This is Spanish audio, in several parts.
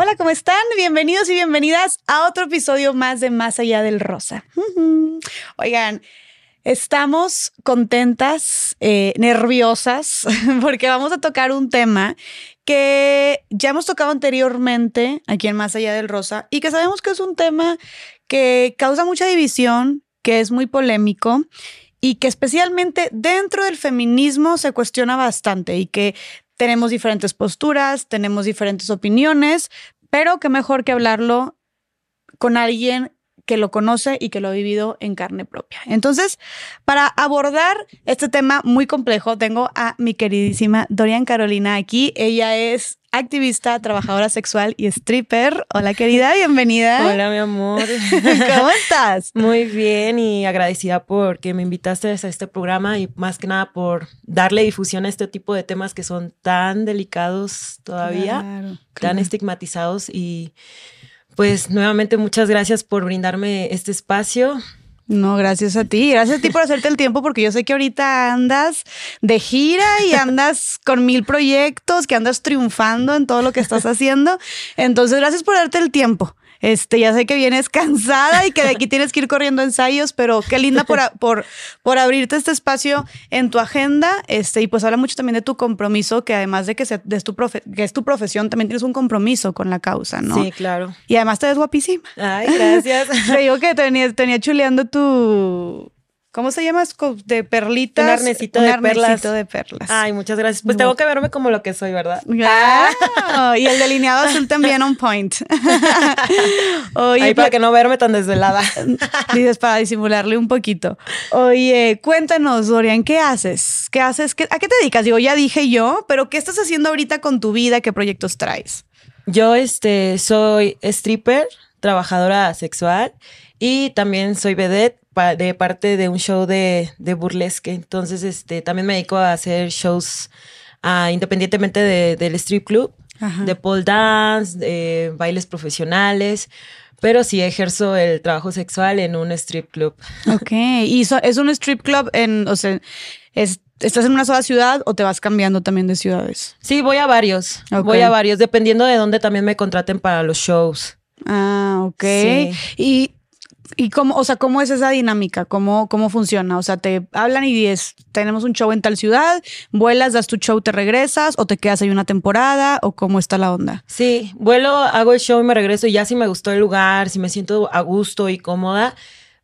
Hola, ¿cómo están? Bienvenidos y bienvenidas a otro episodio más de Más allá del rosa. Oigan, estamos contentas, eh, nerviosas, porque vamos a tocar un tema que ya hemos tocado anteriormente aquí en Más allá del rosa y que sabemos que es un tema que causa mucha división, que es muy polémico y que especialmente dentro del feminismo se cuestiona bastante y que tenemos diferentes posturas, tenemos diferentes opiniones, pero qué mejor que hablarlo con alguien que lo conoce y que lo ha vivido en carne propia. Entonces, para abordar este tema muy complejo, tengo a mi queridísima Dorian Carolina aquí. Ella es activista, trabajadora sexual y stripper. Hola querida, bienvenida. Hola mi amor. ¿Cómo estás? Muy bien y agradecida por que me invitaste a este programa y más que nada por darle difusión a este tipo de temas que son tan delicados todavía, tan estigmatizados y pues nuevamente muchas gracias por brindarme este espacio. No, gracias a ti. Gracias a ti por hacerte el tiempo porque yo sé que ahorita andas de gira y andas con mil proyectos, que andas triunfando en todo lo que estás haciendo. Entonces, gracias por darte el tiempo. Este, ya sé que vienes cansada y que de aquí tienes que ir corriendo ensayos, pero qué linda por, por, por abrirte este espacio en tu agenda. Este, y pues habla mucho también de tu compromiso, que además de que, es tu que es tu profesión, también tienes un compromiso con la causa, ¿no? Sí, claro. Y además te ves guapísima. Ay, gracias. te digo que tenía, tenía chuleando tu ¿Cómo se llama? De perlitas. Un arnecito, de, perlas. de perlas. Ay, muchas gracias. Pues tengo que verme como lo que soy, ¿verdad? y el delineado azul también on point. Oye, Ahí para que no verme tan desvelada. Dices, para disimularle un poquito. Oye, cuéntanos, Dorian, ¿qué haces? ¿Qué haces? ¿A qué te dedicas? Digo, ya dije yo, pero ¿qué estás haciendo ahorita con tu vida? ¿Qué proyectos traes? Yo, este, soy stripper, trabajadora sexual y también soy vedette de parte de un show de, burlesque. Entonces, este, también me dedico a hacer shows ah, independientemente del strip club, de pole dance, de bailes profesionales. Pero sí ejerzo el trabajo sexual en un strip club. Ok. ¿Y es un strip club en, o sea, ¿Estás en una sola ciudad o te vas cambiando también de ciudades? Sí, voy a varios. Voy a varios, dependiendo de dónde también me contraten para los shows. Ah, ok. Y ¿Y cómo, o sea, cómo es esa dinámica? ¿Cómo, cómo funciona? O sea, te hablan y dices, tenemos un show en tal ciudad, vuelas, das tu show, te regresas, o te quedas ahí una temporada, o cómo está la onda? Sí, vuelo, hago el show y me regreso, y ya si me gustó el lugar, si me siento a gusto y cómoda,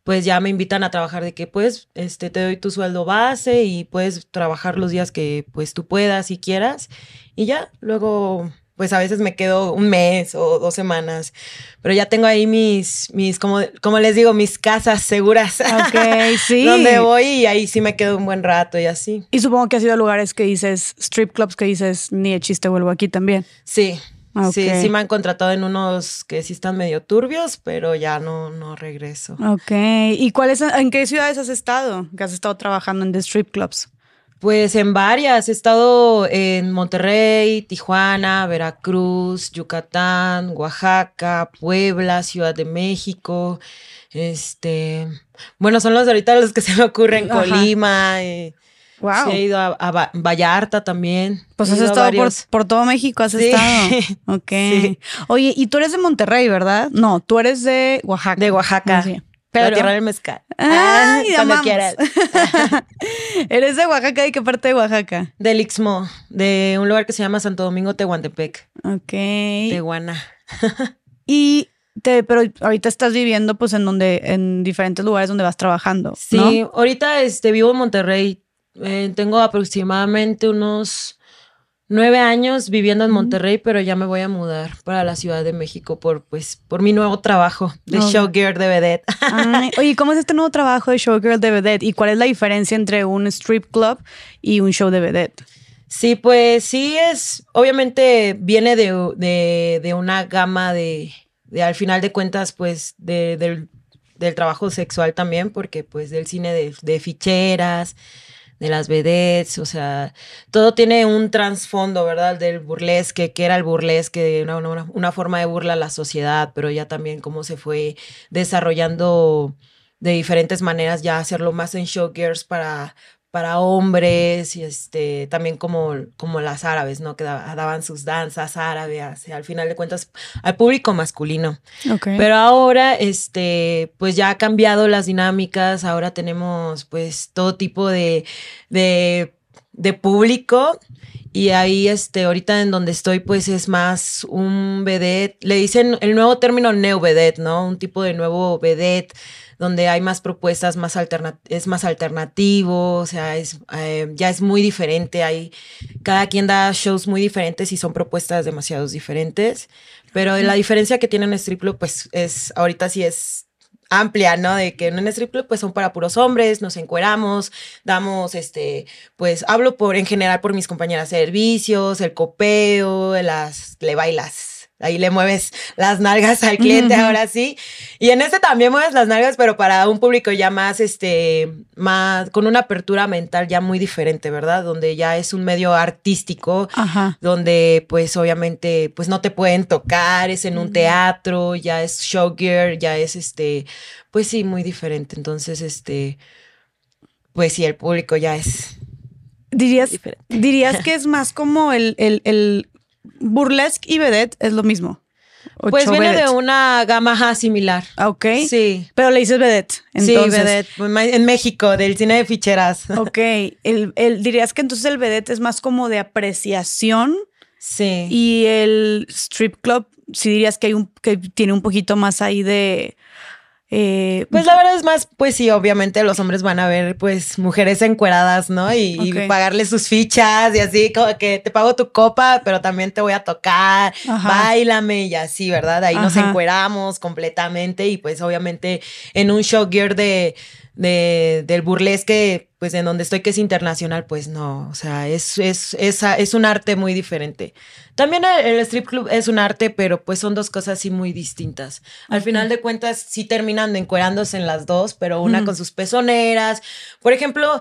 pues ya me invitan a trabajar de que pues este te doy tu sueldo base y puedes trabajar los días que pues tú puedas y quieras y ya luego pues a veces me quedo un mes o dos semanas, pero ya tengo ahí mis, mis como, como les digo, mis casas seguras. Ok, sí. donde voy y ahí sí me quedo un buen rato y así. Y supongo que ha sido lugares que dices, strip clubs que dices, ni de chiste vuelvo aquí también. Sí. Sí, sí me han contratado en unos que sí están medio turbios, pero ya no, no regreso. Ok. ¿Y cuáles, en qué ciudades has estado? Que has estado trabajando en the strip clubs. Pues en varias. He estado en Monterrey, Tijuana, Veracruz, Yucatán, Oaxaca, Puebla, Ciudad de México. Este, bueno, son los de ahorita los que se me ocurren, Colima. wow. he ido a, Vallarta también. Pues has estado por, todo México, has estado. Ok. Oye, y tú eres de Monterrey, ¿verdad? No, tú eres de Oaxaca. De Oaxaca. Sí. Pero, la tierra del mezcal. Ay, ah, cuando quieras. ¿Eres de Oaxaca? ¿De qué parte de Oaxaca? Del Ixmo, de un lugar que se llama Santo Domingo Tehuantepec. Ok. Tehuana. y te, pero ahorita estás viviendo pues en donde, en diferentes lugares donde vas trabajando. Sí, ahorita este, vivo en Monterrey. Eh, tengo aproximadamente unos nueve años viviendo en Monterrey, pero ya me voy a mudar para la Ciudad de México por, pues, por mi nuevo trabajo de showgirl de vedette. oye, ¿cómo es este nuevo trabajo de showgirl de vedette? ¿Y cuál es la diferencia entre un strip club y un show de vedette? Sí, pues sí es, obviamente viene de, una gama de, al final de cuentas, pues, del, trabajo sexual también, porque pues del cine de, de ficheras, de las vedettes, o sea, todo tiene un trasfondo, ¿verdad? Del burlesque, que era el burlesque, una, una, una, forma de burla a la sociedad, pero ya también cómo se fue desarrollando de diferentes maneras, ya hacerlo más en showgirls para, para hombres y este también como, como las árabes, ¿no? Que daban sus danzas árabes, al final de cuentas al público masculino. Pero ahora este pues ya ha cambiado las dinámicas, ahora tenemos pues todo tipo de, de, de público y ahí, este, ahorita en donde estoy, pues es más un vedette. Le dicen el nuevo término neo vedette, ¿no? Un tipo de nuevo vedette donde hay más propuestas, más es más alternativo, o sea, es, eh, ya es muy diferente. Hay, cada quien da shows muy diferentes y son propuestas demasiado diferentes. Pero la diferencia que tiene en Strip Club, pues es, ahorita sí es amplia, ¿no? De que en un strip club pues son para puros hombres, nos encueramos, damos este, pues hablo por en general por mis compañeras de servicios, el copeo, las le bailas Ahí le mueves las nalgas al cliente, ahora sí. Y en este también mueves las nalgas, pero para un público ya más, este, más, con una apertura mental ya muy diferente, ¿verdad? Donde ya es un medio artístico, donde pues obviamente pues no te pueden tocar, es en un teatro, ya es show gear, ya es este, pues sí, muy diferente. Entonces, este, pues sí, el público ya es Dirías, dirías que es más como el, el, burlesque y vedette es lo mismo. pues viene de una gama similar. Ah, ok. Sí. Pero le dices vedette. Sí, vedette. En México, del cine de ficheras. Ok. El, dirías que entonces el vedette es más como de apreciación. Sí. Y el strip club, sí dirías que hay un, que tiene un poquito más ahí de eh, pues la verdad es más, pues sí, obviamente los hombres van a ver pues mujeres encueradas, ¿no? Y, pagarle sus fichas y así, como que te pago tu copa, pero también te voy a tocar, bailame y así, ¿verdad? Ahí nos encueramos completamente y pues obviamente en un show gear de, de, del burlesque, pues en donde estoy que es internacional, pues no, o sea, es, es, es, es un arte muy diferente. También el, strip club es un arte, pero pues son dos cosas así muy distintas. Al final de cuentas, sí terminan encuerándose en las dos, pero una con sus pezoneras. Por ejemplo,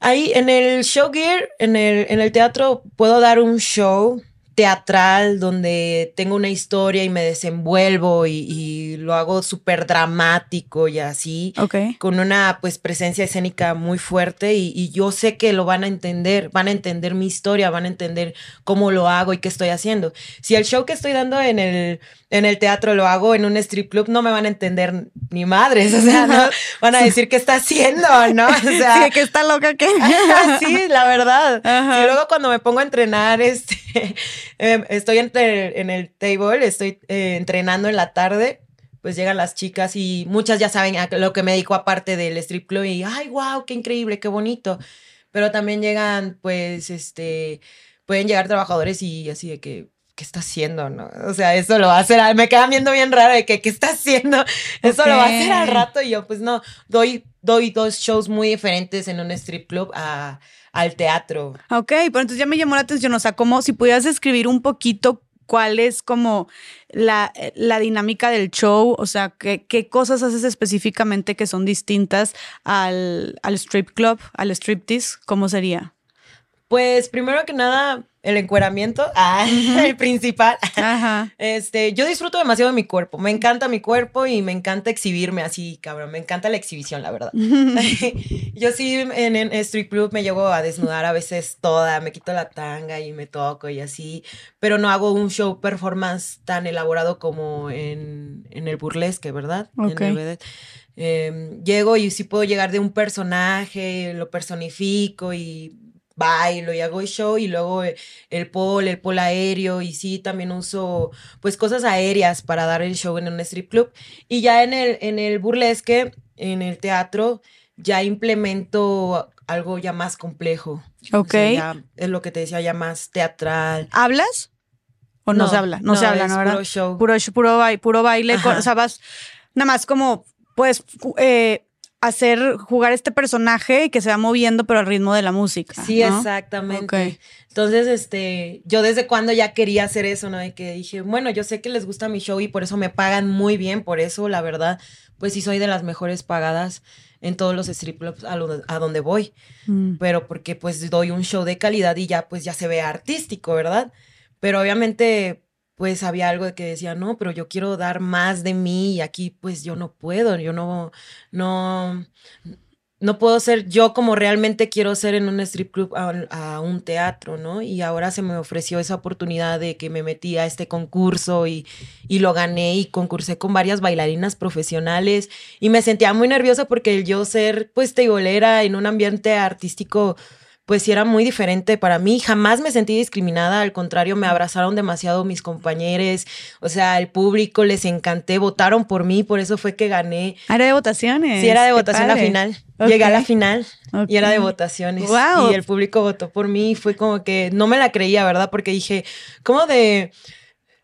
ahí en el show gear, en el, en el teatro, puedo dar un show teatral donde tengo una historia y me desenvuelvo y, lo hago súper dramático y así, con una pues presencia escénica muy fuerte y, yo sé que lo van a entender, van a entender mi historia, van a entender cómo lo hago y qué estoy haciendo. Si el show que estoy dando en el, en el teatro lo hago en un strip club, no me van a entender ni madres, o sea, no van a decir qué está haciendo, ¿no? O sea, sí, que está loca que. sí, la verdad. Y luego cuando me pongo a entrenar, este Em, estoy en el table, estoy eh, entrenando en la tarde, pues llegan las chicas y muchas ya saben lo que me dedico aparte del strip club y, ay, wow, qué increíble, qué bonito. Pero también llegan, pues, este, pueden llegar trabajadores y así de que, ¿qué está haciendo? ¿no? O sea, eso lo va a hacer, me quedan viendo bien raro de que, ¿qué está haciendo? Eso lo va a hacer al rato y yo, pues no, doy, doy dos shows muy diferentes en un strip club a al teatro. Ok, pero entonces ya me llamó la atención, o sea, como si pudieras escribir un poquito cuál es como la, la dinámica del show, o sea, qué, qué, cosas haces específicamente que son distintas al, al strip club, al striptease, ¿cómo sería? Pues primero que nada, el encueramiento, ah, el principal. Este, yo disfruto demasiado de mi cuerpo. Me encanta mi cuerpo y me encanta exhibirme así, cabrón. Me encanta la exhibición, la verdad. yo sí en, en, Street Club me llevo a desnudar a veces toda, me quito la tanga y me toco y así, pero no hago un show performance tan elaborado como en, en el burlesque, ¿verdad? Em, llego y sí puedo llegar de un personaje, lo personifico y bailo y hago show y luego eh, el pole, el pole aéreo y sí, también uso pues cosas aéreas para dar el show en un strip club. Y ya en el, en el burlesque, en el teatro, ya implemento algo ya más complejo. Ok. es lo que te decía, ya más teatral. ¿Hablas? ¿O no, se habla? No, se habla, ¿no? Puro show. Puro, puro, baile, puro baile. o sea, vas nada más como, pues, eh, hacer jugar este personaje y que se va moviendo pero al ritmo de la música. Sí, exactamente. Entonces, este, yo desde cuando ya quería hacer eso, ¿no? Y que dije, bueno, yo sé que les gusta mi show y por eso me pagan muy bien, por eso, la verdad, pues sí soy de las mejores pagadas en todos los strip clubs a, donde voy. Mm. Pero porque pues doy un show de calidad y ya pues ya se ve artístico, ¿verdad? Pero obviamente pues había algo que decía, no, pero yo quiero dar más de mí y aquí pues yo no puedo, yo no, no, no puedo ser yo como realmente quiero ser en un strip club a, un teatro, ¿no? Y ahora se me ofreció esa oportunidad de que me metí a este concurso y, y lo gané y concursé con varias bailarinas profesionales y me sentía muy nerviosa porque el yo ser pues teibolera en un ambiente artístico pues sí era muy diferente para mí. Jamás me sentí discriminada, al contrario, me abrazaron demasiado mis compañeros, o sea, el público les encanté, votaron por mí, por eso fue que gané. Ah, ¿Era de votaciones? Sí, era de votación la final. Llegué a la final y era de votaciones. Y el público votó por mí y fue como que no me la creía, ¿verdad? Porque dije, ¿cómo de,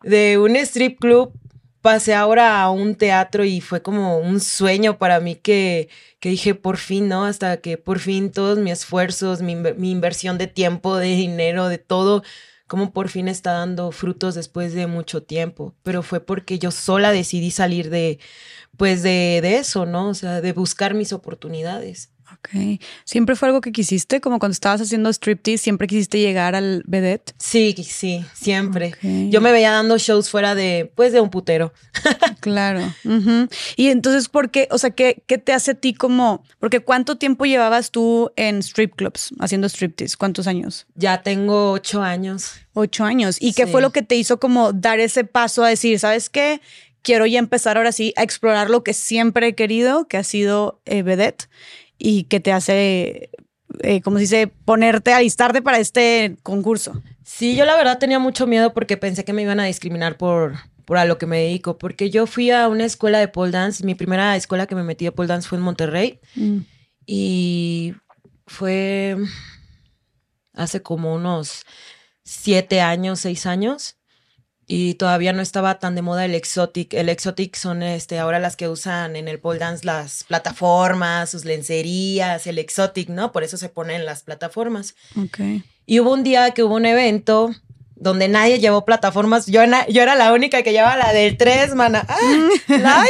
de un strip club pasé ahora a un teatro y fue como un sueño para mí que, que dije, por fin, ¿no? Hasta que por fin todos mis esfuerzos, mi, mi, inversión de tiempo, de dinero, de todo, como por fin está dando frutos después de mucho tiempo. Pero fue porque yo sola decidí salir de, pues de, de eso, ¿no? O sea, de buscar mis oportunidades. Ok. ¿Siempre fue algo que quisiste? Como cuando estabas haciendo striptease, ¿siempre quisiste llegar al vedette? Sí, sí, siempre. Yo me veía dando shows fuera de, pues, de un putero. claro. Y entonces, ¿por qué? O sea, ¿qué, ¿qué te hace a ti como...? Porque ¿cuánto tiempo llevabas tú en strip clubs haciendo striptease? ¿Cuántos años? Ya tengo ocho años. Ocho años. ¿Y qué fue lo que te hizo como dar ese paso a decir, ¿sabes qué? Quiero ya empezar ahora sí a explorar lo que siempre he querido, que ha sido eh, vedette y que te hace, eh, como se dice, ponerte, alistarte para este concurso. Sí, yo la verdad tenía mucho miedo porque pensé que me iban a discriminar por, por a lo que me dedico, porque yo fui a una escuela de pole dance, mi primera escuela que me metí de pole dance fue en Monterrey mm. y fue hace como unos siete años, seis años y todavía no estaba tan de moda el exotic. El exotic son este ahora las que usan en el pole dance las plataformas, sus lencerías, el exotic, ¿no? Por eso se ponen las plataformas. Ok. Y hubo un día que hubo un evento donde nadie llevó plataformas. Yo, yo era la única que llevaba la del 3, mana. Ah,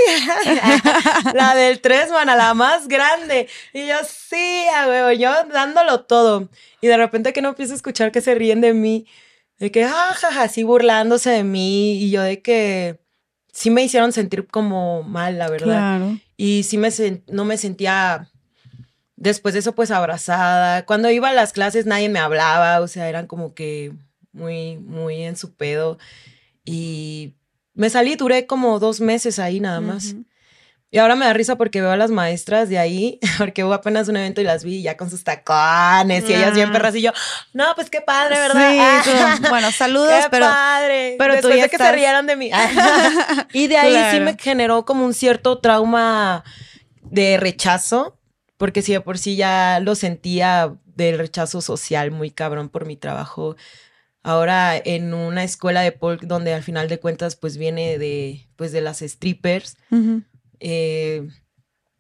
la, del 3, mana, la más grande. Y yo, sí, a yo dándolo todo. Y de repente que no empiezo a escuchar que se ríen de mí de que, jajaja, así burlándose de mí y yo de que sí me hicieron sentir como mal, la verdad. Claro. Y sí me no me sentía después de eso pues abrazada. Cuando iba a las clases nadie me hablaba, o sea, eran como que muy, muy en su pedo. Y me salí, duré como dos meses ahí nada más. Y ahora me da risa porque veo a las maestras de ahí, porque hubo apenas un evento y las vi ya con sus tacones y ellas bien ah. perras y yo, no, pues qué padre, ¿verdad? Sí, bueno, saludos, qué pero padre. Pero Después tú ya de que se rieron de mí. y de ahí sí me generó como un cierto trauma de rechazo, porque si de por sí ya lo sentía del rechazo social muy cabrón por mi trabajo. Ahora en una escuela de pole donde al final de cuentas pues viene de pues de las strippers. Eh,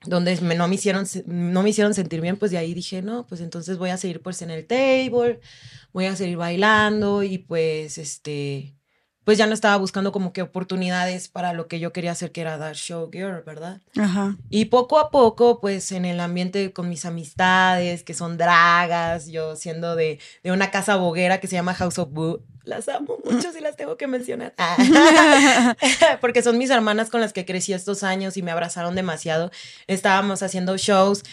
donde no me hicieron no me hicieron sentir bien, pues de ahí dije, no, pues entonces voy a seguir pues en el table, voy a seguir bailando y pues este pues ya no estaba buscando como que oportunidades para lo que yo quería hacer, que era dar show girl, ¿verdad? Ajá. Y poco a poco, pues en el ambiente con mis amistades, que son dragas, yo siendo de, de una casa boguera que se llama House of Boo, las amo mucho si las tengo que mencionar. Ah. Porque son mis hermanas con las que crecí estos años y me abrazaron demasiado. Estábamos haciendo shows.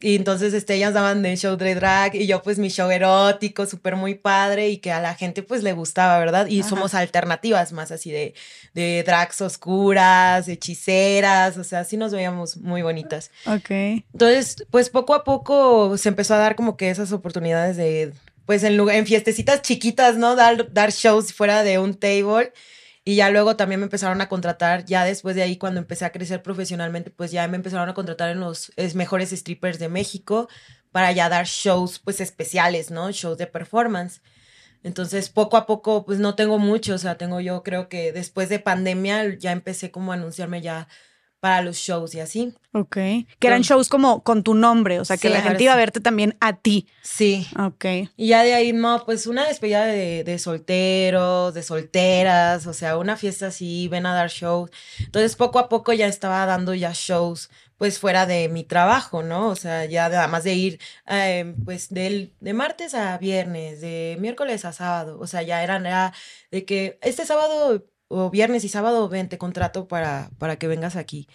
Y entonces este, ellas daban de show de drag y yo pues mi show erótico, súper muy padre y que a la gente pues le gustaba, ¿verdad? Y somos alternativas más así de, de drags oscuras, hechiceras, o sea, así nos veíamos muy bonitas. Ok. Entonces, pues poco a poco se empezó a dar como que esas oportunidades de pues en, en fiestecitas chiquitas, ¿no? Dar, dar shows fuera de un table. Y ya luego también me empezaron a contratar, ya después de ahí, cuando empecé a crecer profesionalmente, pues ya me empezaron a contratar en los mejores strippers de México para ya dar shows, pues especiales, ¿no? Shows de performance. Entonces, poco a poco, pues no tengo mucho, o sea, tengo yo creo que después de pandemia ya empecé como a anunciarme ya para los shows y así. Ok. Que eran shows como con tu nombre, o sea, que la gente iba a verte también a ti. Sí. Ok. Y ya de ahí, no, pues una despedida de, de, solteros, de solteras, o sea, una fiesta así, ven a dar shows. Entonces, poco a poco ya estaba dando ya shows, pues fuera de mi trabajo, ¿no? O sea, ya además de ir, eh, pues, del, de martes a viernes, de miércoles a sábado, o sea, ya eran, ya de que este sábado o viernes y sábado ven, te contrato para, para que vengas aquí.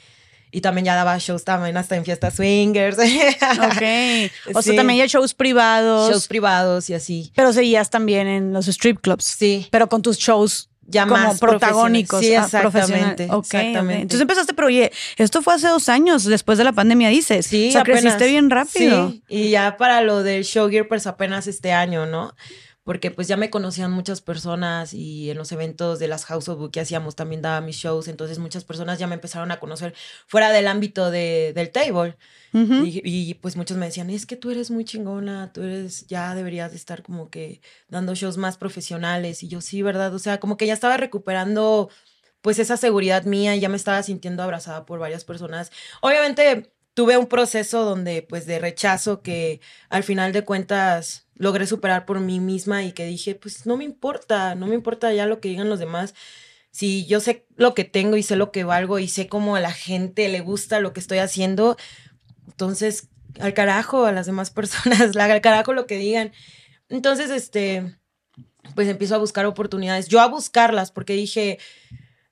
y también ya daba shows también hasta en fiestas swingers. Ok. O sea, Sí. también ya shows privados. shows privados y así. Pero seguías también en los strip clubs. Sí. Pero con tus shows Ya como más protagónicos. Sí, ah, exactamente. Ok, ok. exactamente. Entonces empezaste, pero oye, esto fue hace dos años, después de la pandemia, dices. Sí, O sea, apenas. creciste bien rápido. Sí, y ya para lo del show gear, pues apenas este año, ¿no? Porque pues ya me conocían muchas personas y en los eventos de las House of Book que hacíamos también daba mis shows, entonces muchas personas ya me empezaron a conocer fuera del ámbito de, del table. Y, pues muchos me decían, es que tú eres muy chingona, tú eres, ya deberías de estar como que dando shows más profesionales. Y yo sí, ¿verdad? O sea, como que ya estaba recuperando pues esa seguridad mía y ya me estaba sintiendo abrazada por varias personas. Obviamente tuve un proceso donde pues de rechazo que al final de cuentas logré superar por mí misma y que dije, pues no me importa, no me importa ya lo que digan los demás. Si yo sé lo que tengo y sé lo que valgo y sé cómo a la gente le gusta lo que estoy haciendo, entonces al carajo a las demás personas, al carajo lo que digan. Entonces, este, pues empiezo a buscar oportunidades, yo a buscarlas porque dije,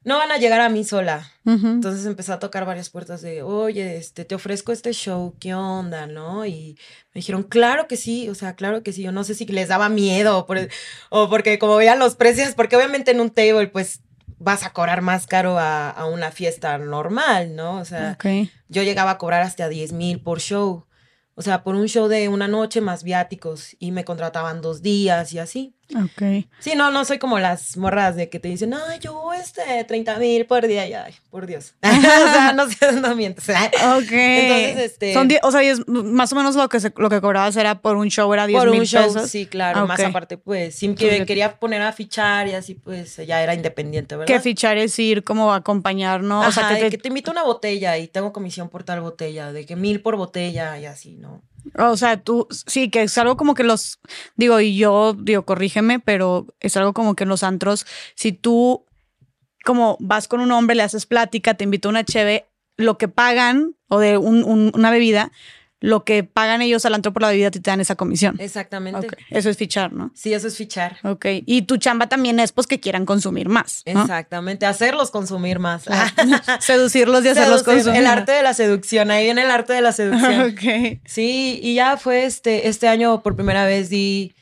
no van a llegar a mí sola. Entonces empecé a tocar varias puertas de, oye, este, te ofrezco este show, ¿qué onda, no? Y me dijeron, claro que sí, o sea, claro que sí. Yo no sé si les daba miedo o, por- o porque como veían los precios, porque obviamente en un table, pues vas a cobrar más caro a, a una fiesta normal, ¿no? O sea, yo llegaba a cobrar hasta 10 mil por show. O sea, por un show de una noche más viáticos y me contrataban dos días y así. Ok. Sí, no, no soy como las morras de que te dicen, ay, yo este 30 mil por día y ay, por Dios. o sea, no sé, no mientes. Ok. Entonces, este- Son o sea, es más o menos lo que, se- lo que cobrabas era por un show, era 10 por mil un show, pesos. sí, claro. Más Ok. aparte, pues, Entonces, que quería poner a fichar y así, pues, ya era independiente, ¿verdad? Que fichar es ir como a acompañar, ¿no? Ajá, o sea, que te, que te invito a una botella y tengo comisión por tal botella, de que mil por botella y así, ¿no? O sea, tú, sí, que es algo como que los, digo, y yo, digo, corrígeme, pero es algo como que en los antros, si tú, como vas con un hombre, le haces plática, te invita a una cheve, lo que pagan, o de un- un- una bebida, lo que pagan ellos al antro por la bebida, te dan esa comisión. Exactamente. Eso es fichar, ¿no? Sí, eso es fichar. Ok. Y tu chamba también es, pues, que quieran consumir más. ¿no? Exactamente, hacerlos consumir más. Seducirlos y hacerlos Seducir, consumir. El arte de la seducción, ahí viene el arte de la seducción. ok. Sí, y ya fue este, este año por primera vez di,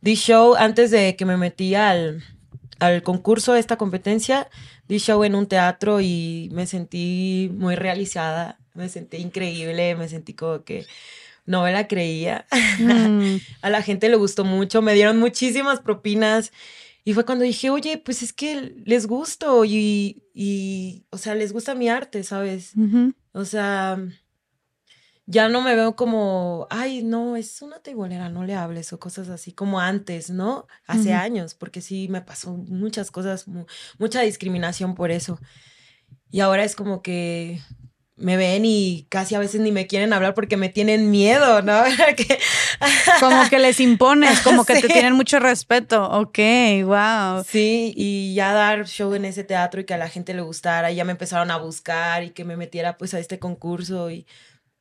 di show antes de que me metí al, al concurso de esta competencia. Di show en un teatro y me sentí muy realizada, me sentí increíble, me sentí como que no me la creía. Mm, A la gente le gustó mucho, me dieron muchísimas propinas. Y fue cuando dije, oye, pues es que les gusto y, y, o sea, les gusta mi arte, ¿sabes? O sea, ya no me veo como, ay, no, es una teibolera, no le hables o cosas así como antes, ¿no? Hace años, porque sí me pasó muchas cosas, mu- mucha discriminación por eso. Y ahora es como que me ven y casi a veces ni me quieren hablar porque me tienen miedo, ¿no? Que- Como que les impones, como que te tienen mucho respeto. Ok, wow. Sí, y ya dar show en ese teatro y que a la gente le gustara, y ya me empezaron a buscar y que me metiera pues a este concurso y,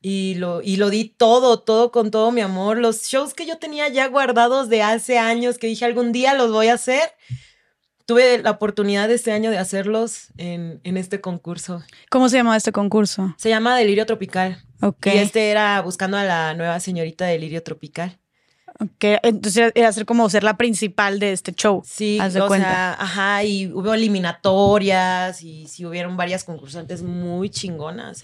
y, lo, y lo di todo, todo con todo mi amor. Los shows que yo tenía ya guardados de hace años, que dije algún día los voy a hacer, tuve la oportunidad este año de hacerlos en, en este concurso. ¿Cómo se llama este concurso? Se llama Delirio Tropical. Ok. Y este era buscando a la nueva señorita Delirio Tropical. ok. Entonces era ser como ser la principal de este show. Sí, Haz de o cuenta. sea, ajá, y hubo eliminatorias y sí hubieron varias concursantes muy chingonas.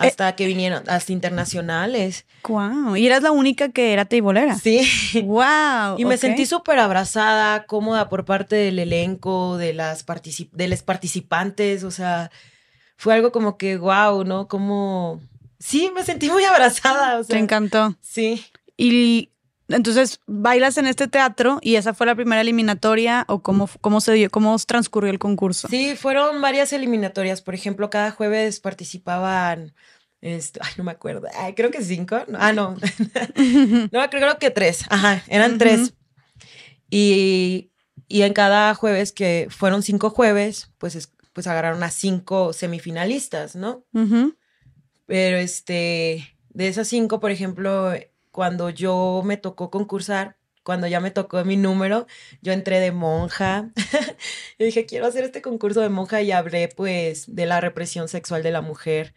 Eh, Hasta que vinieron, hasta internacionales. Wow. Y eras la única que era teibolera. Sí. Wow. Y me sentí súper abrazada, cómoda por parte del elenco, de las partici- de los participantes. O sea, fue algo como que, wow, ¿no? Como. Sí, me sentí muy abrazada. O Te encantó. Sí. Y entonces bailas en este teatro y esa fue la primera eliminatoria o cómo, cómo se dio, cómo transcurrió el concurso. Sí, fueron varias eliminatorias. Por ejemplo, cada jueves participaban. este, ay, no me acuerdo. Ay, creo que cinco. No, ah, no. no, creo, que tres. Ajá, eran tres. Y, y en cada jueves, que fueron cinco jueves, pues, es- pues agarraron a cinco semifinalistas, ¿no? Ujú. Pero este, de esas cinco, por ejemplo, cuando yo me tocó concursar, cuando ya me tocó mi número, yo entré de monja. yo dije, quiero hacer este concurso de monja y hablé pues de la represión sexual de la mujer.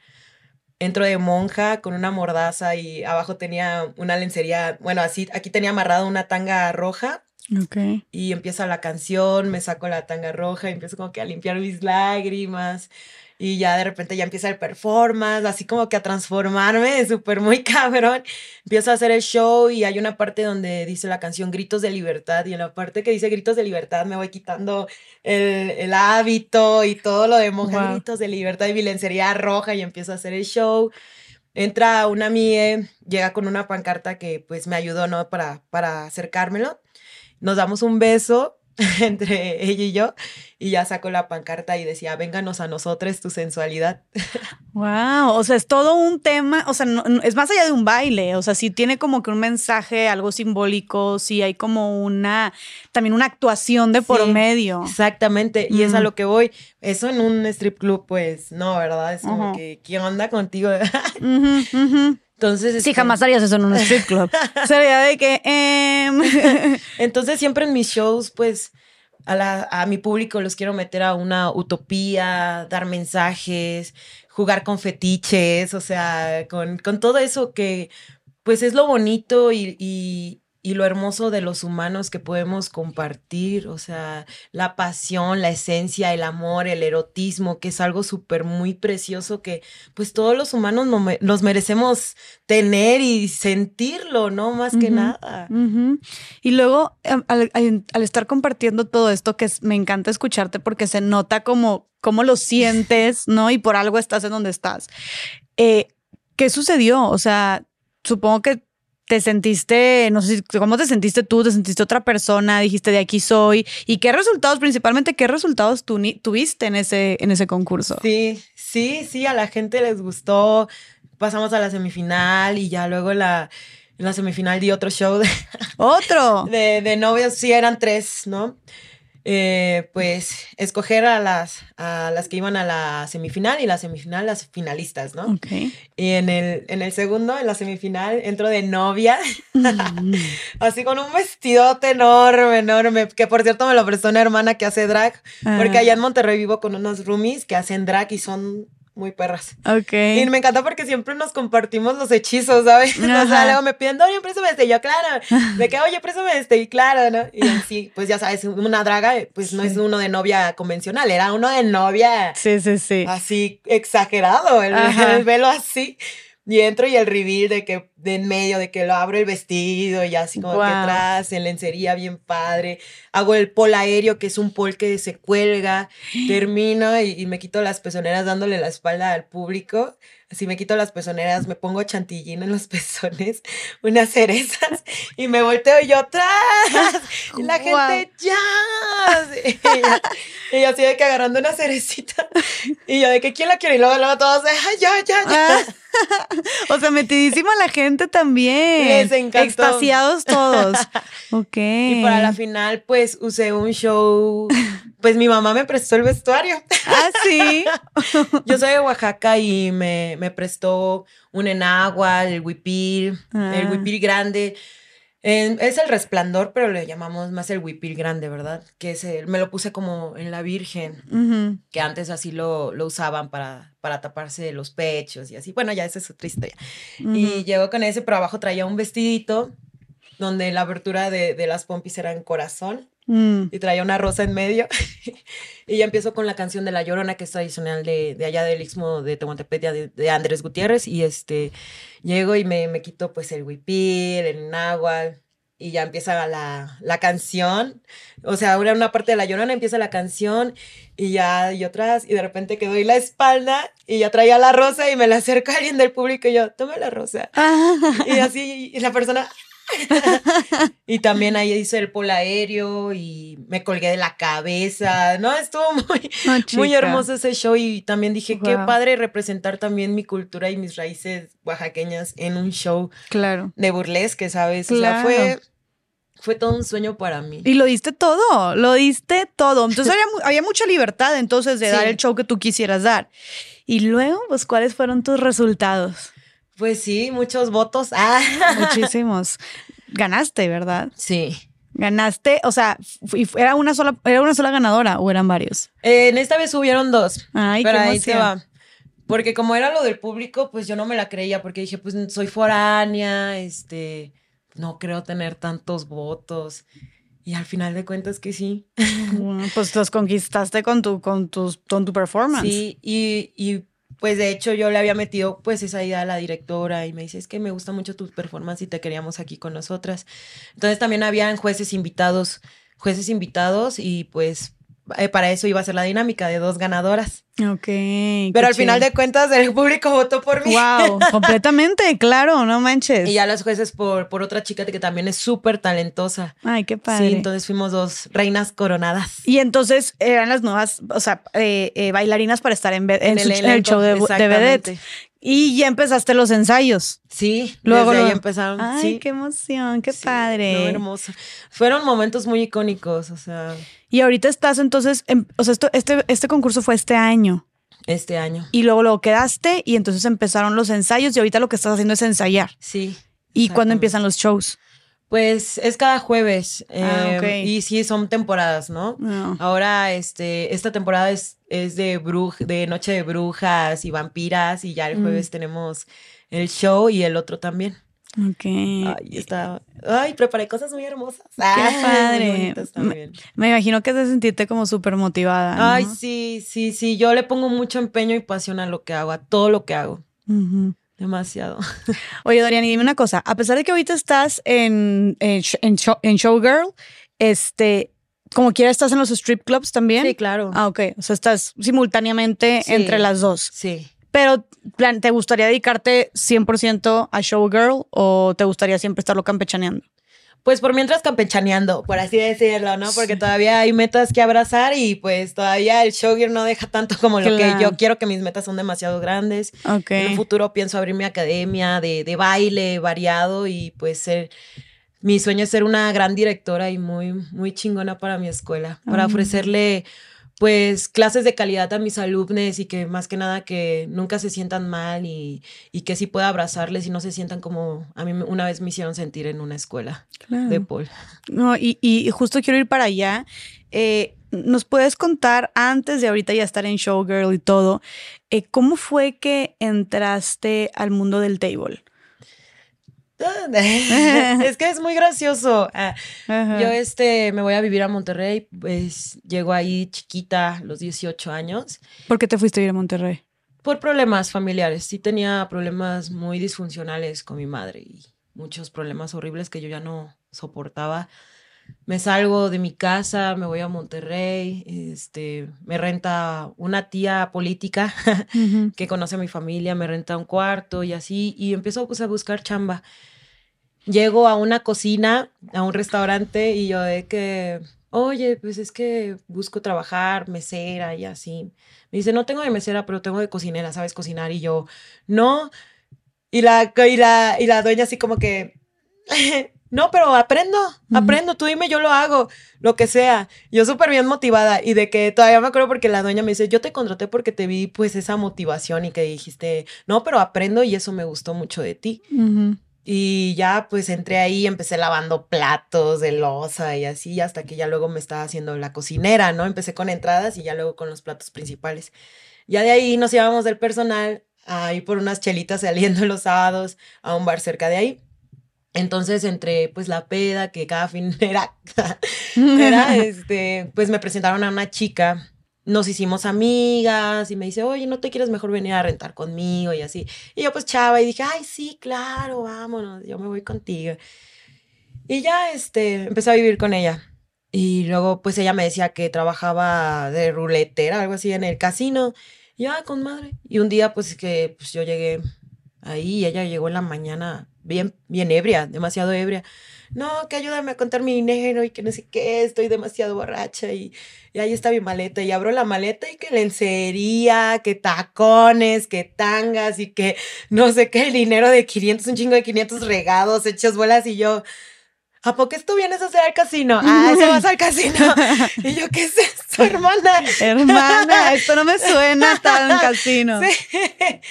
entro de monja con una mordaza y abajo tenía una lencería, bueno, así, aquí tenía amarrada una tanga roja. Ok. Y empieza la canción, me saco la tanga roja y empiezo como que a limpiar mis lágrimas. Y ya de repente ya empieza el performance, así como que a transformarme, súper muy cabrón. Empiezo a hacer el show y hay una parte donde dice la canción Gritos de Libertad y en la parte que dice Gritos de Libertad me voy quitando el, el hábito y todo lo de monja, Wow. Gritos de Libertad y mi lencería roja y empiezo a hacer el show. Entra una amiga, llega con una pancarta que pues me ayudó, ¿no? Para, para acercármelo. Nos damos un beso entre ella y yo y ya saco la pancarta y decía, vénganos a nosotros tu sensualidad. Wow, o sea, es todo un tema, o sea, no- no- es más allá de un baile, o sea, sí tiene como que un mensaje, algo simbólico, sí hay como una, también una actuación de por Sí, medio. Exactamente, y es a lo que voy. Eso en un strip club, pues no, ¿verdad? Es como que, ¿qué onda contigo? Entonces, Sí, este, jamás harías eso en un strip club. Sería de que, em, Entonces siempre en mis shows, pues a, la, a mi público los quiero meter a una utopía, dar mensajes, jugar con fetiches, o sea, con, con todo eso que pues es lo bonito y, y, y lo hermoso de los humanos que podemos compartir, o sea, la pasión, la esencia, el amor, el erotismo, que es algo súper muy precioso que pues todos los humanos no me- nos merecemos tener y sentirlo, ¿no? Más que nada. Y luego, am- al, al- al estar compartiendo todo esto, que es- me encanta escucharte porque se nota como, cómo lo sientes, ¿no? Y por algo estás en donde estás. Eh, ¿Qué sucedió? O sea, supongo que te sentiste, no sé si, cómo te sentiste tú, te sentiste otra persona, dijiste de aquí soy. ¿Y qué resultados, principalmente, qué resultados tú tuviste en ese, en ese concurso? Sí, sí, sí, a la gente les gustó. Pasamos a la semifinal y ya luego la, en la semifinal di otro show de, Otro. de, de novios, sí, eran tres, ¿no? Eh, pues escoger a las, a las que iban a la semifinal y la semifinal las finalistas, ¿no? Ok. Y en el, en el segundo, en la semifinal, entro de novia, así con un vestidote enorme, enorme, que por cierto me lo prestó una hermana que hace drag, porque Ah, allá en Monterrey vivo con unos roomies que hacen drag y son muy perras. Ok. Y me encanta porque siempre nos compartimos los hechizos, ¿sabes? O sea, luego me piden, Dorian, préstame este. Y yo, claro. De que, oye, préstame este. Y claro, ¿no? Y sí, pues ya sabes, una draga, pues no es uno de novia convencional, era uno de novia Sí, sí, sí. así exagerado, el velo así. Y entro y el reveal de que de en medio, de que lo abro el vestido y así como que Guau. atrás, en lencería bien padre. Hago el pol aéreo, que es un pol que se cuelga. Termino y, y me quito las pezoneras dándole la espalda al público. Así me quito las pezoneras, me pongo chantillín en los pezones, unas cerezas y me volteo y yo atrás. Y la gente, ya. Y yo, y yo así de que agarrando una cerecita. Y yo de que quién la quiere. Y luego, luego todos de, "Ay, ya, ya, ya. Ah, o sea, metidísima la gente también. Les encantó. Extasiados todos. Ok. Y para la final, pues usé un show. Pues mi mamá me prestó el vestuario. Ah, sí. Yo soy de Oaxaca y me, me prestó un enagua, el huipil, Ah. el huipil grande. Es el resplandor, pero le llamamos más el huipil grande, ¿verdad? Que es el- me lo puse como en la Virgen, que antes así lo, lo usaban para, para taparse los pechos y así. Bueno, ya esa es otra historia. Y llegó con ese, pero abajo traía un vestidito donde la abertura de, de las pompis era en corazón Mm. y traía una rosa en medio. y ya empiezo con la canción de La Llorona, que es tradicional de, de allá del Istmo de Tehuantepec, de, de Andrés Gutiérrez. Y este, llego y me, me quito pues el huipil, el náhuatl. Y ya empieza la, la canción. O sea, ahora una parte de La Llorona empieza la canción y ya y otras. Y de repente que doy la espalda y ya traía la rosa y me la acerca alguien del público y yo, toma la rosa. Ah, Y así, y la persona. y también ahí hice el polo aéreo y me colgué de la cabeza. No, estuvo muy, no, muy hermoso ese show. Y también dije, qué Guau. padre representar también mi cultura y mis raíces oaxaqueñas en un show Claro. de burlesque, ¿sabes? O sea, Claro. fue, fue todo un sueño para mí. Y lo diste todo, lo diste todo. Entonces había, había mucha libertad entonces de Sí. dar el show que tú quisieras dar. Y luego, pues, ¿cuáles fueron tus resultados? Pues sí, muchos votos. Ah. Muchísimos. Ganaste, ¿verdad? Sí. Ganaste, o sea, era una sola, era una sola ganadora o eran varios. Eh, en esta vez hubieron dos. Ay, pero qué ahí se va. Porque como era lo del público, pues yo no me la creía, porque dije, pues soy foránea, este, no creo tener tantos votos. Y al final de cuentas que sí. Bueno, pues los conquistaste con tu, con tus, con tu performance. Sí, y, y pues de hecho yo le había metido pues esa idea a la directora y me dice, es que me gusta mucho tu performance y te queríamos aquí con nosotras. Entonces también habían jueces invitados, jueces invitados y pues eh, para eso iba a ser la dinámica de dos ganadoras. Ok. Pero al final de cuentas el público votó por mí. Wow, completamente, claro, no manches. Y ya los jueces por, por otra chica que también es súper talentosa. Ay, qué padre. Sí, entonces fuimos dos reinas coronadas. Y entonces eran las nuevas, o sea, eh, eh, bailarinas para estar en, en su- el en el, elenco, show de, de. Vedette. Y ya empezaste los ensayos. Sí, Luego desde ahí empezaron. Ay, sí. qué emoción, qué Sí, padre. no, hermoso. Fueron momentos muy icónicos, o sea, Y ahorita estás entonces, en- o sea, esto, este, este concurso fue este año. Este año. Y luego lo quedaste y entonces empezaron los ensayos y ahorita lo que estás haciendo es ensayar. Sí. ¿Y cuándo empiezan los shows? Pues es cada jueves. Ah, eh, ok. Y sí, son temporadas, ¿no? No. Ahora, este, esta temporada es, es de bruj, de Noche de Brujas y Vampiras, y ya el Mm. jueves tenemos el show y el otro también. Ok. Ay, está. Ay, preparé cosas muy hermosas. Qué Ay, padre. también. Me imagino que es de sentirte como súper motivada. ¿no? Ay, sí, sí, sí. Yo le pongo mucho empeño y pasión a lo que hago, a todo lo que hago. Demasiado. Oye, Dorian, y dime una cosa. A pesar de que ahorita estás en, en, en show- en Showgirl, este, como quiera estás en los strip clubs también. Sí, claro. Ah, ok. O sea, estás simultáneamente Sí. entre las dos. Sí. Pero, plan, ¿te gustaría dedicarte 100% a Showgirl o te gustaría siempre estarlo campechaneando? Pues por mientras campechaneando, por así decirlo, ¿no? Porque todavía hay metas que abrazar y pues todavía el showgear no deja tanto como lo que yo quiero, que mis metas son demasiado grandes. Ok. En un futuro pienso abrir mi academia de, de baile variado y pues ser... Mi sueño es ser una gran directora y muy, muy chingona para mi escuela, para ofrecerle pues clases de calidad a mis alumnos y que más que nada que nunca se sientan mal y, y que sí pueda abrazarles y no se sientan como a mí una vez me hicieron sentir en una escuela Claro. de Paul. No, y, y justo quiero ir para allá. Eh, ¿Nos puedes contar, antes de ahorita ya estar en Showgirl y todo, eh, cómo fue que entraste al mundo del table? es que es muy gracioso. Ah. Yo este me voy a vivir a Monterrey, pues llego ahí chiquita, los 18 años, ¿Por qué te fuiste a ir a Monterrey? por problemas familiares. Sí tenía problemas muy disfuncionales con mi madre y muchos problemas horribles que yo ya no soportaba. Me salgo de mi casa, me voy a Monterrey, este, me renta una tía política Ujú. que conoce a mi familia, me renta un cuarto y así, y empiezo pues, a buscar chamba. Llego a una cocina, a un restaurante, y yo de que, oye, pues es que busco trabajar, mesera y así. Me dice, no tengo de mesera, pero tengo de cocinera, ¿sabes cocinar? Y yo, no. Y la, y la, y la dueña así como que, no, pero aprendo, aprendo, tú dime, yo lo hago, lo que sea. Yo súper bien motivada y de que todavía me acuerdo porque la dueña me dice, yo te contraté porque te vi pues esa motivación y que dijiste, no, pero aprendo y eso me gustó mucho de ti. Y ya pues entré ahí, empecé lavando platos de loza y así, hasta que ya luego me estaba haciendo la cocinera, ¿no? Empecé con entradas y ya luego con los platos principales. Ya de ahí nos íbamos del personal a ir por unas chelitas saliendo los sábados a un bar cerca de ahí. Entonces, entre pues la peda, que cada fin era, era este, pues me presentaron a una chica, nos hicimos amigas y me dice, oye, ¿no te quieres mejor venir a rentar conmigo? Y así. Y yo pues chava y dije, ay, sí, claro, vámonos, yo me voy contigo. Y ya, este, empecé a vivir con ella. Y luego, pues ella me decía que trabajaba de ruletera, algo así, en el casino. Y yo, ah, con madre. Y un día, pues que pues, yo llegué ahí y ella llegó en la mañana bien, bien ebria, demasiado ebria. No, que ayúdame a contar mi dinero y que no sé qué, estoy demasiado borracha y, y ahí está mi maleta. Y abro la maleta y que lencería, que tacones, que tangas y que no sé qué, el dinero de 500, un chingo de 500 regados, hechos bolas y yo... ¿A poco esto vienes a hacer al casino? Ah, eso vas al casino. Y yo, ¿qué es esto, hermana? Hermana, esto no me suena tan casino. Sí.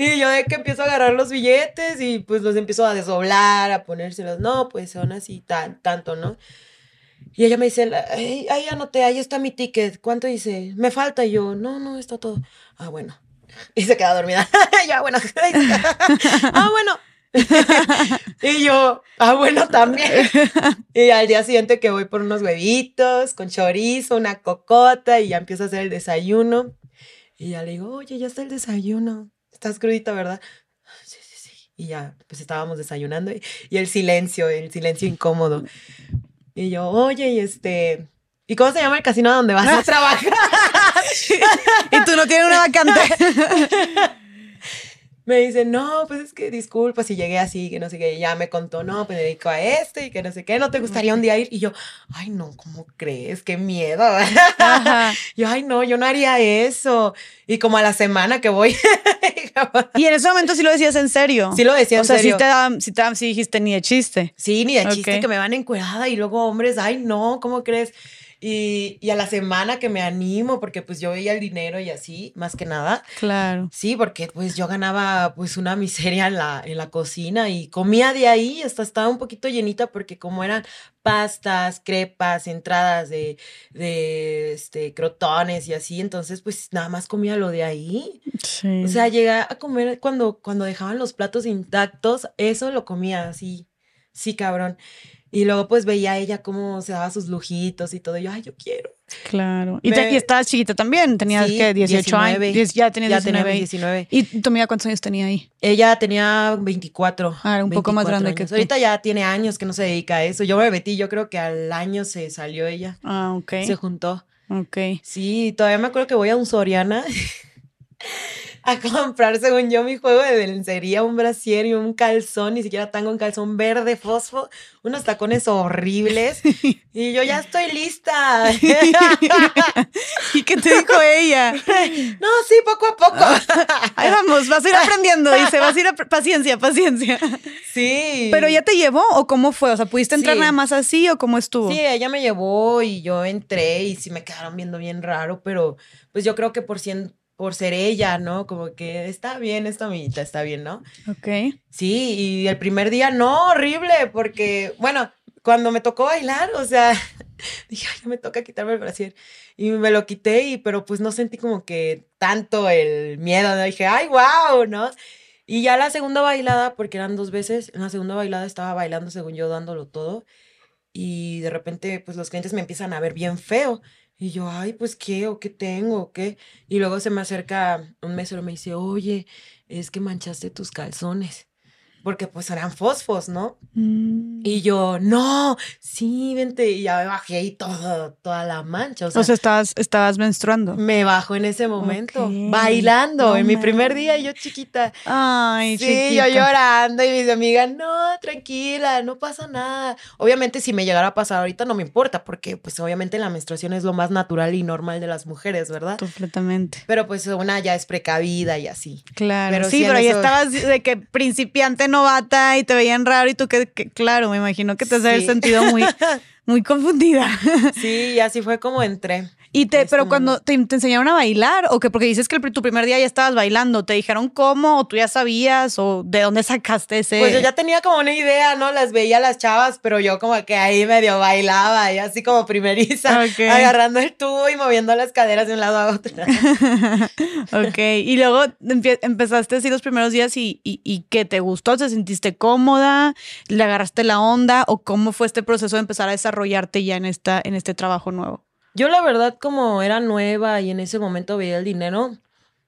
Y yo de que empiezo a agarrar los billetes y pues los empiezo a desdoblar, a ponérselos. No, pues son así, tan, tanto, ¿no? Y ella me dice, ay, ahí anoté, ahí está mi ticket. ¿Cuánto dice? Me falta. Y yo, no, no, está todo. Ah, bueno. Y se queda dormida. ya, bueno. ah, bueno. y yo, ah, bueno, también. Y al día siguiente que voy por unos huevitos con chorizo, una cocota y ya empiezo a hacer el desayuno. Y ya le digo, oye, ya está el desayuno. Estás crudita, ¿verdad? Sí, sí, sí. Y ya, pues estábamos desayunando y, y el silencio, el silencio incómodo. Y yo, oye, y este, ¿y cómo se llama el casino donde vas a trabajar? y tú no tienes una vacante. me dice, no, pues es que disculpa si llegué así, que no sé qué, y ya me contó, no, pues me dedico a esto y que no sé qué, ¿no te gustaría un día ir? Y yo, ay, no, ¿cómo crees? Qué miedo. yo, ay, no, yo no haría eso. Y como a la semana que voy. y en ese momento sí lo decías en serio. Sí lo decía en serio. O sea, sí te, sí dijiste ni de chiste. Sí, ni de chiste que me van encuerada y luego hombres, ay, no, ¿cómo crees? Y, y, a la semana que me animo, porque pues yo veía el dinero y así, más que nada. Claro. Sí, porque pues yo ganaba pues una miseria en la, en la cocina y comía de ahí, hasta estaba un poquito llenita porque como eran pastas, crepas, entradas de, de este, crotones y así, entonces pues nada más comía lo de ahí. Sí. O sea, llegué a comer cuando, cuando dejaban los platos intactos, eso lo comía así, sí, cabrón. Y luego pues veía a ella cómo se daba sus lujitos y todo. Y yo, ay, yo quiero. Claro. Y, Me... estabas chiquita también. Tenías que 18 años. Ya tenía 19. 19. ¿Y tu amiga cuántos años tenía ahí? Ella tenía 24. Ah, un poco más grande que tú. Ahorita ya tiene años que no se dedica a eso. Yo me metí, yo creo que al año se salió ella. Ah, ok. Se juntó. Ok. Sí, todavía me acuerdo que voy a un Soriana. a comprar, según yo, mi juego de lencería, un brasier y un calzón, ni siquiera tengo un calzón verde fosfo, unos tacones horribles. Y yo ya estoy lista. ¿Y qué te dijo ella? No, sí, poco a poco. Ahí vamos, vas a ir aprendiendo, dice, vas a ir a paciencia, paciencia. Sí. ¿Pero ella te llevó o cómo fue? O sea, ¿pudiste entrar nada más así o cómo estuvo? Sí, ella me llevó y yo entré y sí me quedaron viendo bien raro, pero pues yo creo que por, cien, por ser ella, ¿no? Como que está bien esta amiguita, está bien, ¿no? Ok. Sí, y el primer día no, horrible, porque, bueno, cuando me tocó bailar, o sea, dije, ay, me toca quitarme el brasier. Y me lo quité, y, pero pues no sentí como que tanto el miedo, ¿no? Dije, ay, wow, ¿no? Y ya la segunda bailada, porque eran dos veces, en la segunda bailada estaba bailando, según yo, dándolo todo. Y de repente, pues los clientes me empiezan a ver bien feo. Y yo, ay, pues qué, o qué tengo, o qué. Y luego se me acerca un mesero y me dice, oye, es que manchaste tus calzones porque pues eran fosfos, ¿no? Mm. Y yo, no, sí, vente, y ya me bajé y todo, toda la mancha. O sea, o sea estabas, estabas menstruando. Me bajo en ese momento, okay. bailando, no, en mi primer día, yo chiquita. Ay, sí, chiquita. yo llorando y mis amigas, no, tranquila, no pasa nada. Obviamente, si me llegara a pasar ahorita, no me importa, porque pues obviamente la menstruación es lo más natural y normal de las mujeres, ¿verdad? Completamente. Pero pues una ya es precavida y así. Claro, pero sí, pero ahí eso... estabas de que principiante novata y te veían raro y tú que, que claro, me imagino que te has sí. sentido muy, muy confundida. Sí, y así fue como entré. Y te, pero cuando te, te, enseñaron a bailar, o que porque dices que el, tu primer día ya estabas bailando, ¿te dijeron cómo? ¿O tú ya sabías? ¿O de dónde sacaste ese? Pues yo ya tenía como una idea, ¿no? Las veía las chavas, pero yo como que ahí medio bailaba, y así como primeriza, okay. agarrando el tubo y moviendo las caderas de un lado a otro. ok, y luego empezaste así los primeros días y, y, y ¿qué te gustó? ¿Te sentiste cómoda? ¿Le agarraste la onda? ¿O cómo fue este proceso de empezar a desarrollarte ya en, esta, en este trabajo nuevo? Yo la verdad como era nueva y en ese momento veía el dinero,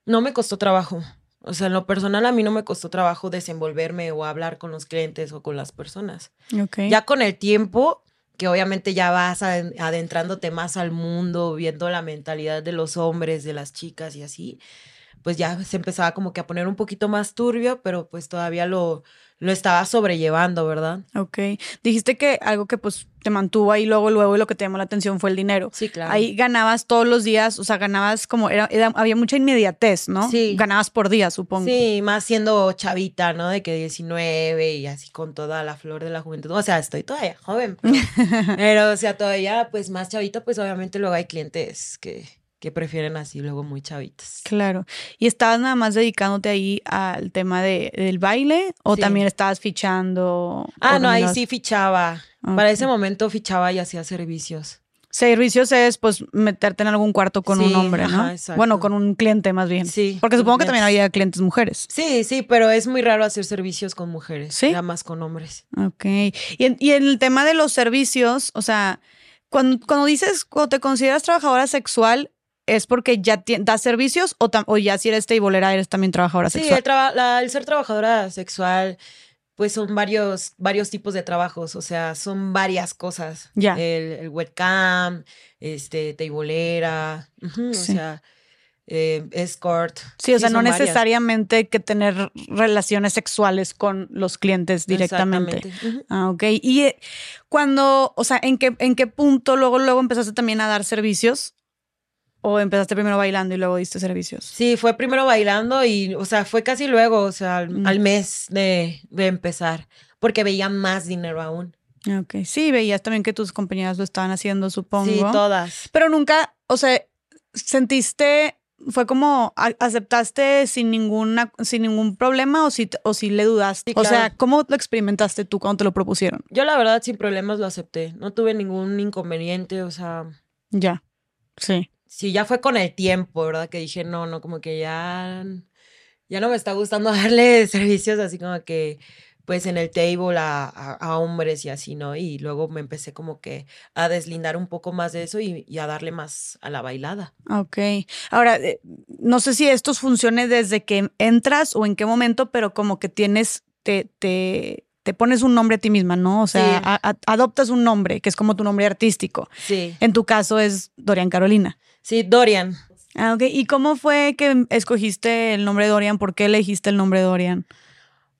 no me costó trabajo. O sea, en lo personal a mí no me costó trabajo desenvolverme o hablar con los clientes o con las personas. Okay. Ya con el tiempo, que obviamente ya vas adentrándote más al mundo, viendo la mentalidad de los hombres, de las chicas y así, pues ya se empezaba como que a poner un poquito más turbio, pero pues todavía lo, lo estaba sobrellevando, ¿verdad? Ok. Dijiste que algo que pues te mantuvo ahí luego, luego y lo que te llamó la atención fue el dinero. Sí, claro. Ahí ganabas todos los días, o sea, ganabas como, era, era, había mucha inmediatez, ¿no? Sí. Ganabas por día, supongo. Sí, más siendo chavita, ¿no? De que 19 y así con toda la flor de la juventud. O sea, estoy todavía joven, pero, pero o sea, todavía pues más chavita, pues obviamente luego hay clientes que que prefieren así luego muy chavitas. Claro. ¿Y estabas nada más dedicándote ahí al tema de, del baile o Sí. también estabas fichando? Ah, no, ahí sí fichaba. Para ese momento fichaba y hacía servicios. Servicios es pues meterte en algún cuarto con un hombre, ¿no? ajá, bueno, con un cliente más bien. Sí, Porque supongo que también había clientes mujeres. Sí, sí, pero es muy raro hacer servicios con mujeres. ¿Sí? Nada más con hombres. Ok. Y en, y en el tema de los servicios, o sea, cuando, cuando dices, cuando te consideras trabajadora sexual, ¿es porque ya das servicios o, o ya si eres tableera eres también trabajadora Sí, sexual? el, traba- la- el ser trabajadora sexual, pues son varios, varios tipos de trabajos, o sea, son varias cosas. Ya. El, el webcam, este, Sí. o sea, eh, escort. Sí, o sea, no varias. necesariamente que tener relaciones sexuales con los clientes directamente. Exactamente, ujú. Ah, ok. Y eh, cuando, o sea, ¿en qué, ¿en qué punto luego, luego empezaste también a dar servicios? ¿O empezaste primero bailando y luego diste servicios? Sí, fue primero bailando y, o sea, fue casi luego, o sea, al, Mm. al mes de, de empezar, porque veía más dinero aún. Ok. Sí, veías también que tus compañeras lo estaban haciendo, supongo. Sí, todas. Pero nunca, o sea, sentiste, fue como a- aceptaste sin ninguna, sin ningún problema o si, o si le dudaste. Sí, O sea. ¿cómo lo experimentaste tú cuando te lo propusieron? Yo la verdad sin problemas lo acepté, no tuve ningún inconveniente, o sea, Ya. Sí. Sí, ya fue con el tiempo, ¿verdad? Que dije, no, no, como que ya, ya no me está gustando darle servicios así como que, pues en el table a, a- a hombres y así, ¿no? Y luego me empecé como que a deslindar un poco más de eso y, y a darle más a la bailada. Ok. Ahora, eh, no sé si esto funcione desde que entras o en qué momento, pero como que tienes, te, te, te pones un nombre a ti misma, ¿no? O sea, Sí. a- a- adoptas un nombre, que es como tu nombre artístico. Sí, En tu caso es Dorian Carolina. Sí, Dorian. Ah, ok. ¿Y cómo fue que escogiste el nombre Dorian? ¿Por qué elegiste el nombre Dorian?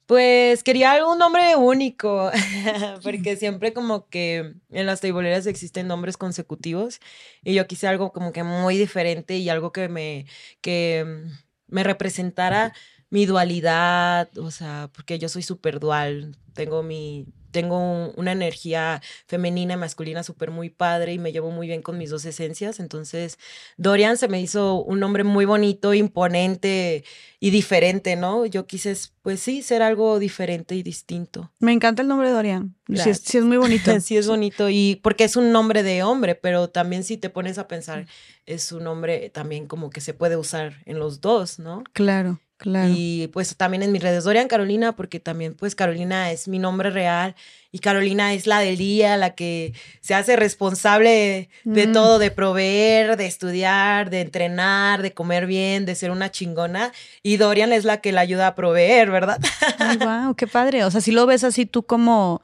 Pues quería algún nombre único, porque siempre como que en las teiboleras existen nombres consecutivos y yo quise algo como que muy diferente y algo que me, que mm, me representara mi dualidad, o sea, porque yo soy súper dual, tengo mi, tengo un- una energía femenina y masculina súper muy padre y me llevo muy bien con mis dos esencias, entonces Dorian se me hizo un nombre muy bonito, imponente y diferente, ¿no? Yo quise, pues sí, ser algo diferente y distinto. Me encanta el nombre Dorian. Sí es, sí es muy bonito. Sí es bonito y porque es un nombre de hombre, pero también si te pones a pensar, es un nombre también como que se puede usar en los dos, ¿no? Claro, claro. Y pues también en mis redes Dorian Carolina, porque también pues Carolina es mi nombre real y Carolina es la del día, la que se hace responsable de Mm. todo, de proveer, de estudiar, de entrenar, de comer bien, de ser una chingona. Y Dorian es la que la ayuda a proveer, ¿verdad? Ay, wow, qué padre. O sea, si lo ves así tú como,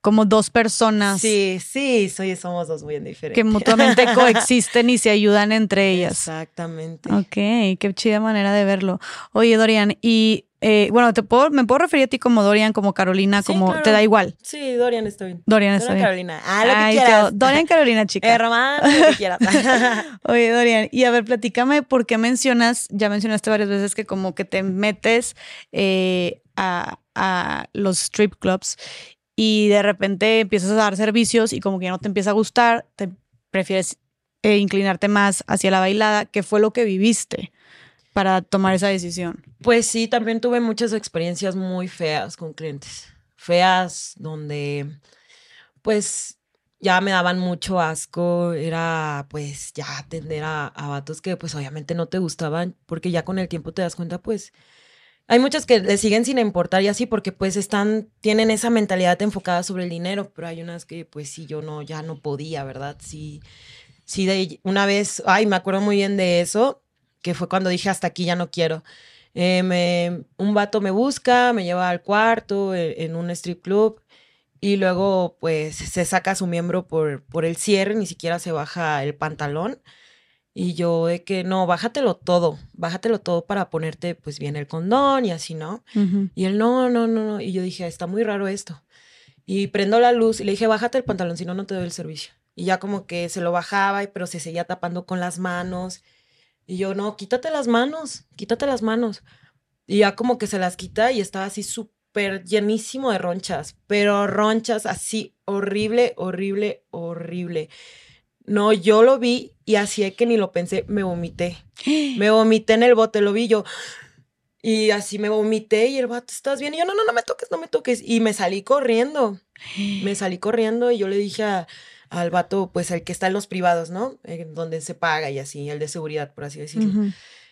como dos personas Sí, sí, soy, somos dos muy diferentes. que mutuamente coexisten y se ayudan entre ellas. Exactamente. Ok, qué chida manera de verlo. Oye, Dorian, y eh, bueno, te puedo, me puedo referir a ti como Dorian, como Carolina, Sí, como claro. te da igual. Sí, Dorian está bien. Dorian está Dorian bien. Carolina. Ah, lo que Ay, quieras. te- Dorian Carolina, chica. Hermano, lo que quieras. Oye, Dorian, y a ver, platícame por qué mencionas, ya mencionaste varias veces que como que te metes eh, a, a los strip clubs y de repente empiezas a dar servicios y como que ya no te empieza a gustar, te prefieres eh, inclinarte más hacia la bailada. ¿Qué fue lo que viviste para tomar esa decisión? Pues sí, también tuve muchas experiencias muy feas con clientes. Feas donde pues ya me daban mucho asco, era pues ya atender a, a vatos que pues obviamente no te gustaban, porque ya con el tiempo te das cuenta pues hay muchas que le siguen sin importar y así porque pues están, tienen esa mentalidad enfocada sobre el dinero, pero hay unas que pues sí, yo no, ya no podía, ¿verdad? Sí, sí, de una vez, ay, me acuerdo muy bien de eso, que fue cuando dije hasta aquí ya no quiero. Eh, me- un vato me busca, me lleva al cuarto eh, en un strip club y luego pues se saca su miembro por, por el cierre, ni siquiera se baja el pantalón. Y yo de que no, bájatelo todo, bájatelo todo para ponerte pues bien el condón y así, ¿no? Y él, no, no, no, no. Y yo dije, está muy raro esto. Y prendo la luz y le dije, bájate el pantalón, si no, no te doy el servicio. Y ya como que se lo bajaba, pero se seguía tapando con las manos. Y yo, no, quítate las manos, quítate las manos. Y ya como que se las quita y estaba así súper llenísimo de ronchas, pero ronchas así horrible, horrible, horrible. No, yo lo vi y así es que ni lo pensé, me vomité. Me vomité en el bote, lo vi yo. Y así me vomité y el vato, ¿estás bien? Y yo, no, no, no me toques, no me toques. Y me salí corriendo. Me salí corriendo y yo le dije a, al vato, pues el que está en los privados, ¿no? En donde se paga y así, el de seguridad, por así decirlo.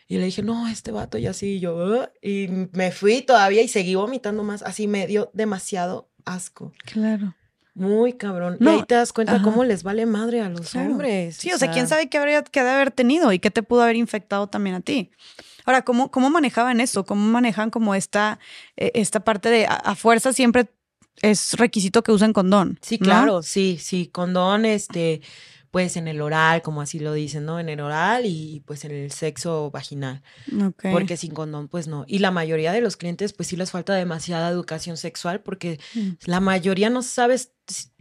Y le dije, no, este vato y así, y yo, "Ah", y me fui todavía y seguí vomitando más, así me dio demasiado asco. Claro. Muy cabrón. No, y ahí te das cuenta ajá. cómo les vale madre a los Claro. hombres. Sí, o sea, quién sabe qué habría que haber tenido y qué te pudo haber infectado también a ti. Ahora, ¿cómo, cómo manejaban eso? ¿Cómo manejan como esta, eh, esta parte de a, a fuerza siempre es requisito que usen condón? Sí, ¿no? claro, sí, sí, condón, este, pues en el oral, como así lo dicen, ¿no? En el oral y pues en el sexo vaginal, porque sin condón, pues no. Y la mayoría de los clientes, pues sí les falta demasiada educación sexual, porque Mm. la mayoría no sabes,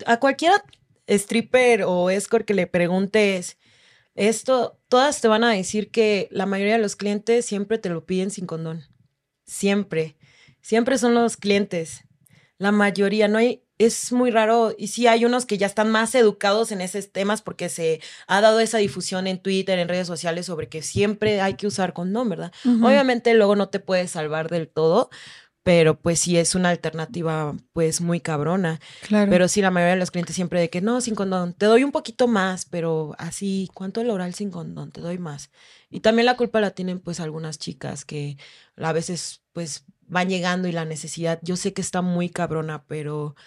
a cualquiera stripper o escort que le preguntes esto, todas te van a decir que la mayoría de los clientes siempre te lo piden sin condón. Siempre. Siempre son los clientes. La mayoría, no hay, es muy raro. Y sí hay unos que ya están más educados en esos temas porque se ha dado esa difusión en Twitter, en redes sociales sobre que siempre hay que usar condón, ¿verdad? Obviamente luego no te puedes salvar del todo, pero pues sí es una alternativa pues muy cabrona. Claro. Pero sí, la mayoría de los clientes siempre de que no, sin condón, te doy un poquito más, pero así, ¿cuánto el oral sin condón? Te doy más. Y también la culpa la tienen pues algunas chicas que a veces pues van llegando y la necesidad, yo sé que está muy cabrona, pero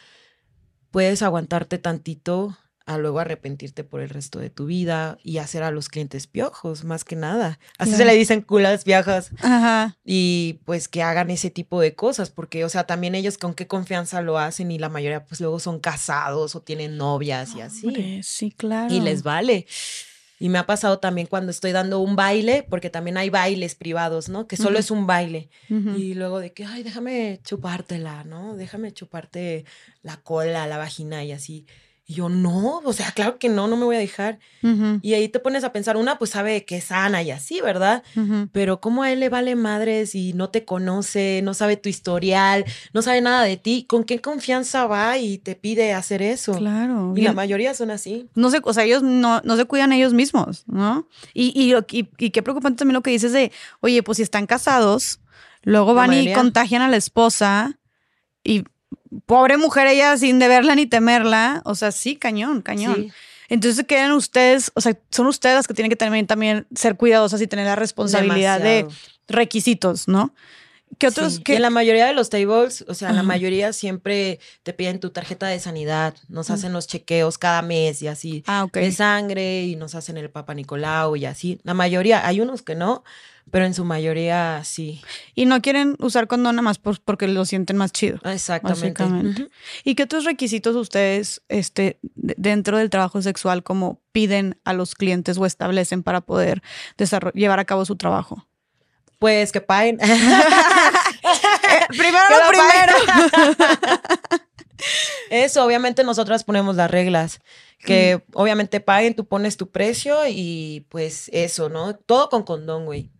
puedes aguantarte tantito a luego arrepentirte por el resto de tu vida y hacer a los clientes piojos, más que nada. Así se le dicen culas viejas Ajá. y pues que hagan ese tipo de cosas, porque, o sea, también ellos con qué confianza lo hacen y la mayoría pues luego son casados o tienen novias y así. Hombre, sí, claro. Y les vale. Y me ha pasado también cuando estoy dando un baile, porque también hay bailes privados, ¿no? Que solo es un baile. Y luego de que, ay, déjame chupártela, ¿no? Déjame chuparte la cola, la vagina y así. Y yo, no, o sea, claro que no, no me voy a dejar. Y ahí te pones a pensar, una pues sabe que es sana y así, ¿verdad? Pero ¿cómo a él le vale madres y no te conoce, no sabe tu historial, no sabe nada de ti? ¿Con qué confianza va y te pide hacer eso? Claro. Y la mayoría son así. no se, o sea, ellos no, no se cuidan ellos mismos, ¿no? Y, y, y, y qué preocupante también lo que dices de, oye, pues si están casados, luego van y contagian a la esposa y pobre mujer ella sin deberla ni temerla, o sea, sí, cañón, cañón. Sí. Entonces quedan ustedes, o sea, son ustedes las que tienen que también, también ser cuidadosas y tener la responsabilidad Demasiado. de requisitos, ¿no? ¿Qué otros? Sí, y en la mayoría de los tables, o sea, la mayoría siempre te piden tu tarjeta de sanidad, nos Mm. hacen los chequeos cada mes y así, Ah, de sangre y nos hacen el Papa Nicolau y así. La mayoría, hay unos que no, pero en su mayoría sí. Y no quieren usar condón nada más por- porque lo sienten más chido. Exactamente. ¿Y qué otros requisitos ustedes este, de- dentro del trabajo sexual como piden a los clientes o establecen para poder llevar a cabo su trabajo? Pues que paguen. primero Que lo primero. Eso, obviamente nosotras ponemos las reglas. Que obviamente paguen, tú pones tu precio y pues eso, ¿no? Todo con condón, güey.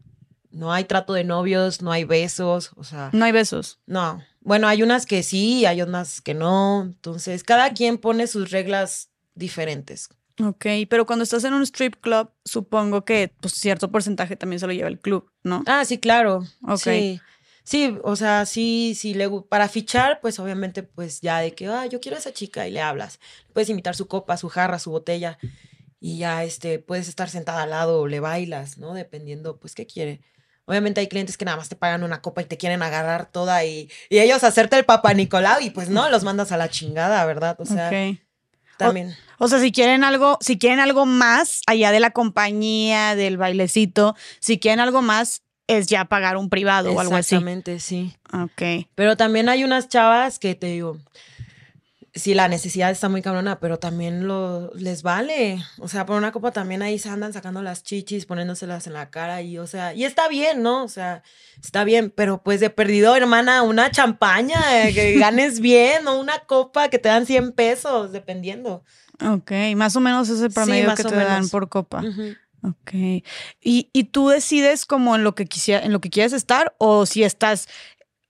No hay trato de novios, no hay besos, o sea, No hay besos. no. Bueno, hay unas que sí, hay unas que no. Entonces, cada quien pone sus reglas diferentes. Ok, pero cuando estás en un strip club, supongo que pues, cierto porcentaje también se lo lleva el club, ¿no? Ah, sí, claro. Ok. Sí. Sí, o sea, sí, sí, le, para fichar, pues obviamente, pues ya de que, ah, yo quiero a esa chica y le hablas. Puedes invitar su copa, su jarra, su botella y ya, este, puedes estar sentada al lado o le bailas, ¿no? Dependiendo, pues, qué quiere. Obviamente hay clientes que nada más te pagan una copa y te quieren agarrar toda y, y ellos hacerte el papá Nicolau y pues no, los mandas a la chingada, ¿verdad? O sea, también. O sea, si quieren algo, si quieren algo más allá de la compañía, del bailecito, si quieren algo más, es ya pagar un privado o algo así. Exactamente, sí. Ok. Pero también hay unas chavas que te digo, sí, la necesidad está muy cabrona, pero también lo, les vale. O sea, por una copa también ahí se andan sacando las chichis, poniéndoselas en la cara y, o sea, y está bien, ¿no? O sea, está bien, pero pues de perdido, hermana, una champaña, eh, que ganes bien, o una copa que te dan 100 pesos, dependiendo. Ok, más o menos es el promedio que te dan menos. por copa. Ok. ¿Y, y tú decides como en lo que quisiera, en lo que quieres estar o si estás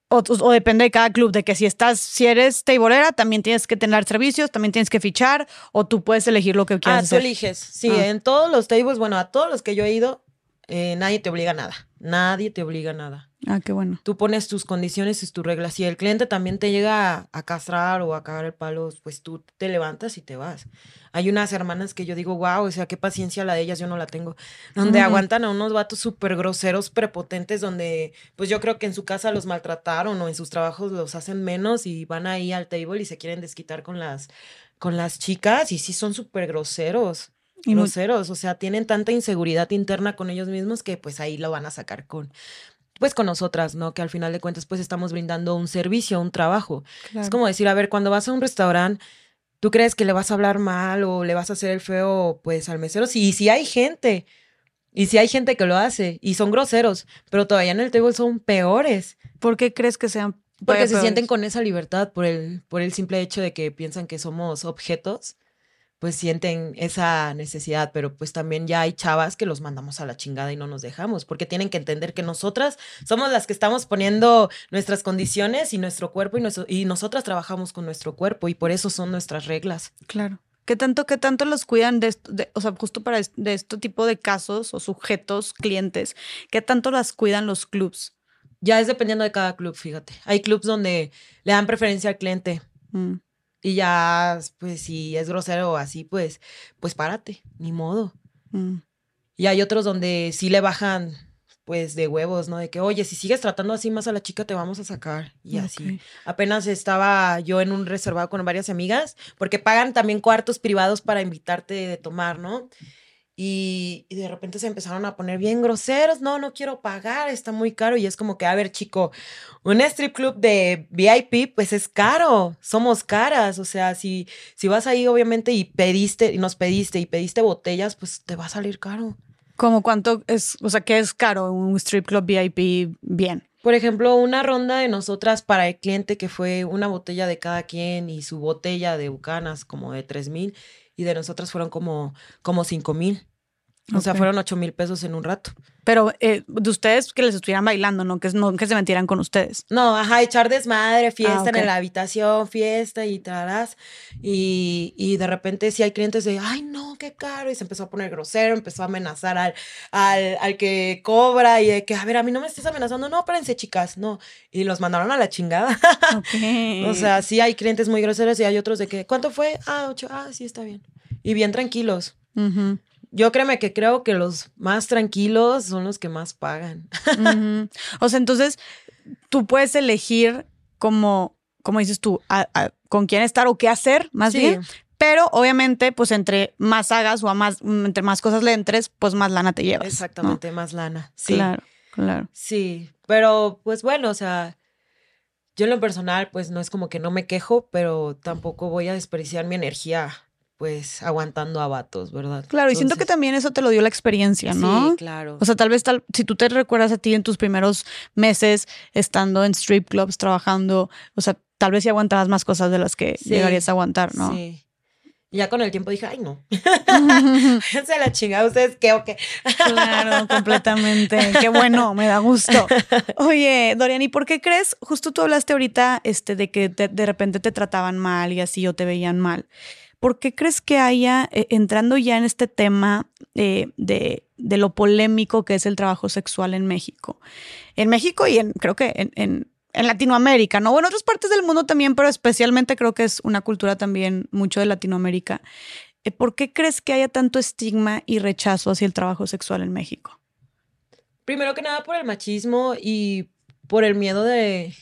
o, o depende de cada club de que si estás si eres tableera también tienes que tener servicios, también tienes que fichar o tú puedes elegir lo que Ah, quieras tú hacer. eliges. Sí, Ah. en todos los tables, bueno, a todos los que yo he ido, eh, nadie te obliga a nada. Nadie te obliga a nada. Ah, qué bueno. Tú pones tus condiciones y tus reglas. Si el cliente también te llega a, a castrar o a cagar el palo, pues tú te levantas y te vas. Hay unas hermanas que yo digo, wow, o sea, qué paciencia la de ellas, yo no la tengo. Donde aguantan a unos vatos súper groseros, prepotentes, donde pues yo creo que en su casa los maltrataron o en sus trabajos los hacen menos y van ahí al table y se quieren desquitar con las, con las chicas y sí son súper groseros. Y groseros, o sea, tienen tanta inseguridad interna con ellos mismos que pues ahí lo van a sacar con pues con nosotras, ¿no? Que al final de cuentas pues estamos brindando un servicio, un trabajo. Es como decir, a ver, cuando vas a un restaurante, ¿tú crees que le vas a hablar mal o le vas a hacer el feo pues al mesero? Sí, sí hay gente. Y sí hay gente que lo hace y son groseros, pero todavía en el table son peores. ¿Por qué crees que sean Porque se sienten con esa libertad por el, por el simple hecho de que piensan que somos objetos, pues sienten esa necesidad, pero pues también ya hay chavas que los mandamos a la chingada y no nos dejamos, porque tienen que entender que nosotras somos las que estamos poniendo nuestras condiciones y nuestro cuerpo y, nuestro, y nosotras trabajamos con nuestro cuerpo y por eso son nuestras reglas. Claro. ¿Qué tanto, qué tanto los cuidan de, esto- de- o sea, justo para de este tipo de casos o sujetos, clientes? ¿Qué tanto las cuidan los clubs? Ya es dependiendo de cada club, fíjate. Hay clubs donde le dan preferencia al cliente Mm, y ya, pues si es grosero o así, pues, pues párate, ni modo. mm. Y hay otros donde sí le bajan, pues, de huevos, ¿no? De que, oye, si sigues tratando así más a la chica, te vamos a sacar. Y así. Apenas estaba yo en un reservado con varias amigas, porque pagan también cuartos privados para invitarte de tomar, ¿no? Y, y de repente se empezaron a poner bien groseros, no, no quiero pagar, está muy caro. Y es como que, a ver, chico, un strip club de VIP, pues es caro, somos caras. O sea, si, si vas ahí, obviamente, y pediste, y nos pediste, y pediste botellas, pues te va a salir caro. ¿Cómo cuánto es, o sea, qué es caro un strip club VIP bien? Por ejemplo, una ronda de nosotras para el cliente que fue una botella de cada quien y su botella de bucanas como de tres mil y de nosotras fueron como, como cinco mil. O sea, fueron ocho mil pesos en un rato. Pero eh, de ustedes que les estuvieran bailando, no que, no que se metieran con ustedes. No, ajá, echar desmadre, fiesta Ah, en la habitación, fiesta y trarás. Y, y de repente sí hay clientes de, ay, no, qué caro. Y se empezó a poner grosero, empezó a amenazar al, al, al que cobra y de que, a ver, a mí no me estés amenazando. No, espérense, chicas, no. Y los mandaron a la chingada. O sea, sí hay clientes muy groseros y hay otros de que, ¿cuánto fue? Ah, ocho. Ah, sí, está bien. Y bien tranquilos. Ujú, Yo créeme que creo que los más tranquilos son los que más pagan. O sea, entonces tú puedes elegir como, como dices tú, a- a- con quién estar o qué hacer, más Sí. bien. Pero obviamente, pues entre más hagas o a más, entre más cosas le entres, pues más lana te llevas. ¿no? Exactamente, más lana. Sí. Claro, claro. Sí, pero pues bueno, o sea, yo en lo personal pues no es como que no me quejo, pero tampoco voy a desperdiciar mi energía pues aguantando a vatos, ¿verdad? Claro, y siento que también eso te lo dio la experiencia, ¿no? Sí, claro. O sea, tal vez tal, si tú te recuerdas a ti en tus primeros meses estando en strip clubs, trabajando, o sea, tal vez sí aguantabas más cosas de las que Sí, llegarías a aguantar, ¿no? Sí. Ya con el tiempo dije, ay, no. Se la chingada, ¿ustedes qué o qué? Claro, completamente. Qué bueno, me da gusto. Oye, Dorian, ¿y por qué crees? Justo tú hablaste ahorita este, de que te- de repente te trataban mal y así o te veían mal. ¿Por qué crees que haya, eh, entrando ya en este tema eh, de, de lo polémico que es el trabajo sexual en México? En México y en, creo que en, en- Latinoamérica, ¿no? O en otras partes del mundo también, pero especialmente creo que es una cultura también mucho de Latinoamérica. Eh, ¿Por qué crees que haya tanto estigma y rechazo hacia el trabajo sexual en México? Primero que nada por el machismo y por el miedo de,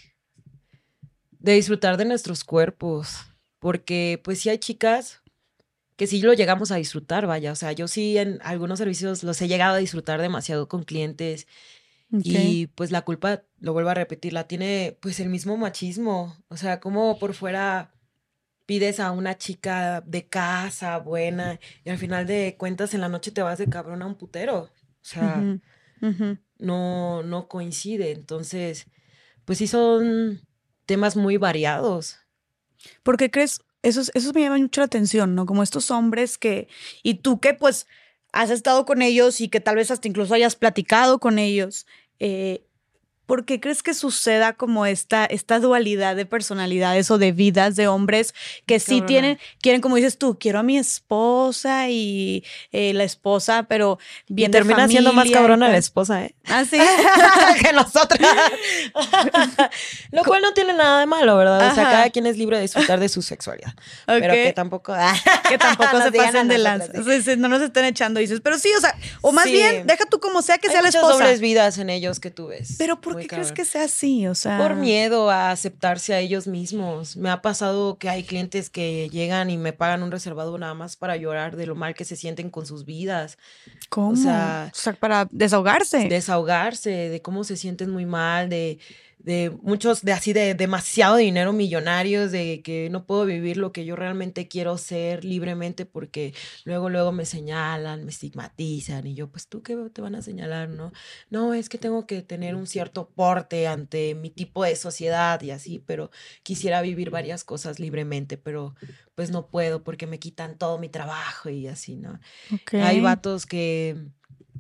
de disfrutar de nuestros cuerpos. Porque pues sí hay chicas que sí lo llegamos a disfrutar, vaya. O sea, yo sí en algunos servicios los he llegado a disfrutar demasiado con clientes. Y pues la culpa, lo vuelvo a repetir, la tiene pues el mismo machismo. O sea, como por fuera pides a una chica de casa buena y al final de cuentas en la noche te vas de cabrón a un putero. O sea, no, no coincide. Entonces, pues sí son temas muy variados. ¿Por qué crees? Eso, es- eso me llama mucho la atención, ¿no? Como estos hombres que, y tú que pues has estado con ellos y que tal vez hasta incluso hayas platicado con ellos, eh, ¿por qué crees que suceda como esta, esta dualidad de personalidades o de vidas de hombres que sí tienen, quieren, como dices tú, quiero a mi esposa y eh, la esposa, pero bien y termina siendo más cabrona la esposa, ¿eh? Ah, sí. que nosotras. Lo cual no tiene nada de malo, ¿verdad? O sea, cada quien es libre de disfrutar de su sexualidad. Pero que tampoco. que tampoco se pasen de lanza. no nos estén echando, dices. Pero sí, o sea, o más bien, deja tú como sea que sea la esposa. dobles vidas en ellos que tú ves. Pero ¿por qué crees que sea así? O sea. Por miedo a aceptarse a ellos mismos. Me ha pasado que hay clientes que llegan y me pagan un reservado nada más para llorar de lo mal que se sienten con sus vidas. ¿Cómo? O sea, o sea para desahogarse. Desahogarse, de cómo se sienten muy mal, de de muchos, de así de demasiado dinero millonarios, de que no puedo vivir lo que yo realmente quiero ser libremente porque luego, luego me señalan, me estigmatizan y yo, pues tú qué te van a señalar, ¿no? No, es que tengo que tener un cierto porte ante mi tipo de sociedad y así, pero quisiera vivir varias cosas libremente, pero pues no puedo porque me quitan todo mi trabajo y así, ¿no? Hay vatos que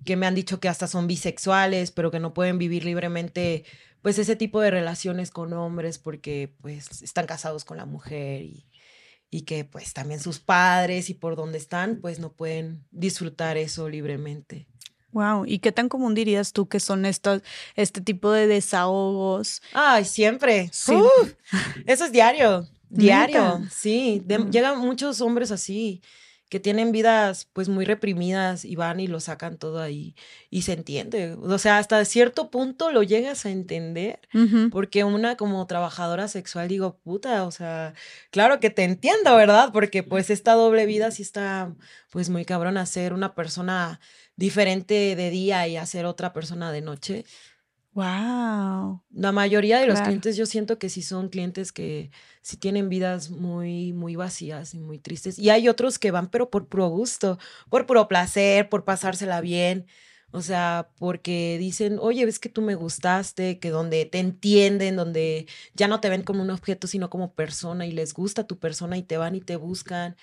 que me han dicho que hasta son bisexuales, pero que no pueden vivir libremente pues ese tipo de relaciones con hombres porque pues están casados con la mujer y, y que pues también sus padres y por donde están pues no pueden disfrutar eso libremente. Wow, ¿y qué tan común dirías tú que son estos, este tipo de desahogos? Ay, siempre. Sí. eso es diario, diario, sí. Mm. llegan muchos hombres así que tienen vidas pues muy reprimidas y van y lo sacan todo ahí y se entiende. O sea, hasta cierto punto lo llegas a entender porque una como trabajadora sexual digo, puta, o sea, claro que te entiendo, ¿verdad? Porque pues esta doble vida sí está pues muy cabrón hacer una persona diferente de día y hacer otra persona de noche. Wow. La mayoría de los clientes yo siento que sí son clientes que sí tienen vidas muy, muy vacías y muy tristes. Y hay otros que van, pero por puro gusto, por puro placer, por pasársela bien. O sea, porque dicen, oye, ves que tú me gustaste, que donde te entienden, donde ya no te ven como un objeto, sino como persona y les gusta tu persona y te van y te buscan.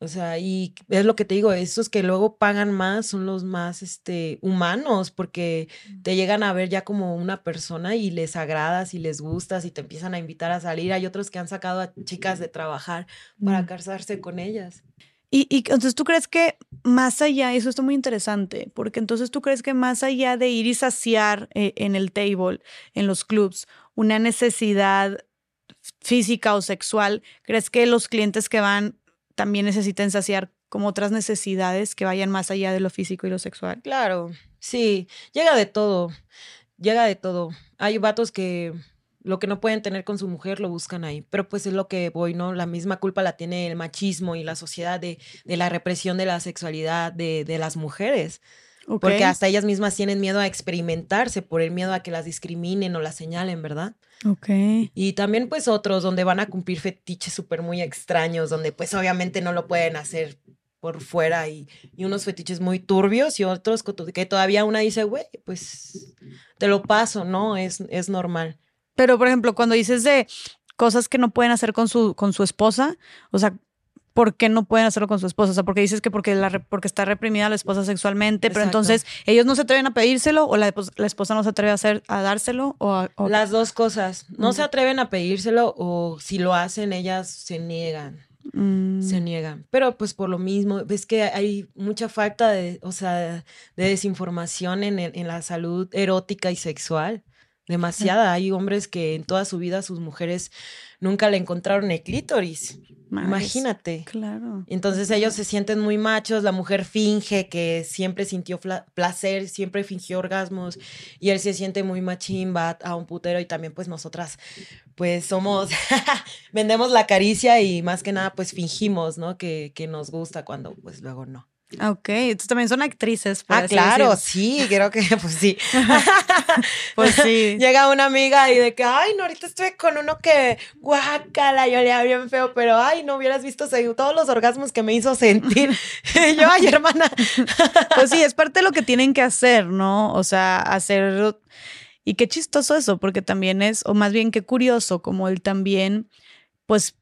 O sea, y es lo que te digo, esos que luego pagan más son los más este, humanos, porque te llegan a ver ya como una persona y les agradas y les gustas y te empiezan a invitar a salir. Hay otros que han sacado a chicas de trabajar para casarse con ellas. Y, y, entonces tú crees que más allá, eso está muy interesante, porque entonces tú crees que más allá de ir y saciar eh, en el table, en los clubs, una necesidad física o sexual, ¿crees que los clientes que van también necesitan saciar como otras necesidades que vayan más allá de lo físico y lo sexual. Claro, sí, llega de todo, llega de todo. Hay vatos que lo que no pueden tener con su mujer lo buscan ahí, pero pues es lo que voy, ¿no? La misma culpa la tiene el machismo y la sociedad de, de la represión de la sexualidad de, de las mujeres. Porque hasta ellas mismas tienen miedo a experimentarse por el miedo a que las discriminen o las señalen, ¿verdad? Ok. Y también pues otros donde van a cumplir fetiches súper muy extraños, donde pues obviamente no lo pueden hacer por fuera y, y unos fetiches muy turbios y otros que todavía una dice, güey, pues te lo paso, ¿no? Es, es normal. Pero, por ejemplo, cuando dices de cosas que no pueden hacer con su, con su esposa, o sea, ¿por qué no pueden hacerlo con su esposa? O sea, porque dices que porque, la, porque está reprimida la esposa sexualmente, pero entonces ellos no se atreven a pedírselo o la, esposa no se atreve a, hacer, a dárselo o, Las dos cosas. No se atreven a pedírselo o si lo hacen ellas se niegan. Mm. Se niegan. Pero pues por lo mismo, ves que hay mucha falta de, o sea, de desinformación en, en la salud erótica y sexual. Demasiada. Hay hombres que en toda su vida sus mujeres nunca le encontraron el clítoris. Imagínate. Claro. Entonces ellos se sienten muy machos, la mujer finge que siempre sintió placer, siempre fingió orgasmos y él se siente muy machimba a un putero y también pues nosotras pues somos, vendemos la caricia y más que nada pues fingimos, ¿no? Que, que nos gusta cuando pues luego no. Ok, entonces también son actrices. ah, claro, sí, creo que pues sí. pues sí. Llega una amiga y de que, ay, no, ahorita estoy con uno que, guácala, yo le bien feo, pero ay, no hubieras visto todos los orgasmos que me hizo sentir. yo, ay, hermana. pues sí, es parte de lo que tienen que hacer, ¿no? O sea, hacer... Y qué chistoso eso, porque también es, o más bien qué curioso, como él también, pues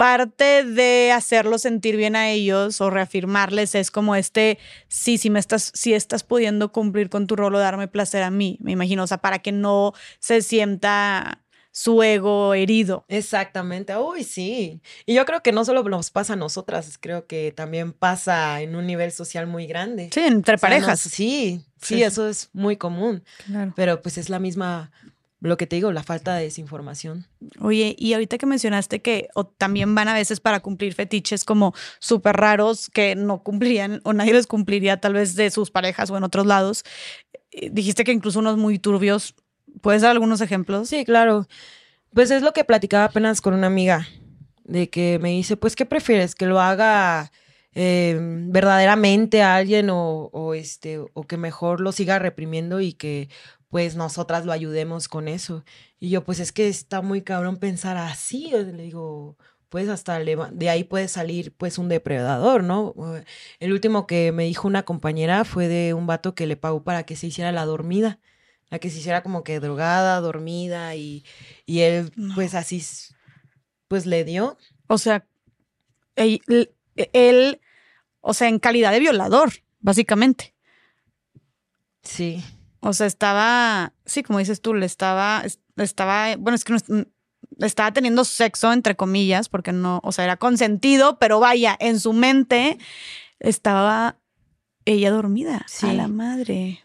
parte de hacerlos sentir bien a ellos o reafirmarles es como este, sí, si me estás, si estás pudiendo cumplir con tu rol o darme placer a mí, me imagino, o sea, para que no se sienta su ego herido. Exactamente, uy, sí. Y yo creo que no solo nos pasa a nosotras, creo que también pasa en un nivel social muy grande. Sí, entre parejas. sí, sí, eso es muy común. Claro. Pero pues es la misma lo que te digo, la falta de desinformación. Oye, y ahorita que mencionaste que también van a veces para cumplir fetiches como súper raros que no cumplirían o nadie les cumpliría tal vez de sus parejas o en otros lados, eh, dijiste que incluso unos muy turbios. ¿Puedes dar algunos ejemplos? Sí, claro. Pues es lo que platicaba apenas con una amiga, de que me dice, pues, ¿qué prefieres? ¿Que lo haga eh, verdaderamente a alguien o, o, este, o que mejor lo siga reprimiendo y que pues nosotras lo ayudemos con eso. Y yo, pues es que está muy cabrón pensar así. Le digo, pues hasta de ahí puede salir pues un depredador, ¿no? El último que me dijo una compañera fue de un vato que le pagó para que se hiciera la dormida, la que se hiciera como que drogada, dormida y, y él pues así pues le dio. O sea, él, él, o sea, en calidad de violador, básicamente. Sí. O sea, estaba, sí, como dices tú, le estaba, estaba, bueno, es que no, estaba teniendo sexo, entre comillas, porque no, o sea, era consentido, pero vaya, en su mente estaba ella dormida. Sí. A la madre.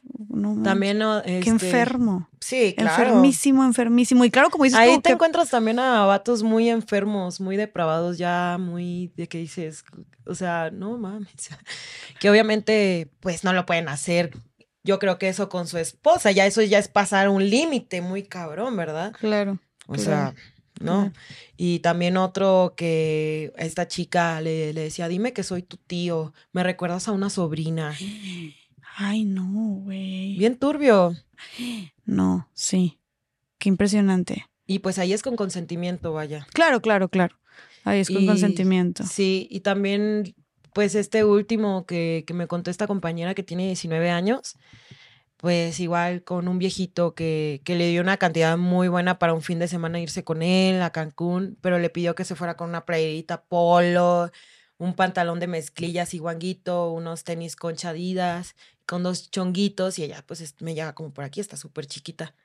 también no, Qué este, enfermo. Sí, claro. Enfermísimo, enfermísimo. Y claro, como dices Ahí te encuentras también a vatos muy enfermos, muy depravados, ya muy de que dices, o sea, no mames. Que obviamente, pues no lo pueden hacer yo creo que eso con su esposa, ya eso ya es pasar un límite muy cabrón, ¿verdad? Claro. O sea, ¿no? Y también otro que esta chica le, le, decía, dime que soy tu tío, me recuerdas a una sobrina. Ay, no, güey. Bien turbio. No, sí. Qué impresionante. Y pues ahí es con consentimiento, vaya. Claro, claro, claro. Ahí es con consentimiento. Sí, y también pues este último que, que, me contó esta compañera que tiene 19 años, pues igual con un viejito que, que, le dio una cantidad muy buena para un fin de semana irse con él a Cancún, pero le pidió que se fuera con una playerita polo, un pantalón de mezclillas y guanguito, unos tenis conchadidas, con dos chonguitos y ella pues me llega como por aquí, está súper chiquita.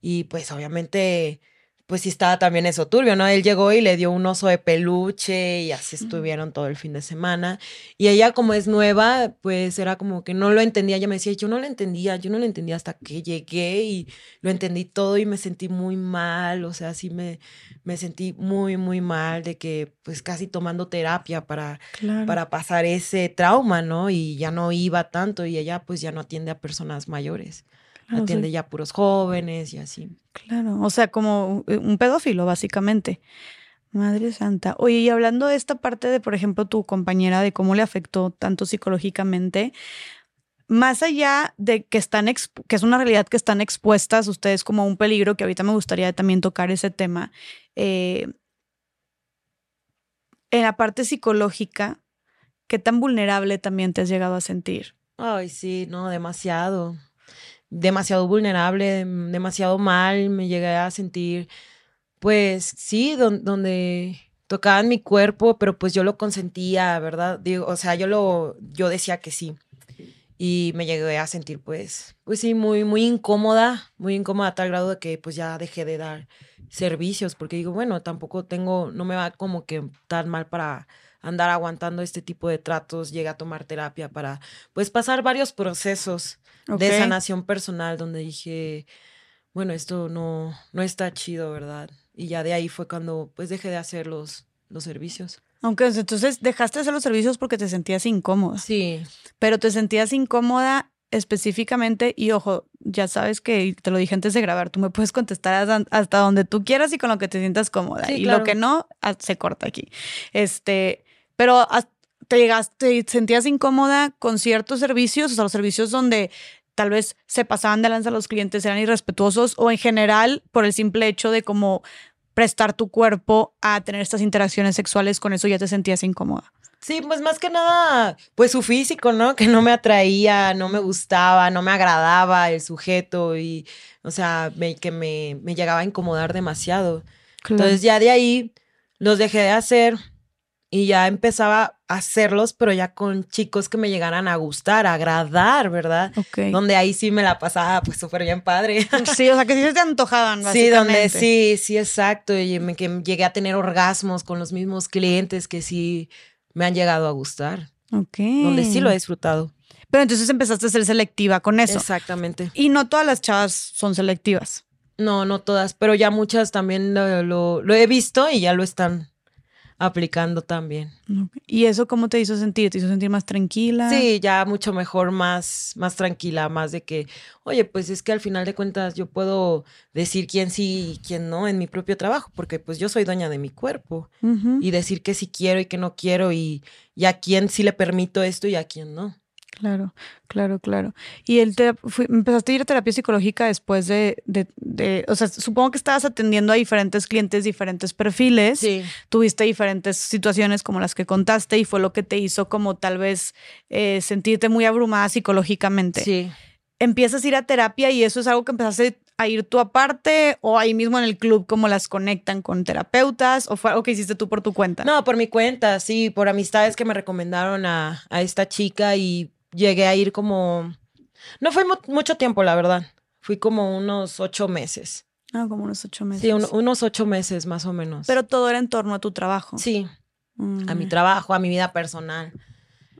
Y pues obviamente pues sí estaba también eso turbio, ¿no? Él llegó y le dio un oso de peluche y así estuvieron todo el fin de semana. Y ella como es nueva, pues era como que no lo entendía. Ella me decía, yo no lo entendía, yo no lo entendía hasta que llegué y lo entendí todo y me sentí muy mal, o sea, sí me, me sentí muy, muy mal de que pues casi tomando terapia para, para pasar ese trauma, ¿no? Y ya no iba tanto y ella pues ya no atiende a personas mayores. Atiende ya puros jóvenes y así. Claro, o sea, como un pedófilo, básicamente. Madre Santa. Oye, y hablando de esta parte de, por ejemplo, tu compañera, de cómo le afectó tanto psicológicamente, más allá de que están, que es una realidad que están expuestas ustedes como un peligro, que ahorita me gustaría también tocar ese tema, eh, en la parte psicológica, ¿qué tan vulnerable también te has llegado a sentir? Ay, sí, no, demasiado demasiado vulnerable, demasiado mal, me llegué a sentir, pues sí, donde tocaban mi cuerpo, pero pues yo lo consentía, ¿verdad? Digo, o sea, yo lo, yo decía que sí. Y me llegué a sentir, pues, pues sí, muy, muy incómoda, muy incómoda a tal grado de que pues ya dejé de dar servicios, porque digo, bueno, tampoco tengo, no me va como que tan mal para andar aguantando este tipo de tratos, llegué a tomar terapia para, pues, pasar varios procesos de sanación personal donde dije, bueno, esto no, no está chido, ¿verdad? Y ya de ahí fue cuando pues dejé de hacer los, los servicios. Aunque entonces dejaste de hacer los servicios porque te sentías incómoda. Sí. Pero te sentías incómoda específicamente y ojo, ya sabes que te lo dije antes de grabar, tú me puedes contestar hasta donde tú quieras y con lo que te sientas cómoda. y lo que no, ah, se corta aquí. Este, pero te llegaste, te sentías incómoda con ciertos servicios, o sea, los servicios donde tal vez se pasaban de lanza a los clientes, eran irrespetuosos o en general por el simple hecho de como prestar tu cuerpo a tener estas interacciones sexuales, con eso ya te sentías incómoda. Sí, pues más que nada, pues su físico, ¿no? Que no me atraía, no me gustaba, no me agradaba el sujeto y, o sea, que me, me, llegaba a incomodar demasiado. Entonces ya de ahí los dejé de hacer y ya empezaba a hacerlos, pero ya con chicos que me llegaran a gustar, a agradar, ¿verdad? Ok. Donde ahí sí me la pasaba pues súper bien padre. Sí, o sea, que sí se te antojaban, Sí, donde sí, sí, exacto. Y me- que llegué a tener orgasmos con los mismos clientes que sí me han llegado a gustar. Ok. Donde sí lo he disfrutado. Pero entonces empezaste a ser selectiva con eso. Exactamente. Y no todas las chavas son selectivas. No, no todas, pero ya muchas también lo, lo- lo he visto y ya lo están aplicando también. ¿Y eso cómo te hizo sentir? ¿Te hizo sentir más tranquila? Sí, ya mucho mejor, más, más tranquila, más de que, oye, pues es que al final de cuentas yo puedo decir quién sí y quién no en mi propio trabajo, porque pues yo soy dueña de mi cuerpo y decir que sí quiero y que no quiero y, y a quién sí le permito esto y a quién no. Claro, claro, claro. ¿Y el fui- empezaste a ir a terapia psicológica después de, de, de- o sea, supongo que estabas atendiendo a diferentes clientes, diferentes perfiles, Sí, tuviste diferentes situaciones como las que contaste y fue lo que te hizo como tal vez eh, sentirte muy abrumada psicológicamente. sí. Empiezas a ir a terapia y eso es algo que empezaste a ir tú aparte o ahí mismo en el club como las conectan con terapeutas o fue algo que hiciste tú por tu cuenta. No, por mi cuenta, sí, por amistades que me recomendaron a, a esta chica y llegué a ir como... No fue mu- mucho tiempo, la verdad. Fui como unos ocho meses. Ah, como unos ocho meses. Sí, un- unos ocho meses más o menos. Pero todo era en torno a tu trabajo. sí, a mi Mm, trabajo, a mi vida personal.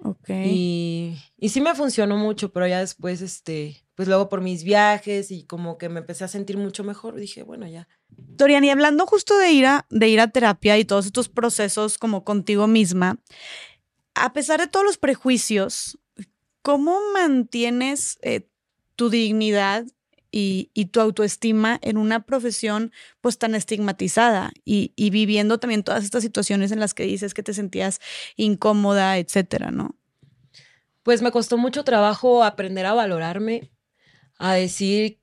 Ok. Y, y sí me funcionó mucho, pero ya después, este, pues luego por mis viajes y como que me empecé a sentir mucho mejor, dije, bueno, ya. Dorian, y hablando justo de ir a, de ir a terapia y todos estos procesos como contigo misma, a pesar de todos los prejuicios, ¿cómo mantienes eh, tu dignidad y, tu autoestima en una profesión pues tan estigmatizada y, y viviendo también todas estas situaciones en las que dices que te sentías incómoda, etcétera, ¿no? Pues me costó mucho trabajo aprender a valorarme, a decir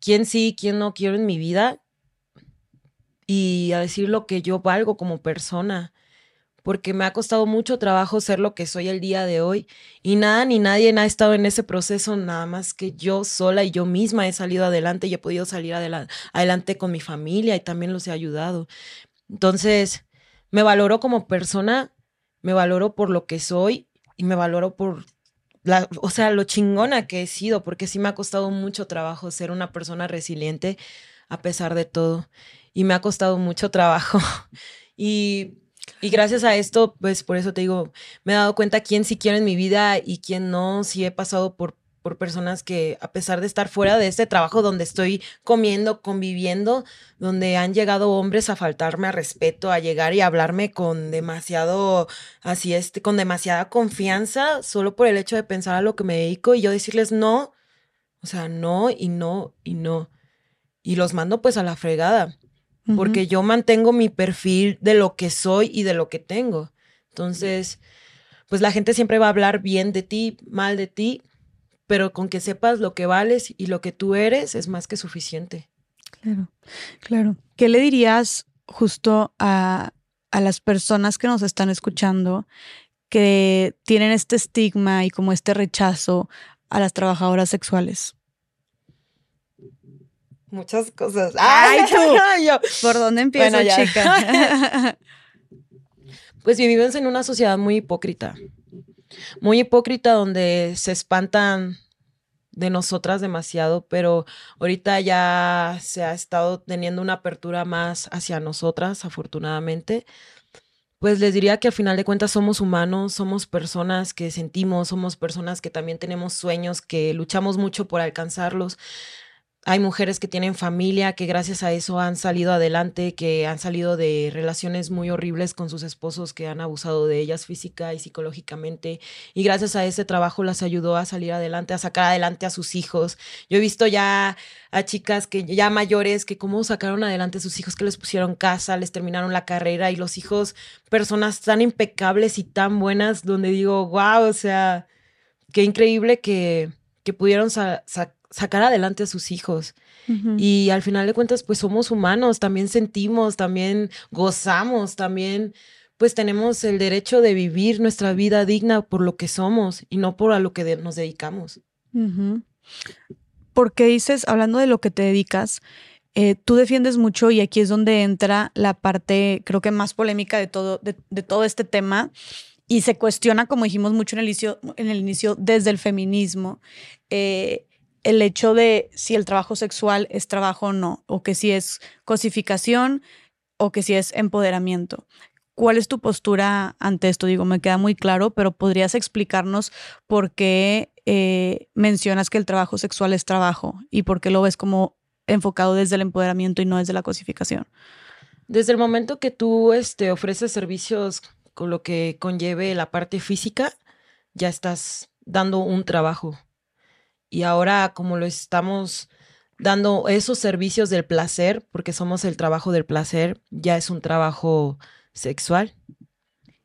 quién sí, quién no quiero en mi vida y a decir lo que yo valgo como persona, porque me ha costado mucho trabajo ser lo que soy el día de hoy y nada ni nadie ha estado en ese proceso, nada más que yo sola y yo misma he salido adelante y he podido salir adela- adelante con mi familia y también los he ayudado. Entonces, me valoro como persona, me valoro por lo que soy y me valoro por o sea, lo chingona que he sido, porque sí me ha costado mucho trabajo ser una persona resiliente a pesar de todo. Y me ha costado mucho trabajo. Y, y gracias a esto, pues por eso te digo, me he dado cuenta quién sí quiero en mi vida y quién no. Sí he pasado por, por personas que, a pesar de estar fuera de este trabajo donde estoy comiendo, conviviendo, donde han llegado hombres a faltarme a respeto, a llegar y hablarme con demasiado, así este, con demasiada confianza, solo por el hecho de pensar a lo que me dedico y yo decirles no, o sea, no y no y no. Y los mando pues a la fregada, Porque yo mantengo mi perfil de lo que soy y de lo que tengo. Entonces, pues la gente siempre va a hablar bien de ti, mal de ti, pero con que sepas lo que vales y lo que tú eres es más que suficiente. Claro, claro. ¿Qué le dirías justo a, a las personas que nos están escuchando que tienen este estigma y como este rechazo a las trabajadoras sexuales? Muchas cosas. ¡Ay, tú! Yo, ¿Por dónde empiezo, Bueno, chica? Pues vivimos en una sociedad muy hipócrita. Muy hipócrita donde se espantan de nosotras demasiado, pero ahorita ya se ha estado teniendo una apertura más hacia nosotras, afortunadamente. Pues les diría que al final de cuentas somos humanos, somos personas que sentimos, somos personas que también tenemos sueños, que luchamos mucho por alcanzarlos. Hay mujeres que tienen familia, que gracias a eso han salido adelante, que han salido de relaciones muy horribles con sus esposos que han abusado de ellas física y psicológicamente. Y gracias a ese trabajo las ayudó a salir adelante, a sacar adelante a sus hijos. Yo he visto ya a chicas que ya mayores que cómo sacaron adelante a sus hijos, que les pusieron casa, les terminaron la carrera y los hijos, personas tan impecables y tan buenas, donde digo, wow, o sea, qué increíble que, que pudieron sa- sa- sacar adelante a sus hijos. Ujú. Y al final de cuentas, pues somos humanos, también sentimos, también gozamos, también pues tenemos el derecho de vivir nuestra vida digna por lo que somos y no por a lo que de- nos dedicamos. Porque dices, hablando de lo que te dedicas, eh, tú defiendes mucho y aquí es donde entra la parte, creo que más polémica de todo, de, todo este tema y se cuestiona, como dijimos mucho en el inicio, en el inicio desde el feminismo, eh, el hecho de si el trabajo sexual es trabajo o no, o que si es cosificación o que si es empoderamiento. ¿Cuál es tu postura ante esto? Digo, me queda muy claro, pero podrías explicarnos por qué eh, mencionas que el trabajo sexual es trabajo y por qué lo ves como enfocado desde el empoderamiento y no desde la cosificación. Desde el momento que tú este, ofreces servicios con lo que conlleve la parte física, ya estás dando un trabajo. Y ahora como lo estamos dando esos servicios del placer, porque somos el trabajo del placer, ya es un trabajo sexual.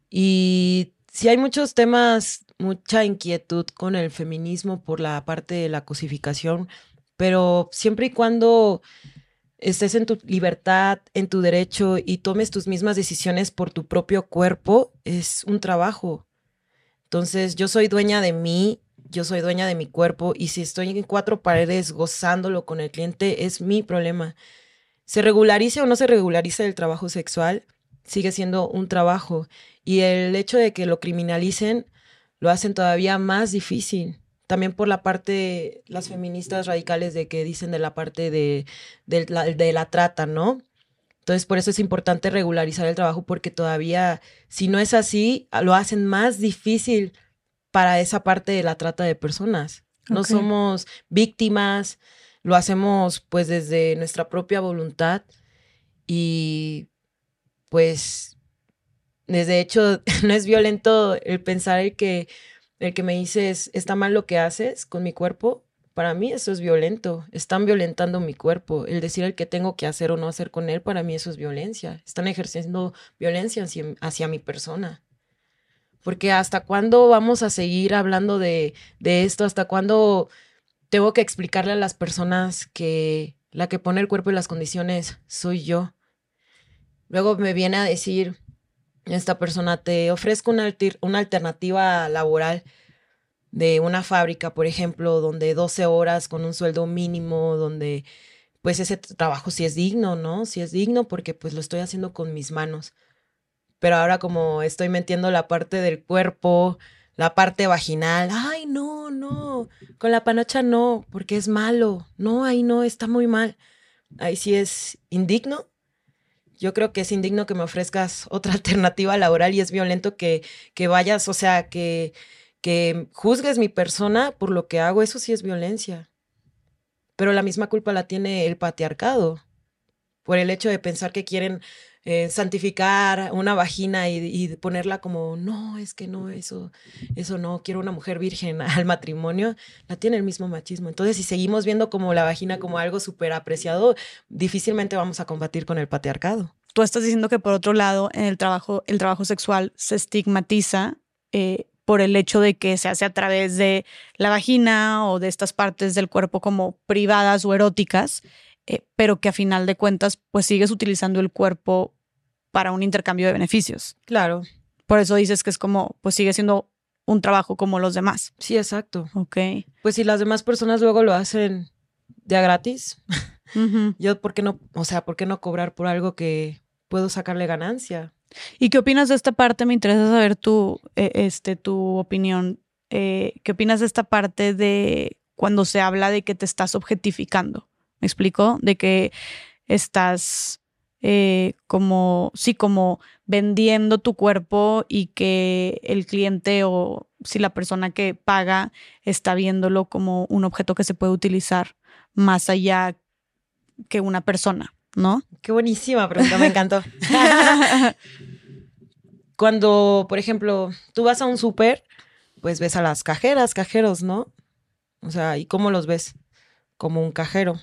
Y si hay muchos temas, mucha inquietud con el feminismo por la parte de la cosificación, pero siempre y cuando estés en tu libertad, en tu derecho y tomes tus mismas decisiones por tu propio cuerpo, es un trabajo. Entonces, yo soy dueña de mí, yo soy dueña de mi cuerpo y si estoy en cuatro paredes gozándolo con el cliente, es mi problema. Se regularice o no se regularice el trabajo sexual, sigue siendo un trabajo y el hecho de que lo criminalicen lo hacen todavía más difícil también por la parte, las feministas radicales de que dicen de la parte de, la, trata, ¿no? Entonces, por eso es importante regularizar el trabajo porque todavía, si no es así, lo hacen más difícil para esa parte de la trata de personas. No somos víctimas, lo hacemos pues desde nuestra propia voluntad y pues desde hecho no es violento el pensar el que el que me dices, está mal lo que haces con mi cuerpo, para mí eso es violento. Están violentando mi cuerpo. El decir el que tengo que hacer o no hacer con él, para mí eso es violencia. Están ejerciendo violencia hacia, mi persona. Porque hasta cuándo vamos a seguir hablando de, de esto, hasta cuándo tengo que explicarle a las personas que la que pone el cuerpo y las condiciones soy yo. Luego me viene a decir, esta persona te ofrezca una, una alternativa laboral de una fábrica, por ejemplo, donde 12 horas con un sueldo mínimo, donde pues ese trabajo sí es digno, ¿no? Sí es digno porque pues lo estoy haciendo con mis manos. Pero ahora como estoy metiendo la parte del cuerpo, la parte vaginal, ay, no, no, con la panocha no, porque es malo, no, ahí no, está muy mal. Ahí sí es indigno yo creo que es indigno que me ofrezcas otra alternativa laboral y es violento que, que vayas, o sea, que, que juzgues mi persona por lo que hago, eso sí es violencia. Pero la misma culpa la tiene el patriarcado por el hecho de pensar que quieren eh, santificar una vagina y, ponerla como, no, es que no, eso, eso no, quiero una mujer virgen al matrimonio, la tiene el mismo machismo. Entonces, si seguimos viendo como la vagina como algo súper apreciado, difícilmente vamos a combatir con el patriarcado. Tú estás diciendo que por otro lado, en el trabajo, el trabajo sexual se estigmatiza eh, por el hecho de que se hace a través de la vagina o de estas partes del cuerpo como privadas o eróticas, eh, pero que a final de cuentas, pues sigues utilizando el cuerpo para un intercambio de beneficios. Claro. Por eso dices que es como, pues sigue siendo un trabajo como los demás. Sí, exacto. Ok. Pues si las demás personas luego lo hacen de a gratis, yo, ¿por qué no? O sea, ¿por qué no cobrar por algo que puedo sacarle ganancia? ¿Y qué opinas de esta parte? Me interesa saber tu, eh, este, tu opinión. Eh, ¿Qué opinas de esta parte de cuando se habla de que te estás objetificando? ¿Me explico? De que estás eh, como, sí, como vendiendo tu cuerpo y que el cliente o si la persona que paga está viéndolo como un objeto que se puede utilizar más allá que una persona, ¿no? Qué buenísima pregunta, me encantó. Cuando, por ejemplo, tú vas a un súper, pues ves a las cajeras, cajeros, ¿no? O sea, ¿y cómo los ves? Como un cajero.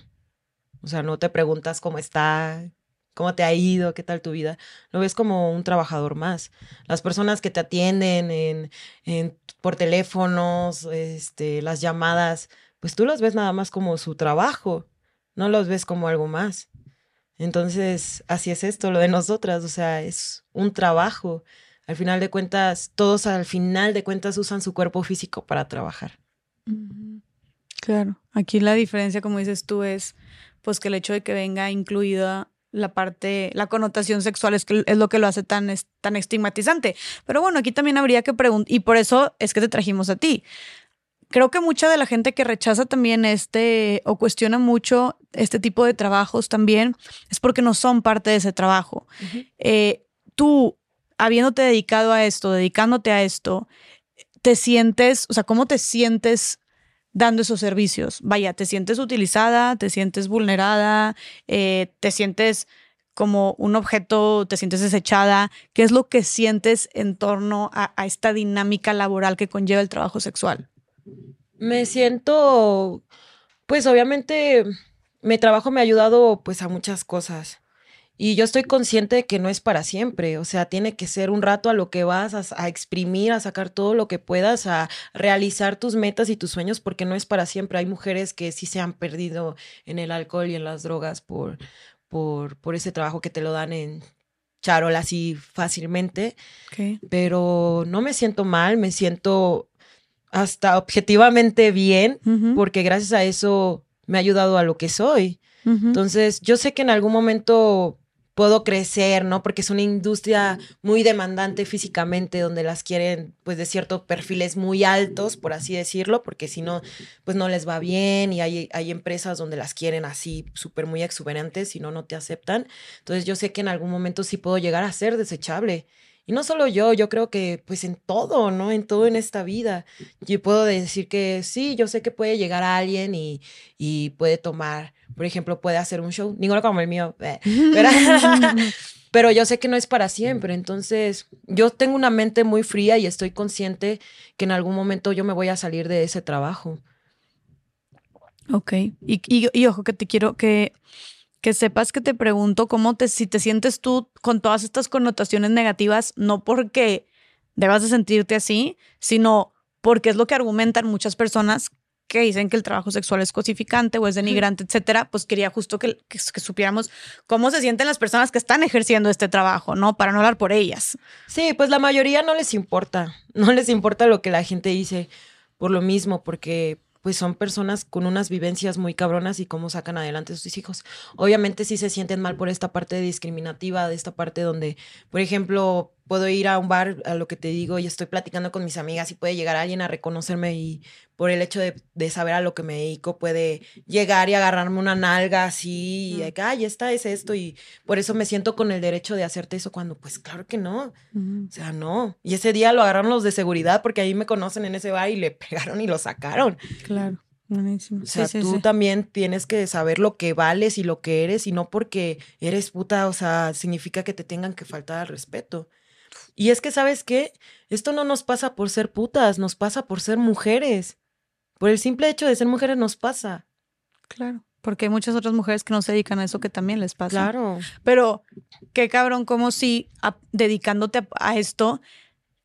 O sea, no te preguntas cómo está, cómo te ha ido, qué tal tu vida. Lo ves como un trabajador más. Las personas que te atienden en, en, por teléfonos, este, las llamadas, pues tú los ves nada más como su trabajo, no los ves como algo más. Entonces, así es esto, lo de nosotras, o sea, es un trabajo. Al final de cuentas, todos al final de cuentas usan su cuerpo físico para trabajar. Claro, aquí la diferencia, como dices tú, es pues que el hecho de que venga incluida la parte, la connotación sexual es, que es lo que lo hace tan, tan estigmatizante. Pero bueno, aquí también habría que preguntar, y por eso es que te trajimos a ti. Creo que mucha de la gente que rechaza también este o cuestiona mucho este tipo de trabajos también es porque no son parte de ese trabajo. Eh, tú, habiéndote dedicado a esto, dedicándote a esto, te sientes, o sea, ¿cómo te sientes dando esos servicios? Vaya, ¿te sientes utilizada? ¿Te sientes vulnerada? Eh, ¿Te sientes como un objeto, te sientes desechada? ¿Qué es lo que sientes en torno a, esta dinámica laboral que conlleva el trabajo sexual? Me siento, pues obviamente mi trabajo me ha ayudado pues a muchas cosas. Y yo estoy consciente de que no es para siempre, o sea, tiene que ser un rato a lo que vas a, exprimir, a sacar todo lo que puedas, a realizar tus metas y tus sueños, porque no es para siempre. Hay mujeres que sí se han perdido en el alcohol y en las drogas por, por, por ese trabajo que te lo dan en charola así fácilmente. Pero no me siento mal, me siento hasta objetivamente bien, porque gracias a eso me ha ayudado a lo que soy. Entonces, yo sé que en algún momento puedo crecer, ¿no? Porque es una industria muy demandante físicamente, donde las quieren, pues, de ciertos perfiles muy altos, por así decirlo, porque si no, pues no les va bien y hay, hay empresas donde las quieren así, súper muy exuberantes, si no, no te aceptan. Entonces, yo sé que en algún momento sí puedo llegar a ser desechable. Y no solo yo, yo creo que pues en todo, ¿no? En todo en esta vida. Yo puedo decir que sí, yo sé que puede llegar a alguien y, y puede tomar por ejemplo, puede hacer un show, ninguno como el mío, eh, pero, yo sé que no es para siempre, entonces yo tengo una mente muy fría y estoy consciente que en algún momento yo me voy a salir de ese trabajo. Ok, y, y, ojo que te quiero que, que sepas que te pregunto cómo te, si te sientes tú con todas estas connotaciones negativas, no porque debas de sentirte así, sino porque es lo que argumentan muchas personas que dicen que el trabajo sexual es cosificante o es denigrante, etcétera, pues quería justo que, que, supiéramos cómo se sienten las personas que están ejerciendo este trabajo, ¿no? Para no hablar por ellas. Sí, pues la mayoría no les importa, no les importa lo que la gente dice por lo mismo, porque pues son personas con unas vivencias muy cabronas y cómo sacan adelante a sus hijos. Obviamente sí se sienten mal por esta parte discriminativa, de esta parte donde, por ejemplo, puedo ir a un bar, a lo que te digo, y estoy platicando con mis amigas y puede llegar alguien a reconocerme y por el hecho de, de saber a lo que me dedico, puede llegar y agarrarme una nalga así, y de que, ay, esta es esto, y por eso me siento con el derecho de hacerte eso cuando, pues claro que no, o sea, no. Y ese día lo agarraron los de seguridad porque ahí me conocen en ese bar y le pegaron y lo sacaron. Claro. Buenísimo. O sea, tú también tienes que saber lo que vales y lo que eres y no porque eres puta, o sea, significa que te tengan que faltar al respeto. Y es que, ¿sabes qué? Esto no nos pasa por ser putas, nos pasa por ser mujeres. Por el simple hecho de ser mujeres nos pasa. Claro. Porque hay muchas otras mujeres que no se dedican a eso que también les pasa. Claro. Pero qué cabrón, como si dedicándote a, esto,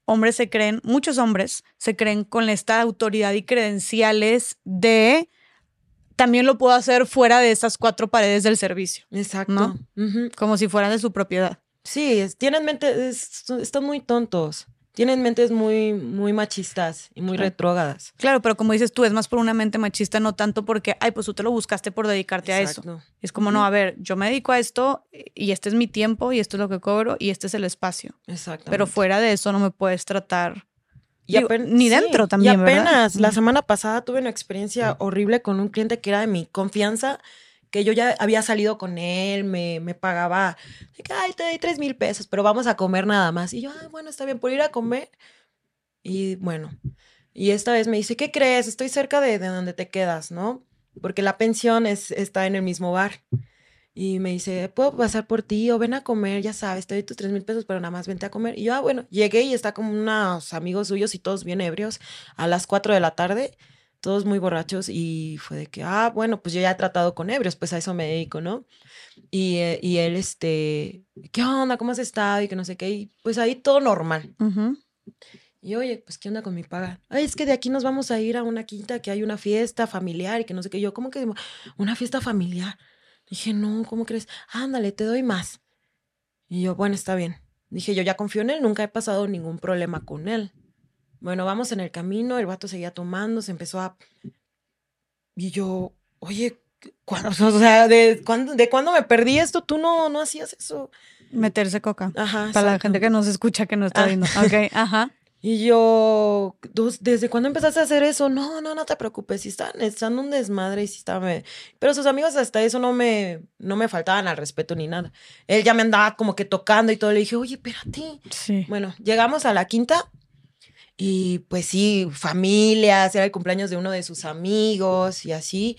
hombres se creen, muchos hombres se creen con esta autoridad y credenciales de también lo puedo hacer fuera de esas cuatro paredes del servicio. Exacto. Como si fueran de su propiedad. Sí, tienen mentes, están muy tontos. Tienen mentes muy, muy machistas y muy retrógadas. Claro, pero como dices tú, es más por una mente machista, no tanto porque, ay, pues tú te lo buscaste por dedicarte a eso. Es como, no, a ver, yo me dedico a esto y este es mi tiempo y esto es lo que cobro y este es el espacio. Exacto. Pero fuera de eso no me puedes tratar. ni dentro también. Y apenas, la semana pasada tuve una experiencia horrible con un cliente que era de mi confianza que yo ya había salido con él, me, me pagaba, ay, te doy tres mil pesos, pero vamos a comer nada más. Y yo, ah, bueno, está bien, por ir a comer. Y bueno, y esta vez me dice, ¿qué crees? Estoy cerca de, de donde te quedas, ¿no? Porque la pensión es, está en el mismo bar. Y me dice, ¿puedo pasar por ti o ven a comer? Ya sabes, te doy tus tres mil pesos, pero nada más vente a comer. Y yo, ah, bueno, llegué y está como unos amigos suyos y todos bien ebrios a las cuatro de la tarde todos muy borrachos y fue de que, ah, bueno, pues yo ya he tratado con ebrios, pues a eso me dedico, ¿no? Y, eh, y él, este, ¿qué onda? ¿Cómo has estado? Y que no sé qué, y pues ahí todo normal. Y oye, pues ¿qué onda con mi paga? Ay, es que de aquí nos vamos a ir a una quinta que hay una fiesta familiar y que no sé qué. Yo, ¿cómo que una fiesta familiar? Dije, no, ¿cómo crees? Ándale, te doy más. Y yo, bueno, está bien. Dije, yo ya confío en él, nunca he pasado ningún problema con él. Bueno, vamos en el camino, el vato seguía tomando, se empezó a... Y yo, oye, ¿cuándo? o sea, ¿de cuándo, ¿de cuándo me perdí esto? Tú no, no hacías eso. Meterse coca. Ajá. Para la gente que no se escucha, que no está Ah. viendo. Ok, ajá. Y yo, "Dos- ¿desde cuándo empezaste a hacer eso? No, no, no te preocupes, si están, están un desmadre y si. Pero sus amigos hasta eso no me, no me faltaban al respeto ni nada. Él ya me andaba como que tocando y todo. Le dije, oye, espérate. Sí. Bueno, llegamos a la quinta y pues sí, familias, era el cumpleaños de uno de sus amigos y así.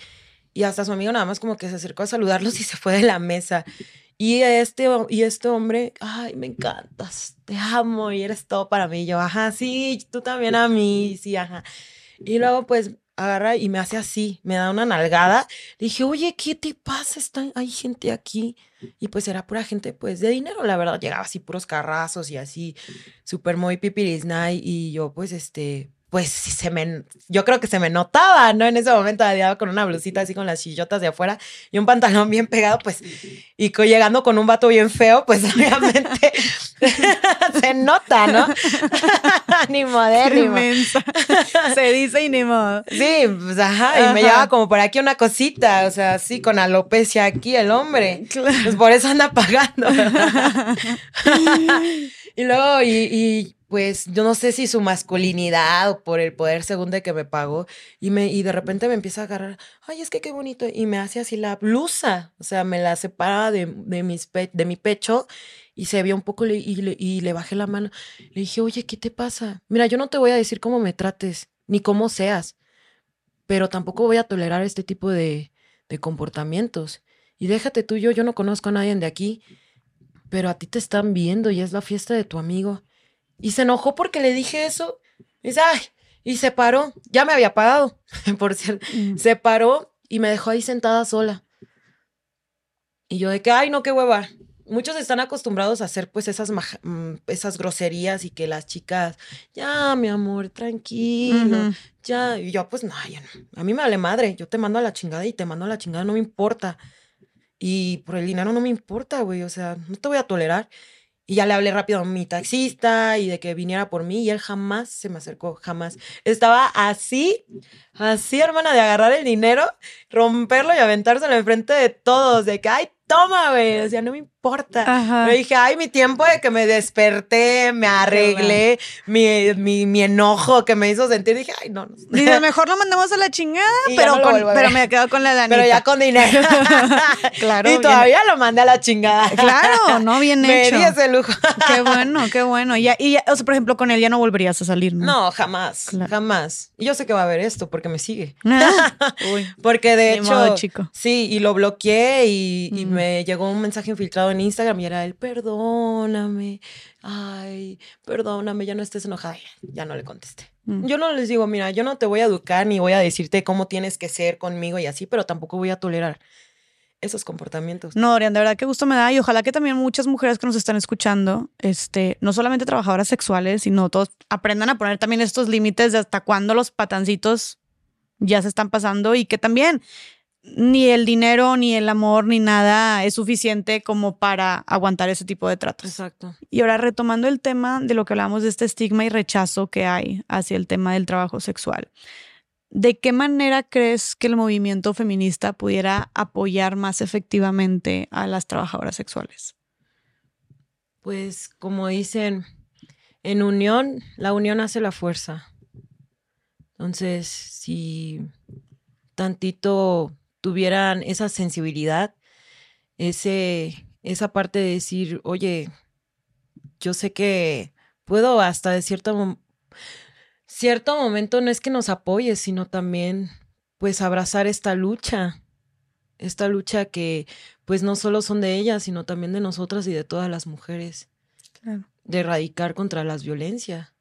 Y hasta su amigo nada más como que se acercó a saludarlos y se fue de la mesa. Y este, y este hombre, ay, me encantas, te amo y eres todo para mí. Y yo, ajá, sí, tú también a mí, sí, ajá. Y luego pues agarra y me hace así, me da una nalgada. Le dije, oye, ¿qué te pasa? Está, hay gente aquí. Y pues era pura gente pues de dinero, la verdad. Llegaba así puros carrazos y así, súper muy pipirisnay. Y yo pues este, pues se me, yo creo que se me notaba, ¿no? En ese momento andaba con una blusita así con las chillotas de afuera y un pantalón bien pegado, pues, y co- llegando con un vato bien feo, pues obviamente se nota, ¿no? ni mensa. Se dice y ni modo. Sí, pues ajá, y me llevaba como por aquí una cosita, o sea, así con alopecia aquí el hombre. Pues por eso anda pagando. y luego, y, y, pues yo no sé si su masculinidad o por el poder según de que me pagó, y, me, y de repente me empieza a agarrar, ay, es que qué bonito, y me hace así la blusa, o sea, me la separa de, de, mis pe- de mi pecho y se vio un poco y, le, y le bajé la mano. Le dije, oye, ¿qué te pasa? Mira, yo no te voy a decir cómo me trates, ni cómo seas, pero tampoco voy a tolerar este tipo de, de comportamientos. Y déjate tú, yo no conozco a nadie de aquí, pero a ti te están viendo y es la fiesta de tu amigo. Y se enojó porque le dije eso. Y dice, ay, y se paró. Ya me había pagado, por cierto. Mm. Se paró y me dejó ahí sentada sola. Y yo de que, ay, no, qué hueva. Muchos están acostumbrados a hacer pues esas, mm, esas groserías y que las chicas, ya, mi amor, tranquilo, Ujú. ya. Y yo, pues, no, ya no. A mí me vale madre. Yo te mando a la chingada y te mando a la chingada, no me importa. Y por el dinero no me importa, güey. O sea, no te voy a tolerar. Y ya le hablé rápido a mi taxista y de que viniera por mí y él jamás se me acercó, jamás. Estaba así, así, hermana, de agarrar el dinero, romperlo y aventárselo enfrente de todos, de que, ay, toma, güey. O sea, no me importa. Ajá. Yo dije, ay, mi tiempo de que me desperté, me arreglé, mi, mi, mi enojo que me hizo sentir, dije, ay, no, no. Dices, mejor lo mandamos a la chingada, Y pero, no con- pero ver. me quedo con la lanita. Pero ya con dinero. Claro, Y bien- todavía lo mandé a la chingada. Claro, no, bien Me hecho. di ese lujo. Qué bueno, qué bueno. Y, ya, y ya, o sea, por ejemplo, con él ya no volverías a salir, ¿no? No, jamás, Claro. jamás. Y yo sé que va a haber esto porque me sigue. Ah, Uy. Porque de Ni hecho, modo, chico. sí, y lo bloqueé y, y me llegó un mensaje infiltrado en Instagram y era él, perdóname, ay, perdóname, ya no estés enojada. Ya, no le contesté. Mm. Yo no les digo, mira, yo no te voy a educar ni voy a decirte cómo tienes que ser conmigo y así, pero tampoco voy a tolerar esos comportamientos. No, Dorian, de verdad que gusto me da y ojalá que también muchas mujeres que nos están escuchando, este, no solamente trabajadoras sexuales, sino todos aprendan a poner también estos límites de hasta cuándo los patancitos ya se están pasando y que también ni el dinero, ni el amor, ni nada es suficiente como para aguantar ese tipo de tratos. Exacto. Y ahora retomando el tema de lo que hablamos de este estigma y rechazo que hay hacia el tema del trabajo sexual. ¿De qué manera crees que el movimiento feminista pudiera apoyar más efectivamente a las trabajadoras sexuales? Pues como dicen, en unión, la unión hace la fuerza. Entonces, si tantito tuvieran esa sensibilidad, ese, esa parte de decir, oye, yo sé que puedo hasta de cierto, cierto momento no es que nos apoyes, sino también pues abrazar esta lucha, esta lucha que pues no solo son de ellas, sino también de nosotras y de todas las mujeres, Claro. de erradicar contra las violencias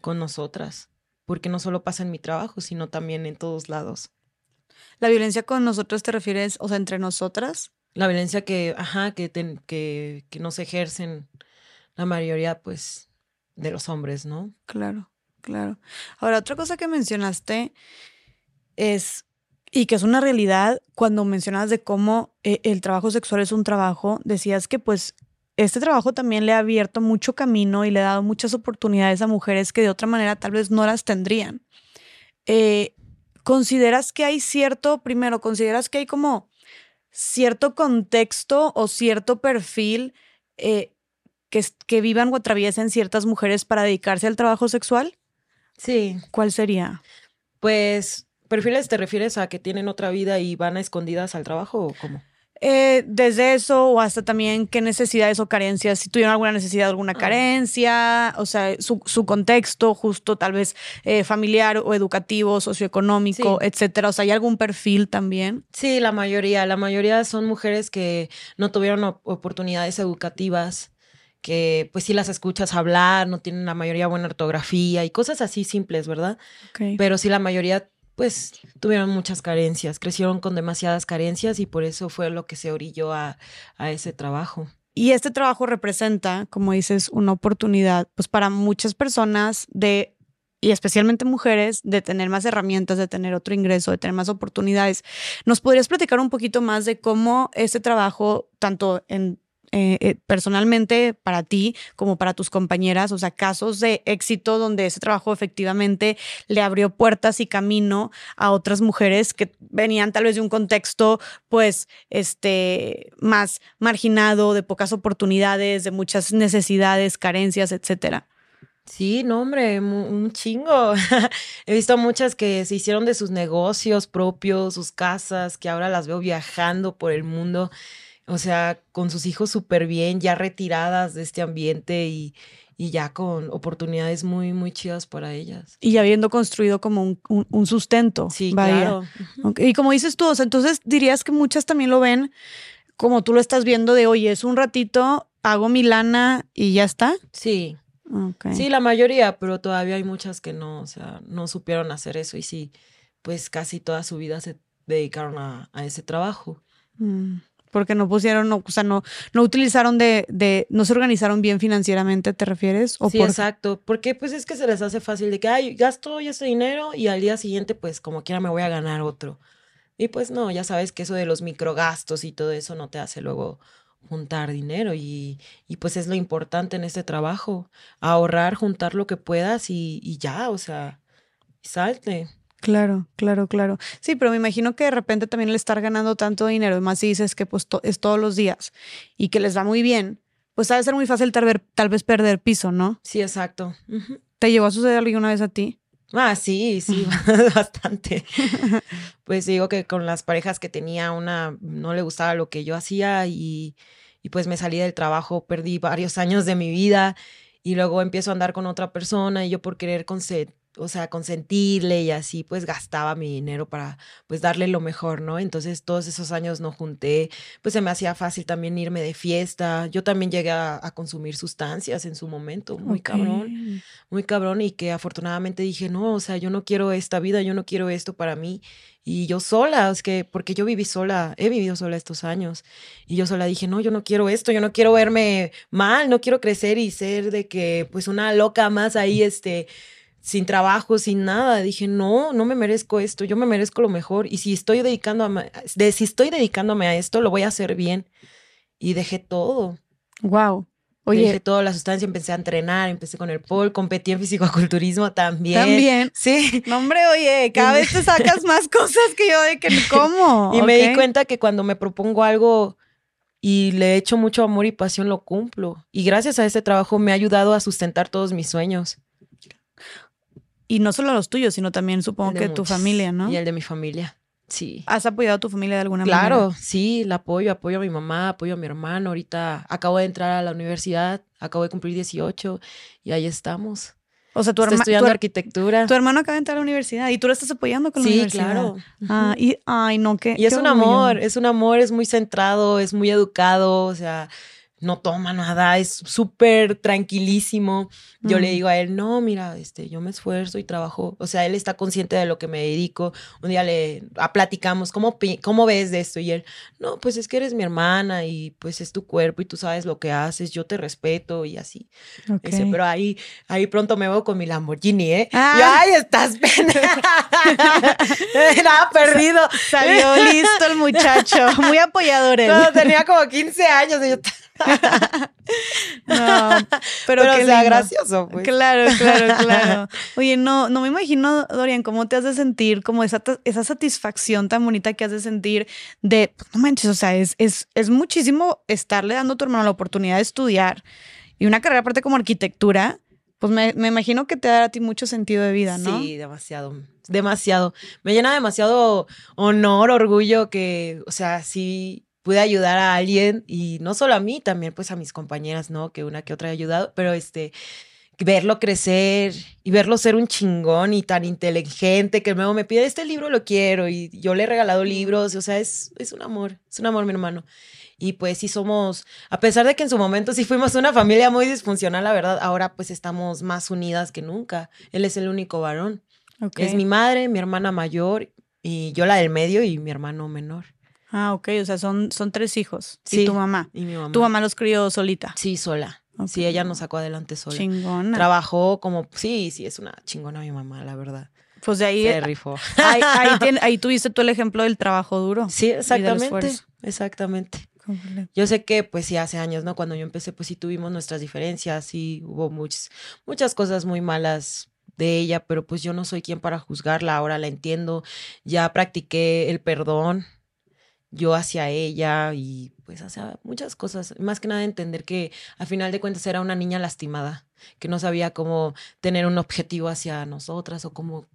con nosotras, porque no solo pasa en mi trabajo, sino también en todos lados. La violencia con nosotros te refieres, o sea, entre nosotras. La violencia que, ajá, que, ten- que, que nos ejercen la mayoría, pues, de los hombres, ¿no? Claro, claro. Ahora, otra cosa que mencionaste es, y que es una realidad, cuando mencionas de cómo eh, el trabajo sexual es un trabajo, decías que pues este trabajo también le ha abierto mucho camino y le ha dado muchas oportunidades a mujeres que de otra manera tal vez no las tendrían. Eh, ¿consideras que hay cierto, primero, consideras que hay como cierto contexto o cierto perfil eh, que, que vivan o atraviesen ciertas mujeres para dedicarse al trabajo sexual? Sí. ¿Cuál sería? Pues, ¿perfiles te refieres a que tienen otra vida y van a escondidas al trabajo o cómo? Eh, desde eso o hasta también qué necesidades o carencias, si tuvieron alguna necesidad, alguna Ah. carencia, o sea, su, su contexto justo tal vez eh, familiar o educativo, socioeconómico, Sí. etcétera. O sea, ¿hay algún perfil también? Sí, la mayoría. La mayoría son mujeres que no tuvieron op- oportunidades educativas, que pues sí las escuchas hablar, no tienen la mayoría buena ortografía y cosas así simples, ¿verdad? Pero sí la mayoría pues tuvieron muchas carencias, crecieron con demasiadas carencias y por eso fue lo que se orilló a, ese trabajo. Y este trabajo representa, como dices, una oportunidad, pues para muchas personas de, y especialmente mujeres, de tener más herramientas, de tener otro ingreso, de tener más oportunidades. ¿Nos podrías platicar un poquito más de cómo este trabajo, tanto en eh, eh, personalmente para ti como para tus compañeras, o sea, casos de éxito donde ese trabajo efectivamente le abrió puertas y camino a otras mujeres que venían tal vez de un contexto pues este más marginado, de pocas oportunidades, de muchas necesidades, carencias, etcétera. Sí, no, hombre, un chingo. He visto muchas que se hicieron de sus negocios propios, sus casas, que ahora las veo viajando por el mundo, o sea, con sus hijos súper bien, ya retiradas de este ambiente y, y ya con oportunidades muy, muy chidas para ellas. Y habiendo construido como un, un- un sustento. Sí, vaya. claro. Y como dices tú, o sea, entonces dirías que muchas también lo ven como tú lo estás viendo de, oye, es un ratito, hago mi lana y ya está. Sí, sí, la mayoría, pero todavía hay muchas que no, o sea, no supieron hacer eso y sí, pues casi toda su vida se dedicaron a, a ese trabajo. Mm, Porque no pusieron, no, o sea, no, no utilizaron de, de, no se organizaron bien financieramente, ¿te refieres? ¿O sí, por- exacto, porque pues es que se les hace fácil de que, ay, gasto hoy este dinero y al día siguiente pues como quiera me voy a ganar otro. Y pues no, ya sabes que eso de los microgastos y todo eso no te hace luego juntar dinero y, y pues es lo importante en este trabajo, ahorrar, juntar lo que puedas y, y ya, o sea, salte. Claro, claro, claro. Sí, pero me imagino que de repente también el estar ganando tanto dinero, y más si dices que pues to- es todos los días y que les va muy bien, pues ha de ser muy fácil tal, ver- tal vez perder piso, ¿no? Sí, exacto. ¿Te llegó a suceder alguna vez a ti? Ah, sí, sí, bastante. Pues digo que con las parejas que tenía, una no le gustaba lo que yo hacía y, y pues me salí del trabajo, perdí varios años de mi vida y luego empiezo a andar con otra persona y yo por querer conse- o sea, consentirle y así pues gastaba mi dinero para pues darle lo mejor, ¿no? Entonces todos esos años no junté, pues se me hacía fácil también irme de fiesta. Yo también llegué a, a consumir sustancias en su momento, muy cabrón muy cabrón y que afortunadamente dije, no, o sea, yo no quiero esta vida, yo no quiero esto para mí. Y yo sola, es que, porque yo viví sola, he vivido sola estos años. Y yo sola dije, no, yo no quiero esto, yo no quiero verme mal, no quiero crecer y ser de que, pues, una loca más ahí, este, sin trabajo, sin nada. Dije, no, no me merezco esto, yo me merezco lo mejor. Y si estoy dedicando a, de, si estoy dedicándome a esto, lo voy a hacer bien. Y dejé todo. Wow. Oye, dejé toda la sustancia, empecé a entrenar, empecé con el pole, competí en fisicoculturismo también. también. Sí. No, hombre, oye, cada vez te sacas más cosas que yo de que cómo. Y me di cuenta que cuando me propongo algo y le echo mucho amor y pasión, lo cumplo. Y gracias a este trabajo me ha ayudado a sustentar todos mis sueños. Y no solo los tuyos, sino también supongo que tu familia, ¿no? Y el de mi familia. Sí. ¿Has apoyado a tu familia de alguna manera? Claro, sí, la apoyo, apoyo a mi mamá, apoyo a mi hermano. Ahorita acabo de entrar a la universidad, acabo de cumplir 18 y ahí estamos. O sea, tu, Estoy herma- estudiando tu, her- arquitectura. tu hermano acaba de entrar a la universidad y tú lo estás apoyando con la Sí, universidad. claro. Ah, y, ay, no, qué. Y es qué un orgullo. amor, es un amor, es muy centrado, es muy educado, o sea, no toma nada, es súper tranquilísimo. Yo le Mm. digo a él, no, mira, este, yo me esfuerzo y trabajo, o sea, él está consciente de lo que me dedico. Un día le ah, platicamos, ¿cómo, ¿cómo ves de esto? Y él, no, pues es que eres mi hermana y pues es tu cuerpo y tú sabes lo que haces, yo te respeto y así. Dice, pero ahí, ahí pronto me veo con mi Lamborghini, ¿eh? Ah. Y, ay, estás. Nada perdido. Salió listo el muchacho. Muy apoyador él. Cuando tenía como 15 años. y yo, no, pero, Pero qué sea lindo. gracioso, pues. Claro, claro, claro. Oye, no, no me imagino, Dorian, cómo te has de sentir, como esa, esa satisfacción tan bonita que has de sentir de, no manches, o sea, es, es, es muchísimo estarle dando a tu hermano la oportunidad de estudiar y una carrera aparte como arquitectura, pues me, me imagino que te da a ti mucho sentido de vida, ¿no? Sí, demasiado, demasiado. Me llena demasiado honor, orgullo que, o sea, sí pude ayudar a alguien y no solo a mí, también pues a mis compañeras, ¿no? Que una que otra he ayudado, pero este, verlo crecer y verlo ser un chingón y tan inteligente que luego me pide este libro, lo quiero y yo le he regalado libros, o sea, es, es un amor, es un amor mi hermano. Y pues sí somos, a pesar de que en su momento sí fuimos una familia muy disfuncional, la verdad, ahora pues estamos más unidas que nunca. Él es el único varón. Es mi madre, mi hermana mayor y yo la del medio y mi hermano menor. Ah, ok, o sea, son, son tres hijos. Sí. Y tu mamá. Y mi mamá. Tu mamá los crió solita. Sí, sola. Ok. Sí, ella nos sacó adelante sola. Chingona. Trabajó como, sí, sí, es una chingona mi mamá, la verdad. pues de ahí, Se rifó. ahí, ahí tuviste tú el ejemplo del trabajo duro. Sí, exactamente. Exactamente. Completo. Yo sé que, pues sí, hace años, ¿no? Cuando yo empecé, pues sí tuvimos nuestras diferencias, sí hubo muchas, muchas cosas muy malas de ella, pero pues yo no soy quien para juzgarla, ahora la entiendo, ya practiqué el perdón yo hacia ella y pues hacia muchas cosas, más que nada entender que a final de cuentas era una niña lastimada, que no sabía cómo tener un objetivo hacia nosotras o cómo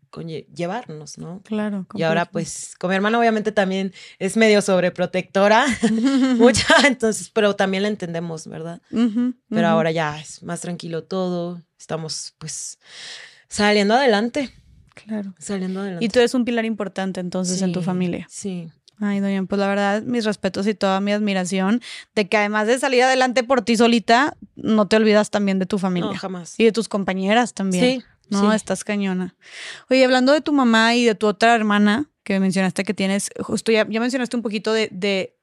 llevarnos, ¿no? Claro. Y ahora pues con mi hermana obviamente también es medio sobreprotectora, mucha, entonces, pero también la entendemos, ¿verdad? Pero ahora ya es más tranquilo todo, estamos pues saliendo adelante, Claro. saliendo adelante. Y tú eres un pilar importante entonces en tu familia. Sí. Ay, doña, pues la verdad, mis respetos y toda mi admiración de que además de salir adelante por ti solita, no te olvidas también de tu familia. No, jamás. y de tus compañeras también. Sí, No, sí. estás cañona. Oye, hablando de tu mamá y de tu otra hermana, que mencionaste que tienes, justo ya, ya mencionaste un poquito de, de,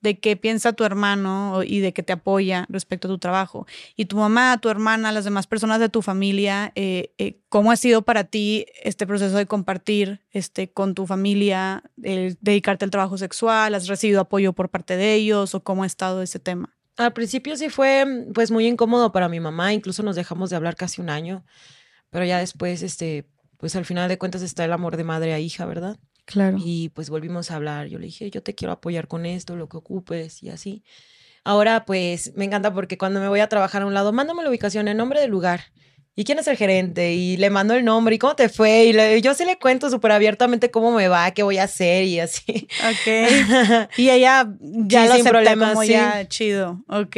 de qué piensa tu hermano y de que te apoya respecto a tu trabajo. Y tu mamá, tu hermana, las demás personas de tu familia, eh, eh, ¿cómo ha sido para ti este proceso de compartir este, con tu familia, dedicarte al trabajo sexual? ¿Has recibido apoyo por parte de ellos o cómo ha estado ese tema? Al principio sí fue pues muy incómodo para mi mamá, incluso nos dejamos de hablar casi un año, pero ya después, este, pues al final de cuentas está el amor de madre a hija, ¿verdad? Claro. Y pues volvimos a hablar. Yo le dije, yo te quiero apoyar con esto, lo que ocupes y así. Ahora pues me encanta porque cuando me voy a trabajar a un lado, mándame la ubicación, el nombre del lugar. ¿Y quién es el gerente? Y le mando el nombre y cómo te fue. Y le- yo sí le cuento súper abiertamente cómo me va, qué voy a hacer y así. Ok. Y ella ya Sí, lo sin como sí. ya chido. Ok,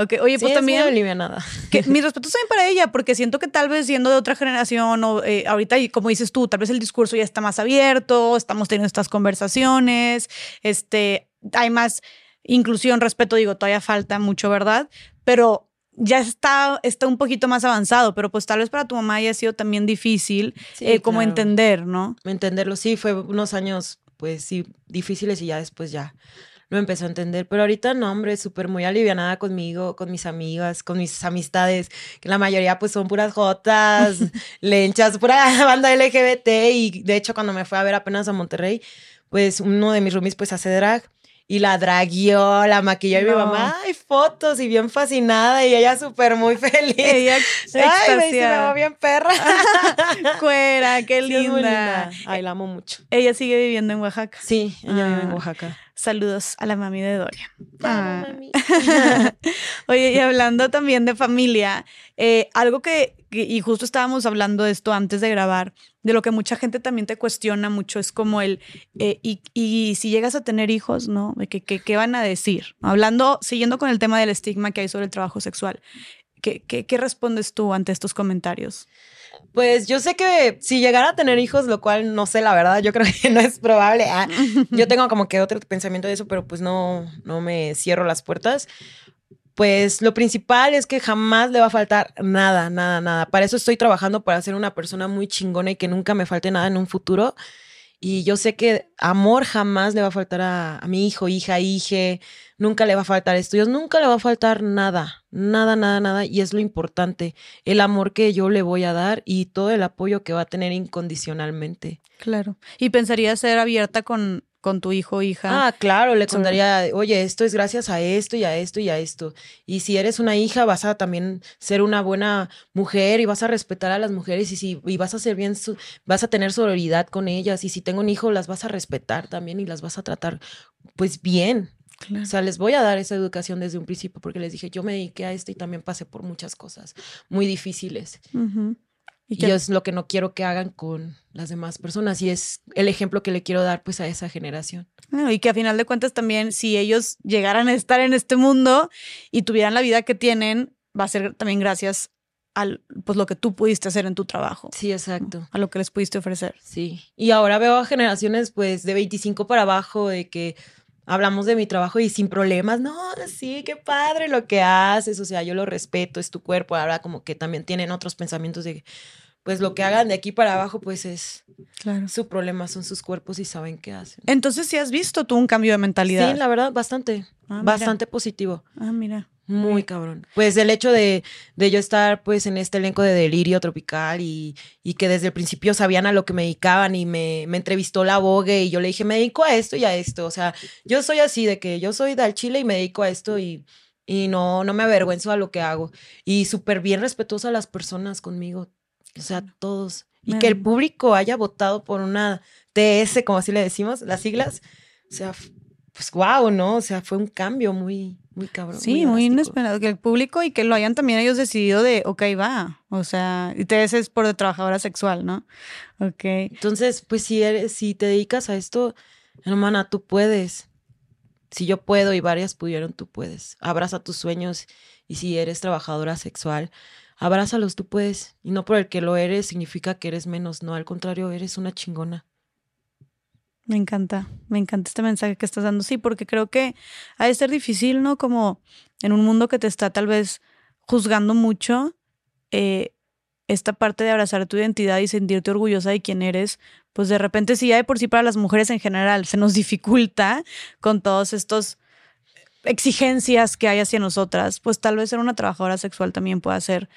ok. Oye, Sí, pues es muy también alivianada. que mis respetos también para ella, porque siento que tal vez siendo de otra generación o eh, ahorita, como dices tú, tal vez el discurso ya está más abierto, estamos teniendo estas conversaciones, este, hay más inclusión, respeto, digo, todavía falta mucho, ¿verdad? Pero ya está, está un poquito más avanzado, pero pues tal vez para tu mamá haya sido también difícil Sí, eh, como claro. entender, ¿no? entenderlo. Sí, fue unos años, pues sí, difíciles y ya después ya lo empezó a entender. Pero ahorita no, hombre, súper muy alivianada conmigo, con mis amigas, con mis amistades, que la mayoría pues son puras jotas, lenchas, pura banda LGBT. Y de hecho, cuando me fue a ver apenas a Monterrey, pues uno de mis roomies pues hace drag. Y la dragueó, la maquilló y mi mamá, ay, fotos y bien fascinada y ella súper muy feliz. Ella Ay, me dice, me va bien perra. Cuera, qué linda. Ay, la amo mucho. Ella sigue viviendo en Oaxaca. Sí, ella vive en Ah. Oaxaca. Saludos a la mami de Doria. Ah. mami. Oye, y hablando también de familia, eh, algo que, que- y justo estábamos hablando de esto antes de grabar, de lo que mucha gente también te cuestiona mucho, es como el, eh, y, y si llegas a tener hijos, ¿no? De que, que- ¿Qué van a decir? Hablando, siguiendo con el tema del estigma que hay sobre el trabajo sexual, ¿qué, qué, qué respondes tú ante estos comentarios? Pues yo sé que si llegara a tener hijos, lo cual no sé, la verdad, yo creo que no es probable. ah, yo tengo como que otro pensamiento de eso, pero pues no, no me cierro las puertas. Pues lo principal es que jamás le va a faltar nada, nada, nada. Para eso estoy trabajando para ser una persona muy chingona y que nunca me falte nada en un futuro. Y yo sé que amor jamás le va a faltar a, mi hijo, hija, hije, nunca le va a faltar estudios, nunca le va a faltar nada, nada, nada, nada. Y es lo importante, el amor que yo le voy a dar y todo el apoyo que va a tener incondicionalmente. Claro. ¿Y pensarías ser abierta con, con tu hijo o hija. Ah, claro, le contaría, oye, esto es gracias a esto y a esto y a esto. Y si eres una hija, vas a también ser una buena mujer y vas a respetar a las mujeres y si y vas a ser bien, vas a tener sororidad con ellas. Y si tengo un hijo, las vas a respetar también y las vas a tratar pues bien. O sea, les voy a dar esa educación desde un principio porque les dije, yo me dediqué a esto y también pasé por muchas cosas muy difíciles. Y, es lo que no quiero que hagan con las demás personas y es el ejemplo que le quiero dar pues a esa generación. y que a final de cuentas también si ellos llegaran a estar en este mundo y tuvieran la vida que tienen, va a ser también gracias al pues lo que tú pudiste hacer en tu trabajo. Sí, exacto. A lo que les pudiste ofrecer. Sí. Y ahora veo a generaciones pues de 25 para abajo de que hablamos de mi trabajo y sin problemas, no, sí, qué padre lo que haces, o sea, yo lo respeto, es tu cuerpo, ahora como que también tienen otros pensamientos de, pues lo que hagan de aquí para abajo, pues es claro. su problema, son sus cuerpos y saben qué hacen. Entonces, ¿sí has visto tú un cambio de mentalidad? Sí, la verdad, bastante, ah, bastante positivo. Ah, mira. Muy cabrón. Pues el hecho de, de, yo estar pues en este elenco de delirio tropical y, y, que desde el principio sabían a lo que me dedicaban y me, me, entrevistó la Vogue y yo le dije, me dedico a esto y a esto. O sea, yo soy así de que yo soy del Chile y me dedico a esto y, y no, no me avergüenzo a lo que hago. Y súper bien respetuosa a las personas conmigo. O sea, todos. Y que el público haya votado por una TS, como así le decimos, las siglas. O sea, pues wow, ¿no? O sea, fue un cambio muy, muy cabrón. Sí, muy, inesperado. Que el público y que lo hayan también ellos decidido de, ok, va. O sea, y te es por de trabajadora sexual, ¿no? Ok. Entonces, pues si eres, si te dedicas a esto, hermana, tú puedes. Si yo puedo y varias pudieron, tú puedes. Abraza tus sueños y si eres trabajadora sexual, abrázalos, tú puedes. Y no por el que lo eres significa que eres menos, no, al contrario, eres una chingona. Me encanta, me encanta este mensaje que estás dando. Sí, porque creo que ha de ser difícil, ¿no? Como en un mundo que te está tal vez juzgando mucho, eh, esta parte de abrazar tu identidad y sentirte orgullosa de quién eres, pues de repente sí, ya de por sí para las mujeres en general se nos dificulta con todos estos exigencias que hay hacia nosotras, pues tal vez ser una trabajadora sexual también pueda ser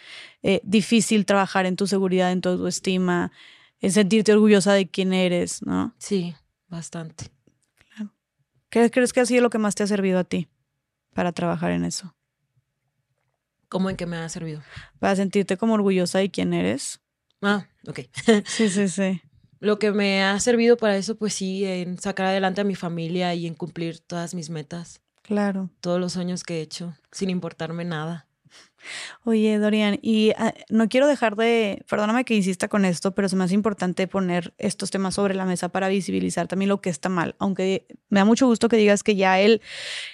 eh, difícil trabajar en tu seguridad, en tu autoestima, en sentirte orgullosa de quién eres, ¿no? Sí. Bastante. Claro. ¿Qué crees que ha sido lo que más te ha servido a ti para trabajar en eso? ¿Cómo en qué me ha servido? Para sentirte como orgullosa de quién eres. Ah, ok. sí, sí, sí. Lo que me ha servido para eso, pues sí, en sacar adelante a mi familia y en cumplir todas mis metas. Claro. Todos los sueños que he hecho, sin importarme nada. Oye, Dorian, y ah, no quiero dejar de, perdóname que insista con esto, pero es más importante poner estos temas sobre la mesa para visibilizar también lo que está mal, aunque me da mucho gusto que digas que ya el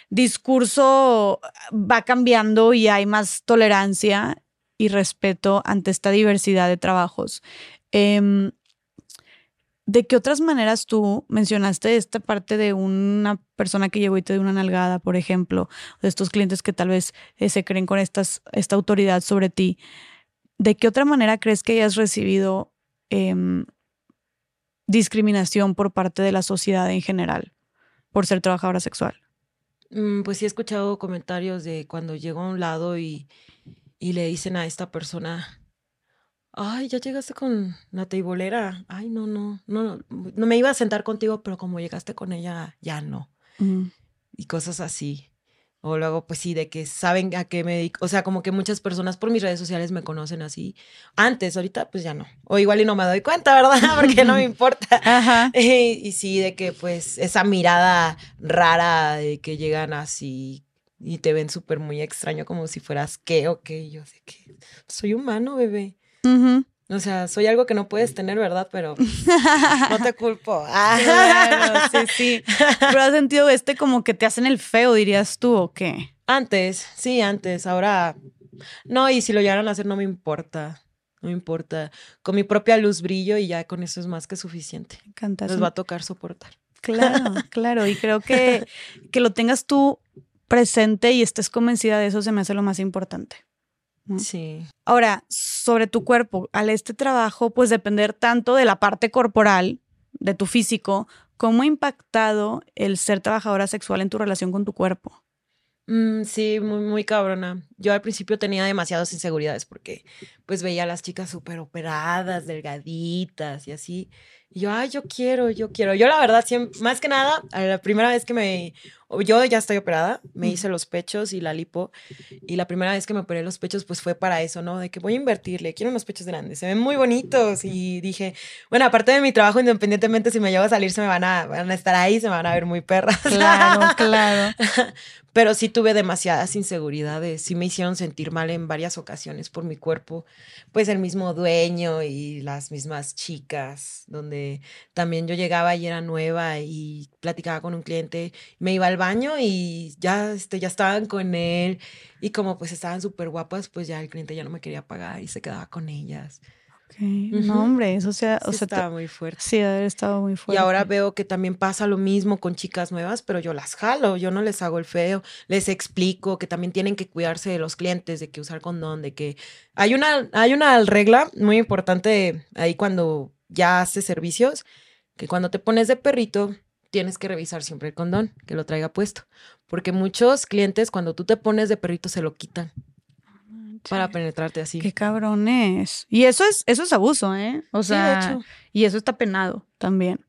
discurso va cambiando y hay más tolerancia y respeto ante esta diversidad de trabajos. Em, ¿De qué otras maneras tú mencionaste esta parte de una persona que llegó y te dio una nalgada, por ejemplo, de estos clientes que tal vez eh, se creen con esta autoridad sobre ti? ¿De qué otra manera crees que hayas recibido em, discriminación por parte de la sociedad en general por ser trabajadora sexual? Mm, pues sí he escuchado comentarios de cuando llego a un lado y, y le dicen a esta persona, ay, ya llegaste con la teibolera. Ay, no, no, no, no me iba a sentar contigo, pero como llegaste con ella, ya no. Y cosas así. O luego, pues sí, de que saben a qué me dedico. O sea, como que muchas personas por mis redes sociales me conocen así. Antes, ahorita, pues ya no. O igual y no me doy cuenta, ¿verdad? Porque no me importa. Ajá. y sí, de que pues esa mirada rara de que llegan así y te ven súper muy extraño, como si fueras qué o qué. Yo sé que soy humano, bebé. O sea, soy algo que no puedes tener, ¿verdad? Pero no te culpo. sí, sí. Pero has sentido este como que te hacen el feo, dirías tú, ¿o qué? Antes, sí, antes. Ahora, no, y si lo llegaran a hacer, no me importa. No me importa. Con mi propia luz brillo y ya con eso es más que suficiente. Cantas. Les va a tocar soportar. Claro, claro. Y creo que que lo tengas tú presente y estés convencida de eso se me hace lo más importante. Sí. Ahora, sobre tu cuerpo, al este trabajo, pues depender tanto de la parte corporal, de tu físico, ¿cómo ha impactado el ser trabajadora sexual en tu relación con tu cuerpo? Mm, sí, muy, muy cabrona. Yo al principio tenía demasiadas inseguridades porque pues veía a las chicas súper operadas, delgaditas y así. Y yo, ay, yo quiero, yo quiero. Yo la verdad, siempre, más que nada, la primera vez que me, yo ya estoy operada, me hice los pechos y la lipo. Y la primera vez que me operé los pechos, pues fue para eso, ¿no? De que voy a invertirle, quiero unos pechos grandes, se ven muy bonitos. Y dije, bueno, aparte de mi trabajo, independientemente si me llevo a salir, se me van a, van a estar ahí, se me van a ver muy perras. Claro, claro. Pero sí tuve demasiadas inseguridades, sí me hicieron sentir mal en varias ocasiones por mi cuerpo, pues el mismo dueño y las mismas chicas, donde también yo llegaba y era nueva y platicaba con un cliente, me iba al baño y ya, este, ya estaban con él y como pues estaban súper guapas, pues ya el cliente ya no me quería pagar y se quedaba con ellas. No, hombre, eso sea, o sea, estaba muy fuerte. Sí, haber estado muy fuerte. Y ahora veo que también pasa lo mismo con chicas nuevas, pero yo las jalo, yo no les hago el feo, les explico que también tienen que cuidarse de los clientes, de que usar condón, de que hay una, hay una regla muy importante ahí cuando ya haces servicios, que cuando te pones de perrito, tienes que revisar siempre el condón, que lo traiga puesto, porque muchos clientes cuando tú te pones de perrito se lo quitan para penetrarte así. Qué cabrones. Y eso es, eso es abuso, ¿eh? O sea, y eso está penado también.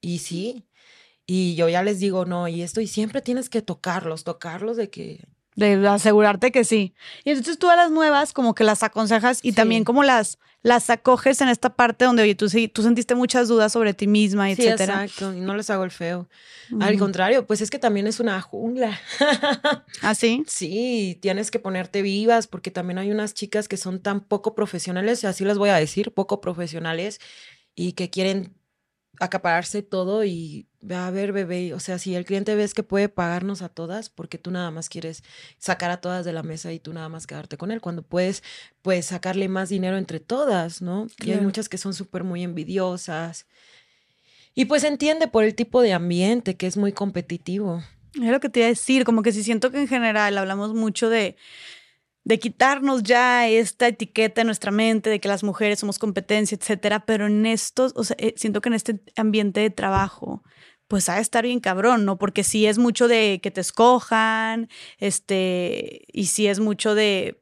Y sí. Y yo ya les digo, no, y esto, y siempre tienes que tocarlos, tocarlos de que de asegurarte que sí. Y entonces tú a las nuevas como que las aconsejas y también como las, las acoges en esta parte donde, oye, tú, tú sentiste muchas dudas sobre ti misma, sí, etcétera. exacto, y no les hago el feo. Al contrario, pues es que también es una jungla. ¿Ah, sí? Sí, tienes que ponerte vivas porque también hay unas chicas que son tan poco profesionales, así les voy a decir, poco profesionales y que quieren acapararse todo y a ver, bebé, o sea, si el cliente ves que puede pagarnos a todas, porque tú nada más quieres sacar a todas de la mesa y tú nada más quedarte con él, cuando puedes, pues, sacarle más dinero entre todas, ¿no? Y hay muchas que son súper muy envidiosas. Y pues entiende por el tipo de ambiente que es muy competitivo. Es lo que te iba a decir, como que si siento que en general hablamos mucho de de quitarnos ya esta etiqueta en nuestra mente de que las mujeres somos competencia, etcétera, pero en estos, o sea, eh, siento que en este ambiente de trabajo, pues ha de estar bien cabrón, ¿no? Porque si es mucho de que te escojan, este, y si es mucho de,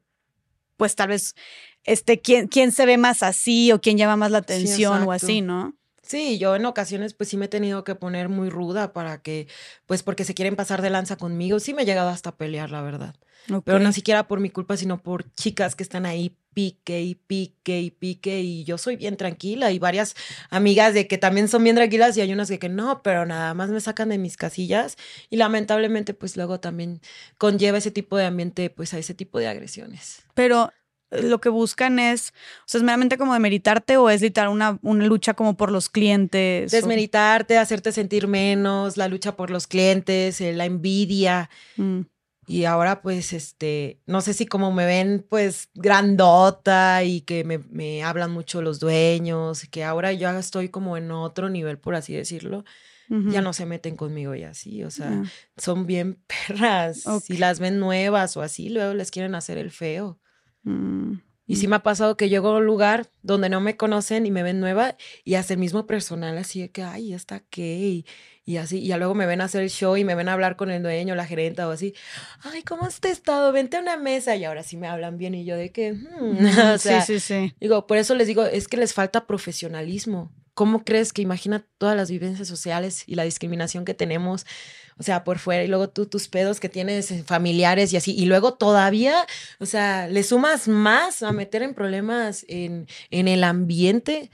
pues tal vez, este, quién, quién se ve más así o quién llama más la atención o así, ¿no? Sí, yo en ocasiones pues sí me he tenido que poner muy ruda para que, pues porque se quieren pasar de lanza conmigo, sí me he llegado hasta pelear, la verdad. Pero no siquiera por mi culpa, sino por chicas que están ahí pique y pique y pique y yo soy bien tranquila y varias amigas de que también son bien tranquilas y hay unas que, que no, pero nada más me sacan de mis casillas y lamentablemente pues luego también conlleva ese tipo de ambiente pues a ese tipo de agresiones. Pero lo que buscan es, o sea, es meramente como demeritarte o es literal una, una lucha como por los clientes. Desmeritarte, hacerte sentir menos, la lucha por los clientes, eh, la envidia. Mm. Y ahora pues, este, no sé si como me ven pues grandota y que me, me hablan mucho los dueños, que ahora yo estoy como en otro nivel, por así decirlo, ya no se meten conmigo y así, o sea, son bien perras. Si las ven nuevas o así, luego les quieren hacer el feo. Mm. Y sí me ha pasado que llego a un lugar donde no me conocen y me ven nueva y hace el mismo personal así de que, ay, ¿está qué? Y, así, y ya luego me ven a hacer el show y me ven a hablar con el dueño, la gerenta o así, ay, ¿cómo has estado? Vente a una mesa y ahora sí me hablan bien y yo de que, hmm", sí, sí, sí. Digo, por eso les digo, es que les falta profesionalismo. ¿Cómo crees que imagina todas las vivencias sociales y la discriminación que tenemos? O sea, por fuera y luego tú tus pedos que tienes familiares y así. Y luego todavía, o sea, le sumas más a meter en problemas en, en el ambiente.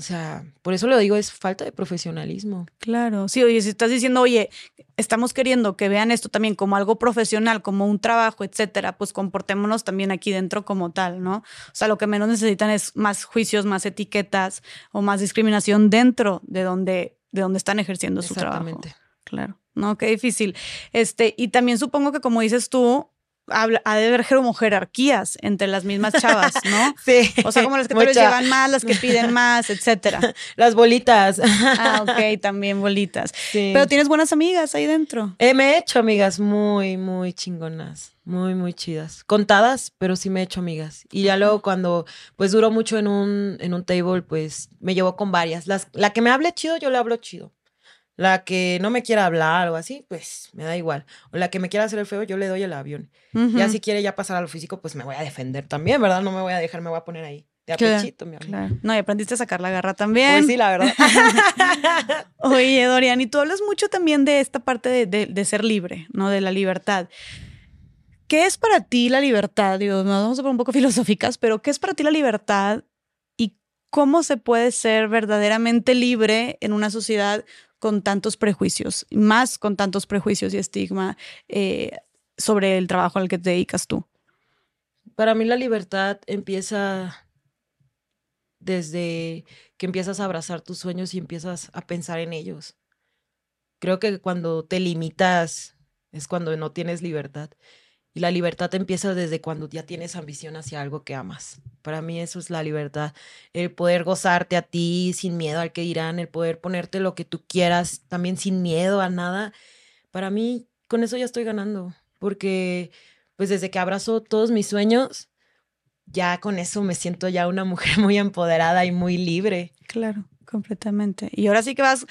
O sea, por eso lo digo, es falta de profesionalismo. Claro, sí, oye, si estás diciendo, oye, estamos queriendo que vean esto también como algo profesional, como un trabajo, etcétera, pues comportémonos también aquí dentro como tal, ¿no? O sea, lo que menos necesitan es más juicios, más etiquetas o más discriminación dentro de donde, de donde están ejerciendo su trabajo. Claro. No, qué difícil. Este, y también supongo que como dices tú, ha de haber como jerarquías entre las mismas chavas, ¿no? Sí. O sea, como las que tal vez llevan más, las que piden más, etcétera. Las bolitas. Ah, ok, también bolitas. Sí. Pero tienes buenas amigas ahí dentro. Eh, me he hecho amigas muy, muy chingonas, muy, muy chidas. Contadas, pero sí me he hecho amigas. Y ya luego cuando, pues, duró mucho en un, en un table, pues, me llevó con varias. Las, la que me hable chido, yo le hablo chido. La que no me quiera hablar o así, pues me da igual. O la que me quiera hacer el feo, yo le doy el avión. Ya si quiere ya pasar a lo físico, pues me voy a defender también, ¿verdad? No me voy a dejar, me voy a poner ahí. de Claro, apechito, mi amor. Claro. No, y aprendiste a sacar la garra también. Pues sí, la verdad. Oye, Dorian, y tú hablas mucho también de esta parte de, de- de ser libre, ¿no? De la libertad. ¿Qué es para ti la libertad? Digo, nos vamos a poner un poco filosóficas, pero ¿qué es para ti la libertad y cómo se puede ser verdaderamente libre en una sociedad con tantos prejuicios, más con tantos prejuicios y estigma eh, sobre el trabajo al que te dedicas tú? Para mí la libertad empieza desde que empiezas a abrazar tus sueños y empiezas a pensar en ellos. Creo que cuando te limitas es cuando no tienes libertad. Y la libertad empieza desde cuando ya tienes ambición hacia algo que amas. Para mí eso es la libertad. El poder gozarte a ti sin miedo al que dirán, el poder ponerte lo que tú quieras también sin miedo a nada. Para mí con eso ya estoy ganando. Porque pues desde que abrazo todos mis sueños, ya con eso me siento ya una mujer muy empoderada y muy libre. Claro, completamente. Y ahora sí que vas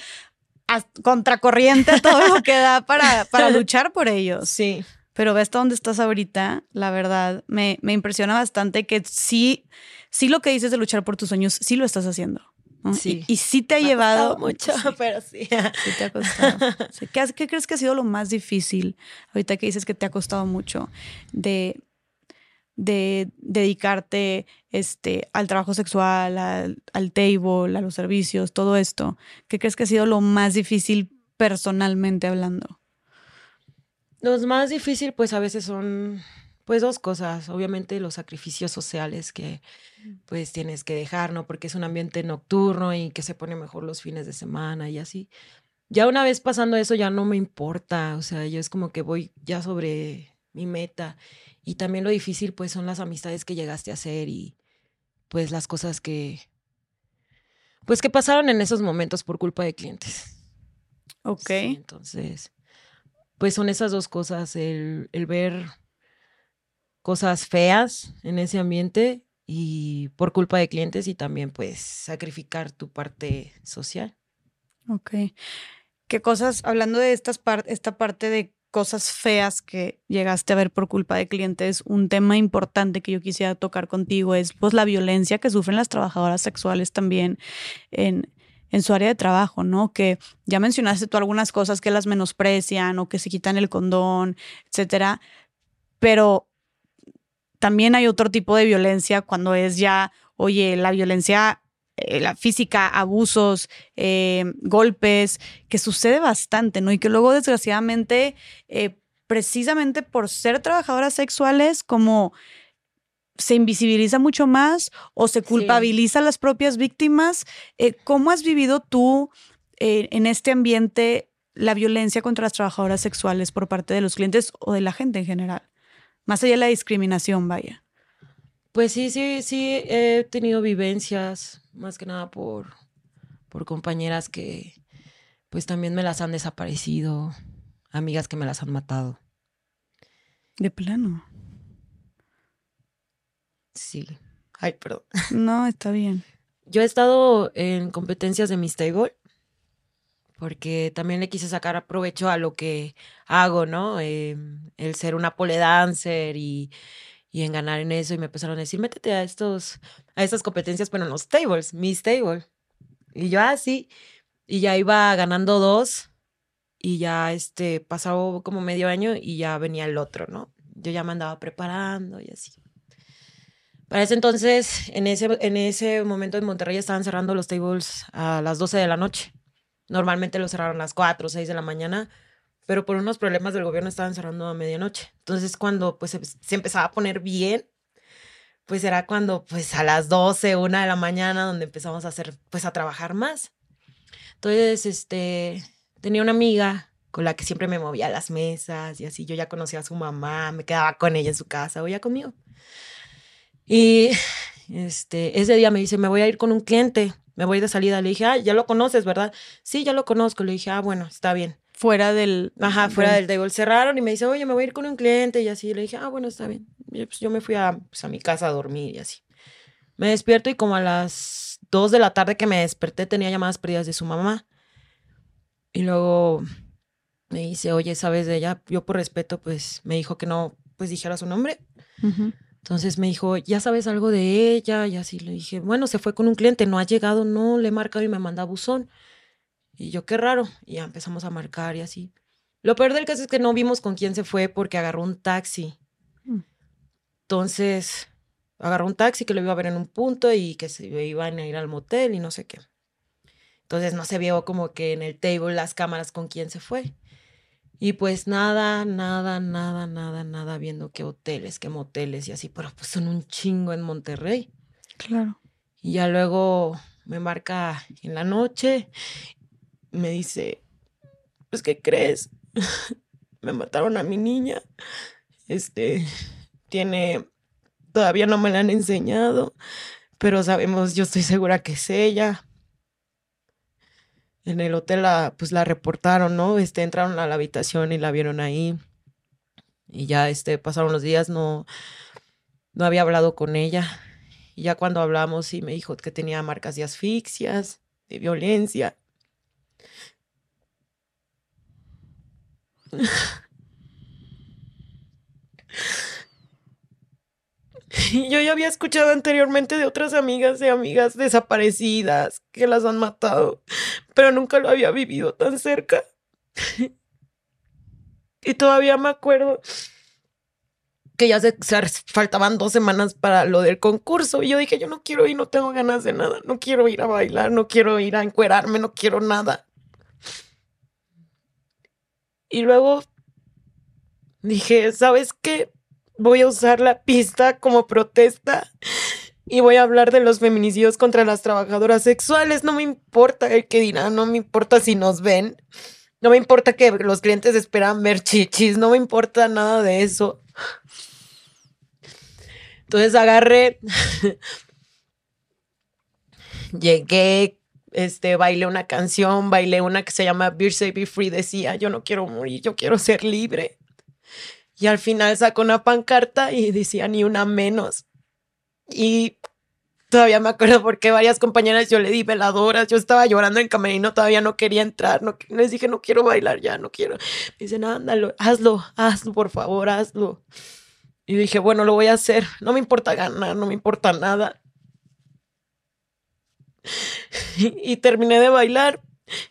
a contracorriente todo lo que da para, para luchar por ellos. Sí. Pero ves hasta dónde estás ahorita, la verdad, me, me impresiona bastante que sí, sí lo que dices de luchar por tus sueños, sí lo estás haciendo. ¿no? Sí. Y, y sí te ha Me ha llevado costado mucho, Sí, pero sí. sí te ha costado. Sí. ¿Qué, crees que ha sido lo más difícil? Ahorita que dices que te ha costado mucho de, de dedicarte este, al trabajo sexual, al, al table, a los servicios, todo esto. ¿Qué crees que ha sido lo más difícil personalmente hablando? Los más difícil, pues a veces son, pues dos cosas. Obviamente los sacrificios sociales que, pues tienes que dejar, ¿no? Porque es un ambiente nocturno y que se pone mejor los fines de semana y así. Ya una vez pasando eso ya no me importa, o sea, yo es como que voy ya sobre mi meta. Y también lo difícil, pues son las amistades que llegaste a hacer y pues las cosas que, pues que pasaron en esos momentos por culpa de clientes. Ok. Sí, entonces, pues son esas dos cosas, el, el ver cosas feas en ese ambiente y por culpa de clientes y también pues sacrificar tu parte social. Ok. ¿Qué cosas, hablando de estas esta parte de cosas feas que llegaste a ver por culpa de clientes, un tema importante que yo quisiera tocar contigo es pues la violencia que sufren las trabajadoras sexuales también en, en su área de trabajo, ¿no? Que ya mencionaste tú algunas cosas que las menosprecian o que se quitan el condón, etcétera, pero también hay otro tipo de violencia cuando es ya, oye, la violencia, eh, la física, abusos, eh, golpes, que sucede bastante, ¿no? Y que luego, desgraciadamente, eh, precisamente por ser trabajadoras sexuales, como se invisibiliza mucho más o se culpabiliza a las propias víctimas. Eh, ¿Cómo has vivido tú eh, en este ambiente la violencia contra las trabajadoras sexuales por parte de los clientes o de la gente en general? Más allá de la discriminación, vaya. Pues sí, sí, sí, he tenido vivencias, más que nada por, por compañeras que pues también me las han desaparecido, amigas que me las han matado. De plano. Sí. Ay, perdón. No, está bien. Yo he estado en competencias de Miss Table porque también le quise sacar provecho a lo que hago, ¿no? Eh, el ser una pole dancer y, y en ganar en eso y me empezaron a decir, métete a estos, a estas competencias, pero en los tables, Miss Table. Y yo así, y ya iba ganando dos y ya este, pasó como medio año y ya venía el otro, ¿no? Yo ya me andaba preparando y así. Para ese entonces, en ese, en ese momento en Monterrey estaban cerrando los tables a las 12 de la noche. Normalmente los cerraron a las 4 o 6 de la mañana, pero por unos problemas del gobierno estaban cerrando a medianoche. Entonces, cuando pues se, empezaba a poner bien, pues era cuando pues a las 12, 1 de la mañana, donde empezamos a hacer, pues a trabajar más. Entonces, este, tenía una amiga con la que siempre me movía a las mesas y así. Yo ya conocía a su mamá, me quedaba con ella en su casa o conmigo. Y este, ese día me dice, me voy a ir con un cliente, me voy de salida. Le dije, ah, ya lo conoces, ¿verdad? Sí, ya lo conozco. Le dije, ah, bueno, está bien. Fuera del... Ajá, fuera del table. Cerraron y me dice, oye, me voy a ir con un cliente y así. Le dije, ah, bueno, está bien. Y, pues, yo me fui a, pues, a mi casa a dormir y así. Me despierto y como a las 2 de la tarde que me desperté tenía llamadas perdidas de su mamá. Y luego me dice, oye, ¿sabes de ella? Yo por respeto, pues me dijo que no, pues dijera su nombre. Ujú. Entonces me dijo, ¿ya sabes algo de ella? Y así le dije, bueno, se fue con un cliente, no ha llegado, no, le he marcado y me manda buzón. Y yo, qué raro. Y ya empezamos a marcar y así. Lo peor del caso es que no vimos con quién se fue porque agarró un taxi. Mm. Entonces, agarró un taxi que lo iba a ver en un punto y que se iban a ir al motel y no sé qué. Entonces no se vio como que en el table las cámaras con quién se fue. Y pues nada, nada, nada, nada, nada, viendo qué hoteles, qué moteles y así, pero pues son un chingo en Monterrey. Claro. Y ya luego me marca en la noche, me dice, pues, ¿qué crees? me mataron a mi niña. Este, tiene, todavía no me la han enseñado, pero sabemos, yo estoy segura que es ella. En el hotel la, pues la reportaron, ¿no? Este, entraron a la habitación y la vieron ahí. Y ya, este, pasaron los días, no, no había hablado con ella. Y ya cuando hablamos, sí me dijo que tenía marcas de asfixias, de violencia. Y yo ya había escuchado anteriormente de otras amigas de amigas desaparecidas que las han matado, pero nunca lo había vivido tan cerca. Y todavía me acuerdo que ya se faltaban dos semanas para lo del concurso. Y yo dije, yo no quiero ir, no tengo ganas de nada, no quiero ir a bailar, no quiero ir a encuerarme, no quiero nada. Y luego dije, ¿sabes qué? Voy a usar la pista como protesta y voy a hablar de los feminicidios contra las trabajadoras sexuales. No me importa el que dirán, no me importa si nos ven. No me importa que los clientes esperan ver chichis, no me importa nada de eso. Entonces agarré, llegué, este, bailé una canción, bailé una que se llama Beer Say Be Free, decía, yo no quiero morir, yo quiero ser libre. Y al final sacó una pancarta y decía ni una menos. Y todavía me acuerdo porque varias compañeras yo le di veladoras, yo estaba llorando en camerino, todavía no quería entrar, no, les dije no quiero bailar ya, no quiero. Me dicen, ándalo, hazlo, hazlo, por favor, hazlo. Y dije, bueno, lo voy a hacer, no me importa ganar, no me importa nada. Y terminé de bailar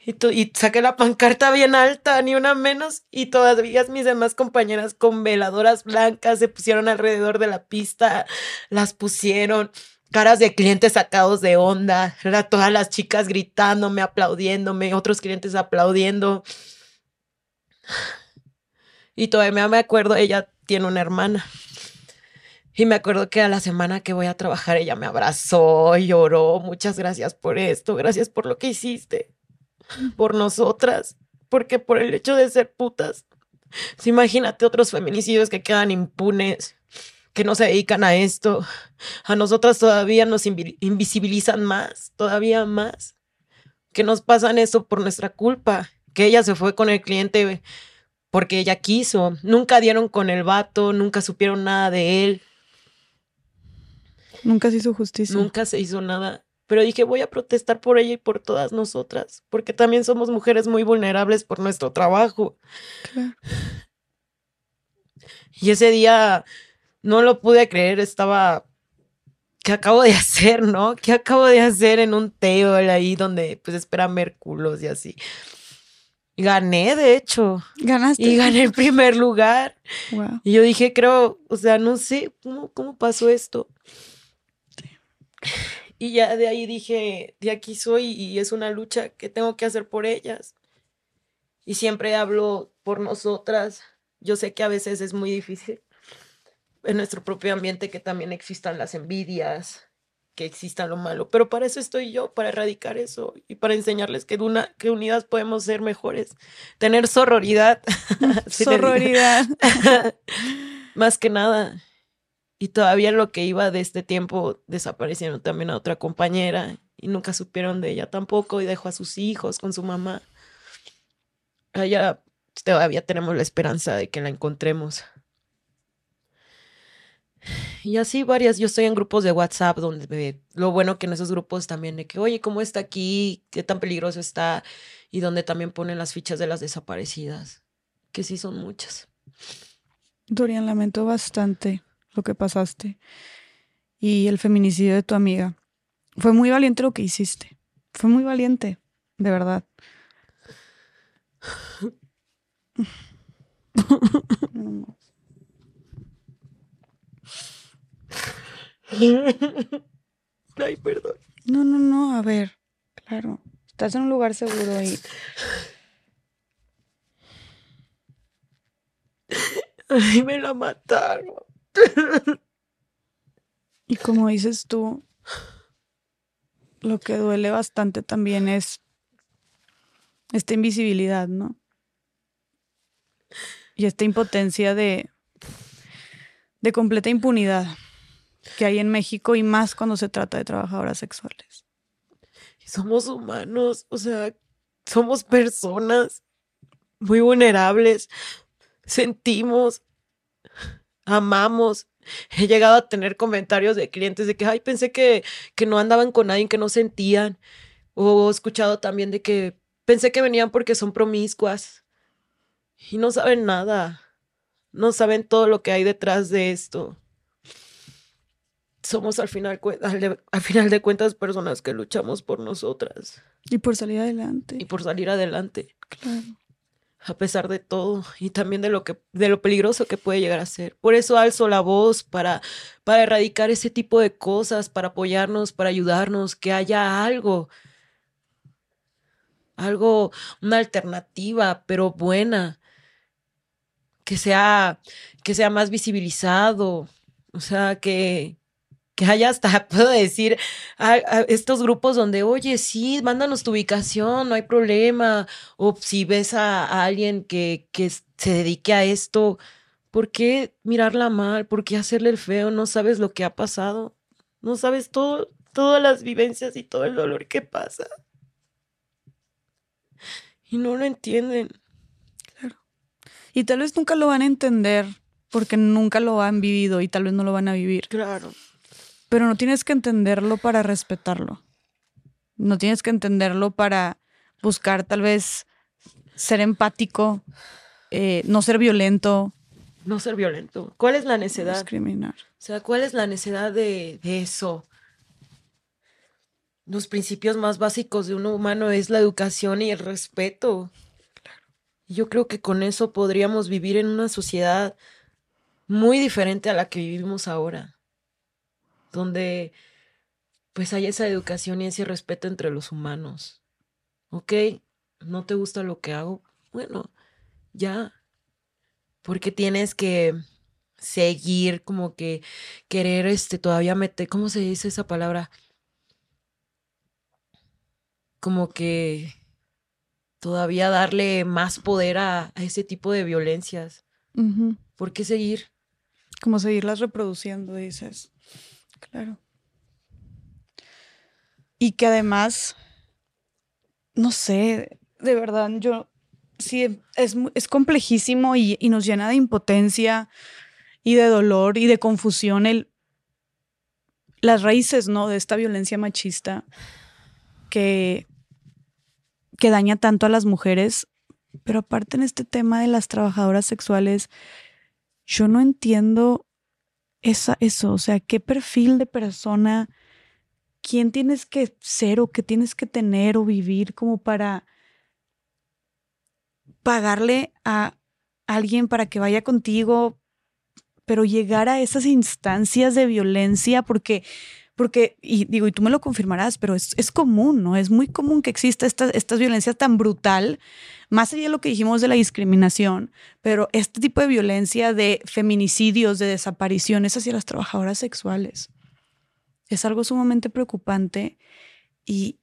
y, y, saqué la pancarta bien alta, ni una menos, y todavía mis demás compañeras con veladoras blancas se pusieron alrededor de la pista, las pusieron, caras de clientes sacados de onda, todas las chicas gritándome, aplaudiéndome, otros clientes aplaudiendo. Y todavía me acuerdo, ella tiene una hermana. Y me acuerdo que a la semana que voy a trabajar ella me abrazó, lloró, muchas gracias por esto, gracias por lo que hiciste por nosotras, porque por el hecho de ser putas. imagínate otros feminicidios que quedan impunes, que no se dedican a esto. A nosotras todavía nos invisibilizan más, todavía más. Que nos pasan eso por nuestra culpa. Que ella se fue con el cliente porque ella quiso. Nunca dieron con el vato, nunca supieron nada de él. Nunca se hizo justicia. Nunca se hizo nada pero dije, voy a protestar por ella y por todas nosotras, porque también somos mujeres muy vulnerables por nuestro trabajo. Y ese día no lo pude creer, estaba, ¿qué acabo de hacer, no? ¿Qué acabo de hacer en un table ahí donde pues esperan ver culos y así? Gané, de hecho. Ganaste. Y gané el primer lugar. Y yo dije, creo, o sea, no sé cómo, cómo pasó esto. Y ya de ahí dije, de aquí soy y es una lucha que tengo que hacer por ellas. Y siempre hablo por nosotras. Yo sé que a veces es muy difícil en nuestro propio ambiente que también existan las envidias, que exista lo malo, pero para eso estoy yo, para erradicar eso y para enseñarles que, una, que unidas podemos ser mejores, tener sororidad. sororidad. Más que nada. Y todavía lo que iba de este tiempo desaparecieron también a otra compañera y nunca supieron de ella tampoco y dejó a sus hijos con su mamá. Allá todavía tenemos la esperanza de que la encontremos. Y así varias, yo estoy en grupos de WhatsApp donde lo bueno que en esos grupos también de que, oye, ¿cómo está aquí? ¿Qué tan peligroso está? Y donde también ponen las fichas de las desaparecidas, que sí son muchas. Dorian, lamento bastante lo que pasaste y el feminicidio de tu amiga. Fue muy valiente lo que hiciste. Fue muy valiente, de verdad. Ay, perdón. No, no, no, a ver, claro. Estás en un lugar seguro y... Ay, me la mataron. Y como dices tú, lo que duele bastante también es esta invisibilidad, ¿no? Y esta impotencia de, de completa impunidad que hay en México y más cuando se trata de trabajadoras sexuales. Somos humanos, o sea, somos personas muy vulnerables, sentimos, amamos. He llegado a tener comentarios de clientes de que, ay, pensé que, que no andaban con nadie, que no sentían. O he escuchado también de que pensé que venían porque son promiscuas. Y no saben nada. No saben todo lo que hay detrás de esto. Somos al final, al, final de cuentas personas que luchamos por nosotras. Y por salir adelante. Y por salir adelante. Claro a pesar de todo y también de lo que de lo peligroso que puede llegar a ser. Por eso alzo la voz para para erradicar ese tipo de cosas, para apoyarnos, para ayudarnos, que haya algo algo una alternativa, pero buena, que sea que sea más visibilizado, o sea, que que haya hasta, puedo decir, a, estos grupos donde, oye, sí, mándanos tu ubicación, no hay problema, o si ves a, alguien que, que se dedique a esto, ¿por qué mirarla mal? ¿Por qué hacerle el feo? No sabes lo que ha pasado, no sabes todo, todas las vivencias y todo el dolor que pasa. Y no lo entienden. Claro. Y tal vez nunca lo van a entender porque nunca lo han vivido y tal vez no lo van a vivir. Claro pero no tienes que entenderlo para respetarlo. No tienes que entenderlo para buscar tal vez ser empático, eh, no ser violento. No ser violento. ¿Cuál es la necesidad? Discriminar. O sea, ¿cuál es la necesidad de, de eso? Los principios más básicos de un humano es la educación y el respeto. Yo creo que con eso podríamos vivir en una sociedad muy diferente a la que vivimos ahora donde pues hay esa educación y ese respeto entre los humanos. ¿Ok? ¿No te gusta lo que hago? Bueno, ya. Porque tienes que seguir como que querer este todavía meter, ¿cómo se dice esa palabra? Como que todavía darle más poder a, ese tipo de violencias. ¿Por qué seguir? Como seguirlas reproduciendo, dices. Claro. Y que además, no sé, de verdad, yo sí, es, es complejísimo y, y, nos llena de impotencia y de dolor y de confusión el, las raíces, ¿no? De esta violencia machista que, que daña tanto a las mujeres. Pero aparte en este tema de las trabajadoras sexuales, yo no entiendo esa, eso, o sea, qué perfil de persona, quién tienes que ser o qué tienes que tener o vivir como para pagarle a alguien para que vaya contigo, pero llegar a esas instancias de violencia, porque, porque y digo, y tú me lo confirmarás, pero es, es común, ¿no? Es muy común que exista esta, esta violencia tan brutal más allá de lo que dijimos de la discriminación, pero este tipo de violencia de feminicidios, de desapariciones hacia las trabajadoras sexuales, es algo sumamente preocupante y,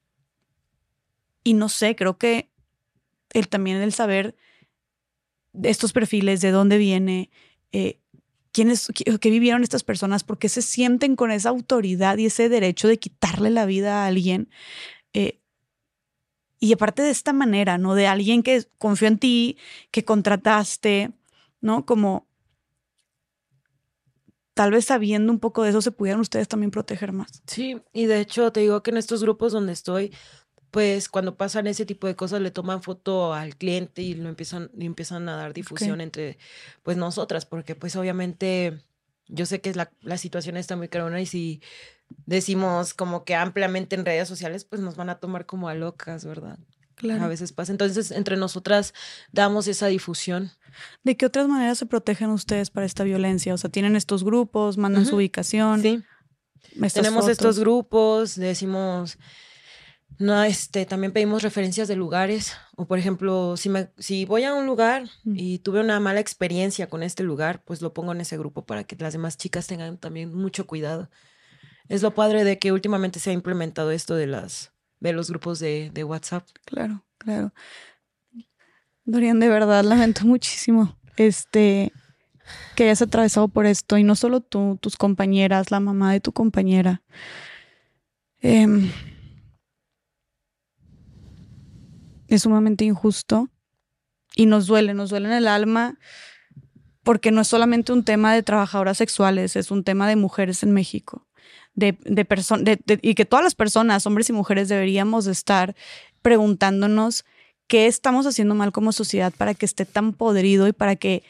y no sé, creo que el, también el saber de estos perfiles, de dónde viene, eh, quiénes, qué, vivieron estas personas, por qué se sienten con esa autoridad y ese derecho de quitarle la vida a alguien, eh, y aparte de esta manera, ¿no? De alguien que confió en ti, que contrataste, ¿no? Como tal vez sabiendo un poco de eso se pudieran ustedes también proteger más. Sí, y de hecho te digo que en estos grupos donde estoy, pues cuando pasan ese tipo de cosas le toman foto al cliente y lo empiezan, empiezan a dar difusión entre pues nosotras, porque pues obviamente yo sé que la, la situación está muy carona y si decimos como que ampliamente en redes sociales, pues nos van a tomar como a locas, ¿verdad? Claro. A veces pasa. Entonces, entre nosotras damos esa difusión. ¿De qué otras maneras se protegen ustedes para esta violencia? O sea, tienen estos grupos, mandan su ubicación. Sí. Tenemos estos grupos, decimos, no, este, también pedimos referencias de lugares. O por ejemplo, si me, si voy a un lugar y tuve una mala experiencia con este lugar, pues lo pongo en ese grupo para que las demás chicas tengan también mucho cuidado. Es lo padre de que últimamente se ha implementado esto de las de los grupos de, de WhatsApp. Claro, claro. Dorian, de verdad, lamento muchísimo este que hayas atravesado por esto y no solo tú, tus compañeras, la mamá de tu compañera. Em, es sumamente injusto y nos duele, nos duele en el alma porque no es solamente un tema de trabajadoras sexuales, es un tema de mujeres en México de, de, y que todas las personas, hombres y mujeres, deberíamos estar preguntándonos qué estamos haciendo mal como sociedad para que esté tan podrido y para que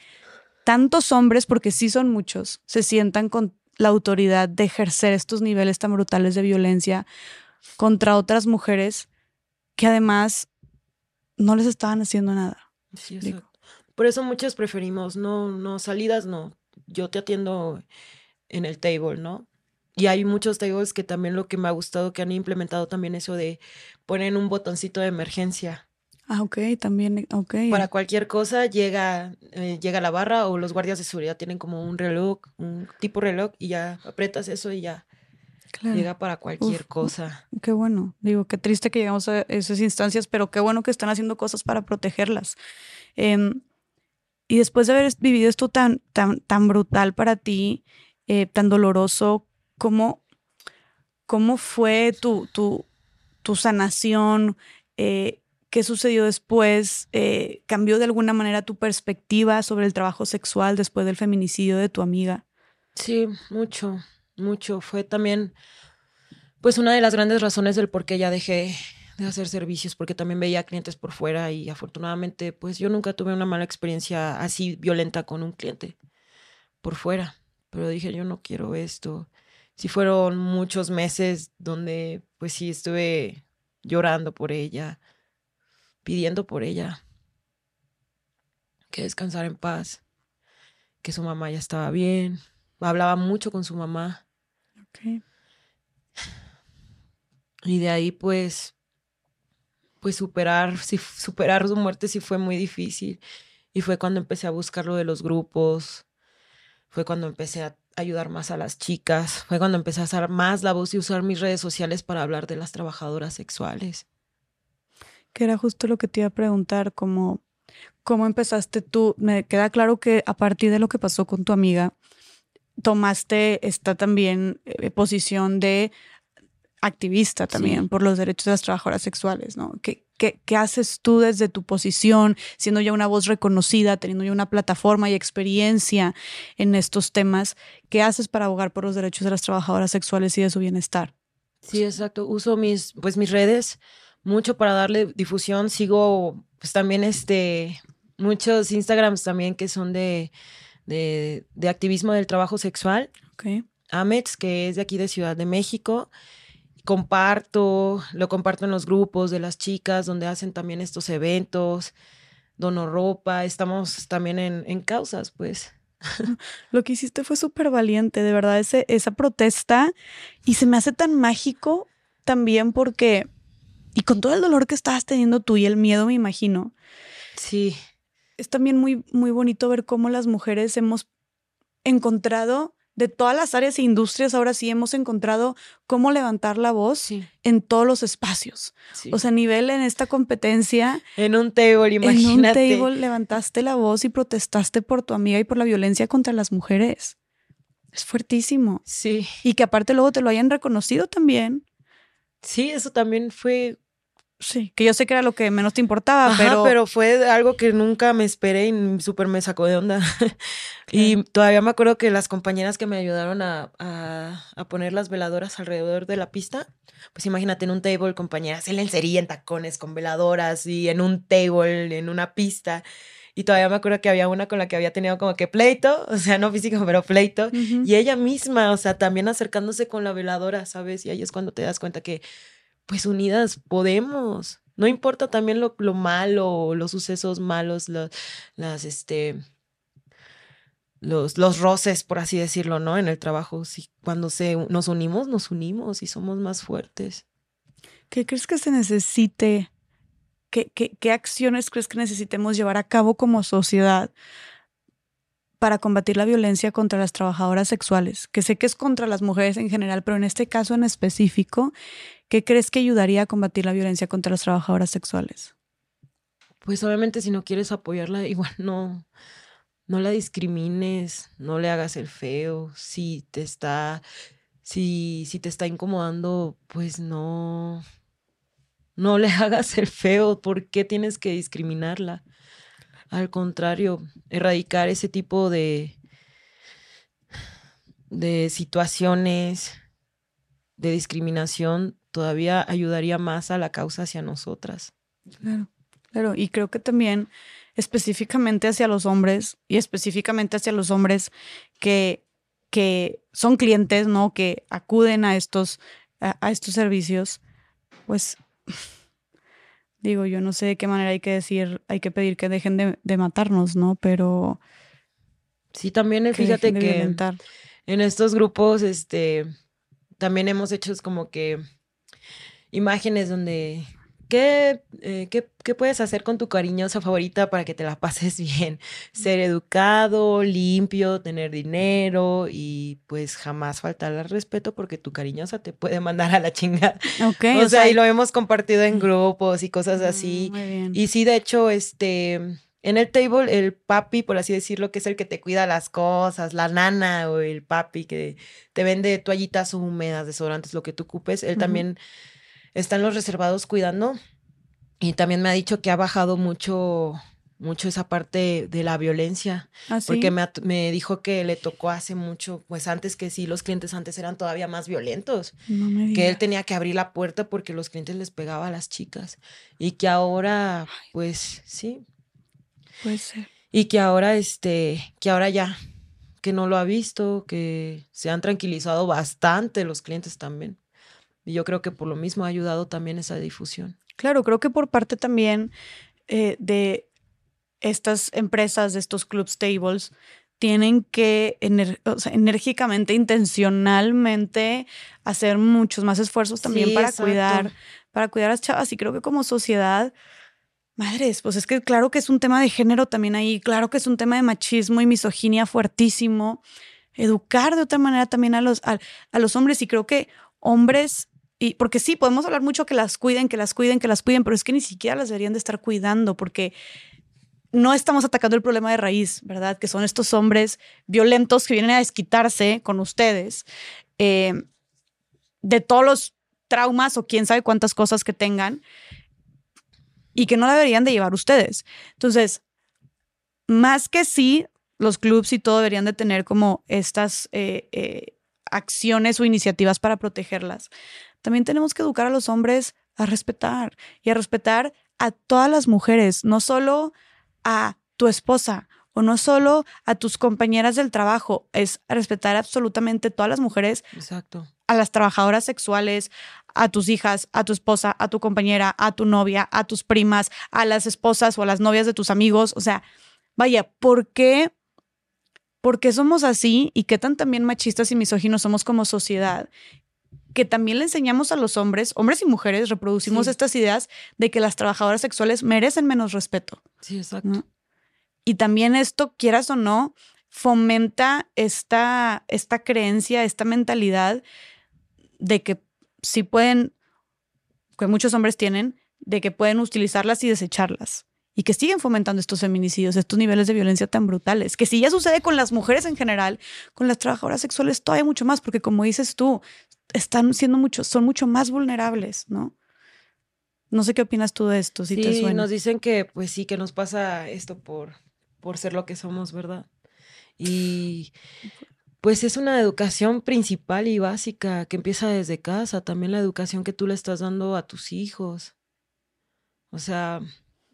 tantos hombres, porque sí son muchos, se sientan con la autoridad de ejercer estos niveles tan brutales de violencia contra otras mujeres que además no les estaban haciendo nada. Por eso muchos preferimos, no, no, salidas no. Yo te atiendo en el table, ¿no? Y hay muchos tables que también lo que me ha gustado que han implementado también eso de poner un botoncito de emergencia. Ah, ok, también, ok. Para cualquier cosa llega, eh, llega la barra o los guardias de seguridad tienen como un reloj, un tipo reloj y ya apretas eso y ya llega para cualquier cosa. Qué bueno, digo, qué triste que llegamos a esas instancias, pero qué bueno que están haciendo cosas para protegerlas. Em, y después de haber vivido esto tan, tan, tan brutal para ti, eh, tan doloroso, ¿Cómo, cómo fue tu, tu, tu sanación? Eh, ¿Qué sucedió después? Eh, ¿Cambió de alguna manera tu perspectiva sobre el trabajo sexual después del feminicidio de tu amiga? Sí, mucho, mucho. Fue también, pues, una de las grandes razones del por qué ya dejé de hacer servicios, porque también veía clientes por fuera y afortunadamente, pues, yo nunca tuve una mala experiencia así violenta con un cliente por fuera. Pero dije, yo no quiero esto sí fueron muchos meses donde pues sí estuve llorando por ella, pidiendo por ella que descansara en paz, que su mamá ya estaba bien, hablaba mucho con su mamá. Y de ahí pues pues superar, superar su muerte sí fue muy difícil. Y fue cuando empecé a buscar lo de los grupos, fue cuando empecé a ayudar más a las chicas. Fue cuando empecé a usar más la voz y usar mis redes sociales para hablar de las trabajadoras sexuales. Que era justo lo que te iba a preguntar, como cómo empezaste tú. Me queda claro que a partir de lo que pasó con tu amiga, tomaste esta también eh, posición de activista también por los derechos de las trabajadoras sexuales, ¿no? ¿Qué, qué, haces tú desde tu posición, siendo ya una voz reconocida, teniendo ya una plataforma y experiencia en estos temas? ¿Qué haces para abogar por los derechos de las trabajadoras sexuales y de su bienestar? Sí, exacto. Uso mis, pues, mis redes mucho para darle difusión. Sigo, pues, también este, muchos Instagrams también que son de, de, de activismo del trabajo sexual. Okay. Amets, que es de aquí de Ciudad de México comparto, lo comparto en los grupos de las chicas donde hacen también estos eventos, dono ropa, estamos también en, en causas, pues. Lo que hiciste fue súper valiente, de verdad, ese, esa protesta. Y se me hace tan mágico también porque, y con todo el dolor que estabas teniendo tú y el miedo, me imagino. Sí. Es también muy, muy bonito ver cómo las mujeres hemos encontrado de todas las áreas e industrias, ahora sí hemos encontrado cómo levantar la voz en todos los espacios. O sea, a nivel en esta competencia. En un table, imagínate. En un table levantaste la voz y protestaste por tu amiga y por la violencia contra las mujeres. Es fuertísimo. Sí. Y que aparte luego te lo hayan reconocido también. Sí, eso también fue Sí, que yo sé que era lo que menos te importaba, pero... pero fue algo que nunca me esperé y súper me sacó de onda. y todavía me acuerdo que las compañeras que me ayudaron a, a, poner las veladoras alrededor de la pista, pues imagínate en un table, compañeras en lencería, en tacones, con veladoras y en un table, en una pista. Y todavía me acuerdo que había una con la que había tenido como que pleito, o sea, no físico, pero pleito. Y ella misma, o sea, también acercándose con la veladora, ¿sabes? Y ahí es cuando te das cuenta que, pues unidas podemos. No importa también lo, lo malo, los sucesos malos, las, este, los, los roces, por así decirlo, ¿no? En el trabajo, si cuando se, nos unimos, nos unimos y somos más fuertes. ¿Qué crees que se necesite? ¿Qué, qué, acciones crees que necesitemos llevar a cabo como sociedad para combatir la violencia contra las trabajadoras sexuales? Que sé que es contra las mujeres en general, pero en este caso en específico, ¿qué crees que ayudaría a combatir la violencia contra las trabajadoras sexuales? Pues obviamente si no quieres apoyarla, igual no, no la discrimines, no le hagas el feo, si te está, si, si te está incomodando, pues no, no le hagas el feo, ¿por qué tienes que discriminarla? Al contrario, erradicar ese tipo de, de situaciones de discriminación todavía ayudaría más a la causa hacia nosotras. Claro, claro. Y creo que también específicamente hacia los hombres y específicamente hacia los hombres que, que son clientes, ¿no? Que acuden a estos, a, estos servicios, pues digo, yo no sé de qué manera hay que decir, hay que pedir que dejen de, matarnos, ¿no? Pero... Sí, también fíjate que en estos grupos, este, también hemos hecho como que imágenes donde ¿Qué, eh, ¿qué, ¿qué, puedes hacer con tu cariñosa favorita para que te la pases bien? Ser educado, limpio, tener dinero y pues jamás faltarle al respeto porque tu cariñosa te puede mandar a la chingada. Okay, o, sea, y lo hemos compartido en grupos y cosas así. Mm, y sí, de hecho, este, en el table, el papi, por así decirlo, que es el que te cuida las cosas, la nana o el papi que te vende toallitas húmedas, desodorantes, lo que tú ocupes, él también están los reservados cuidando. Y también me ha dicho que ha bajado mucho, mucho esa parte de la violencia. ¿Ah, porque me, dijo que le tocó hace mucho, pues antes que sí, los clientes antes eran todavía más violentos. que él tenía que abrir la puerta porque los clientes les pegaba a las chicas. Y que ahora, pues sí. Puede ser. Y que ahora, este, que ahora ya, que no lo ha visto, que se han tranquilizado bastante los clientes también. Y yo creo que por lo mismo ha ayudado también esa difusión. Claro, creo que por parte también eh, de estas empresas, de estos club tables, tienen que enérgicamente, intencionalmente hacer muchos más esfuerzos también para cuidar, para cuidar a las chavas. Y creo que como sociedad, madres, pues es que claro que es un tema de género también ahí, claro que es un tema de machismo y misoginia fuertísimo. Educar de otra manera también a los, a los hombres. Y creo que hombres y porque sí, podemos hablar mucho que las cuiden, que las cuiden, que las cuiden, pero es que ni siquiera las deberían de estar cuidando porque no estamos atacando el problema de raíz, ¿verdad? Que son estos hombres violentos que vienen a desquitarse con ustedes eh, de todos los traumas o quién sabe cuántas cosas que tengan y que no deberían de llevar ustedes. Entonces, más que sí, los clubs y todo deberían de tener como estas eh, eh, acciones o iniciativas para protegerlas también tenemos que educar a los hombres a respetar y a respetar a todas las mujeres, no solo a tu esposa o no solo a tus compañeras del trabajo, es respetar absolutamente todas las mujeres. Exacto. A las trabajadoras sexuales, a tus hijas, a tu esposa, a tu compañera, a tu novia, a tus primas, a las esposas o a las novias de tus amigos. O sea, vaya, ¿por qué? ¿Por qué somos así y qué tan también machistas y misóginos somos como sociedad? Que también le enseñamos a los hombres, hombres y mujeres, reproducimos estas ideas de que las trabajadoras sexuales merecen menos respeto. Sí, exacto. Y también esto, quieras o no, fomenta esta, esta creencia, esta mentalidad de que sí pueden, que muchos hombres tienen, de que pueden utilizarlas y desecharlas y que siguen fomentando estos feminicidios, estos niveles de violencia tan brutales, que si ya sucede con las mujeres en general, con las trabajadoras sexuales todavía mucho más, porque como dices tú, están siendo mucho, son mucho más vulnerables, ¿no? No sé qué opinas tú de esto, si sí, nos dicen que pues sí, que nos pasa esto por, por ser lo que somos, ¿verdad? Y pues es una educación principal y básica que empieza desde casa, también la educación que tú le estás dando a tus hijos. O sea,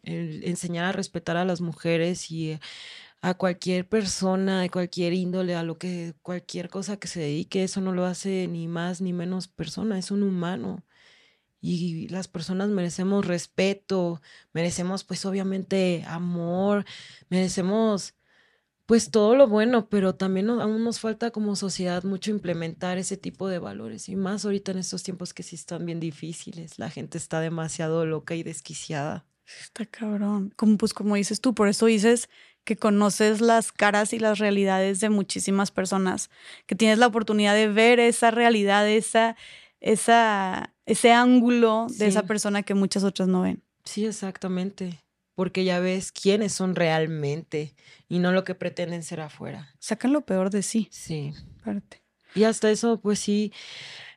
el enseñar a respetar a las mujeres y a cualquier persona de cualquier índole, a lo que cualquier cosa que se dedique, eso no lo hace ni más ni menos persona, es un humano. Y las personas merecemos respeto, merecemos pues obviamente amor, merecemos pues todo lo bueno, pero también aún nos falta como sociedad mucho implementar ese tipo de valores y más ahorita en estos tiempos que sí están bien difíciles, la gente está demasiado loca y desquiciada. Está cabrón. Como, pues como dices tú, por eso dices que conoces las caras y las realidades de muchísimas personas, que tienes la oportunidad de ver esa realidad, esa, esa, ese ángulo de esa persona que muchas otras no ven. Sí, exactamente. Porque ya ves quiénes son realmente y no lo que pretenden ser afuera. Sacan lo peor de sí. Sí. Parte. Y hasta eso, pues sí,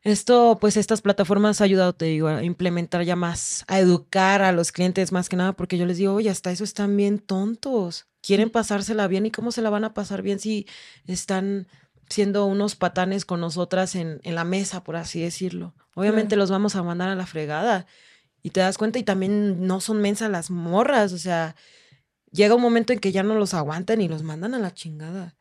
esto, pues estas plataformas ha ayudado, te digo, a implementar ya más, a educar a los clientes más que nada, porque yo les digo, oye, hasta eso están bien tontos. Quieren pasársela bien y cómo se la van a pasar bien si están siendo unos patanes con nosotras en, en la mesa, por así decirlo. Obviamente los vamos a mandar a la fregada. Y te das cuenta, y también no son mensas las morras, o sea, llega un momento en que ya no los aguantan y los mandan a la chingada.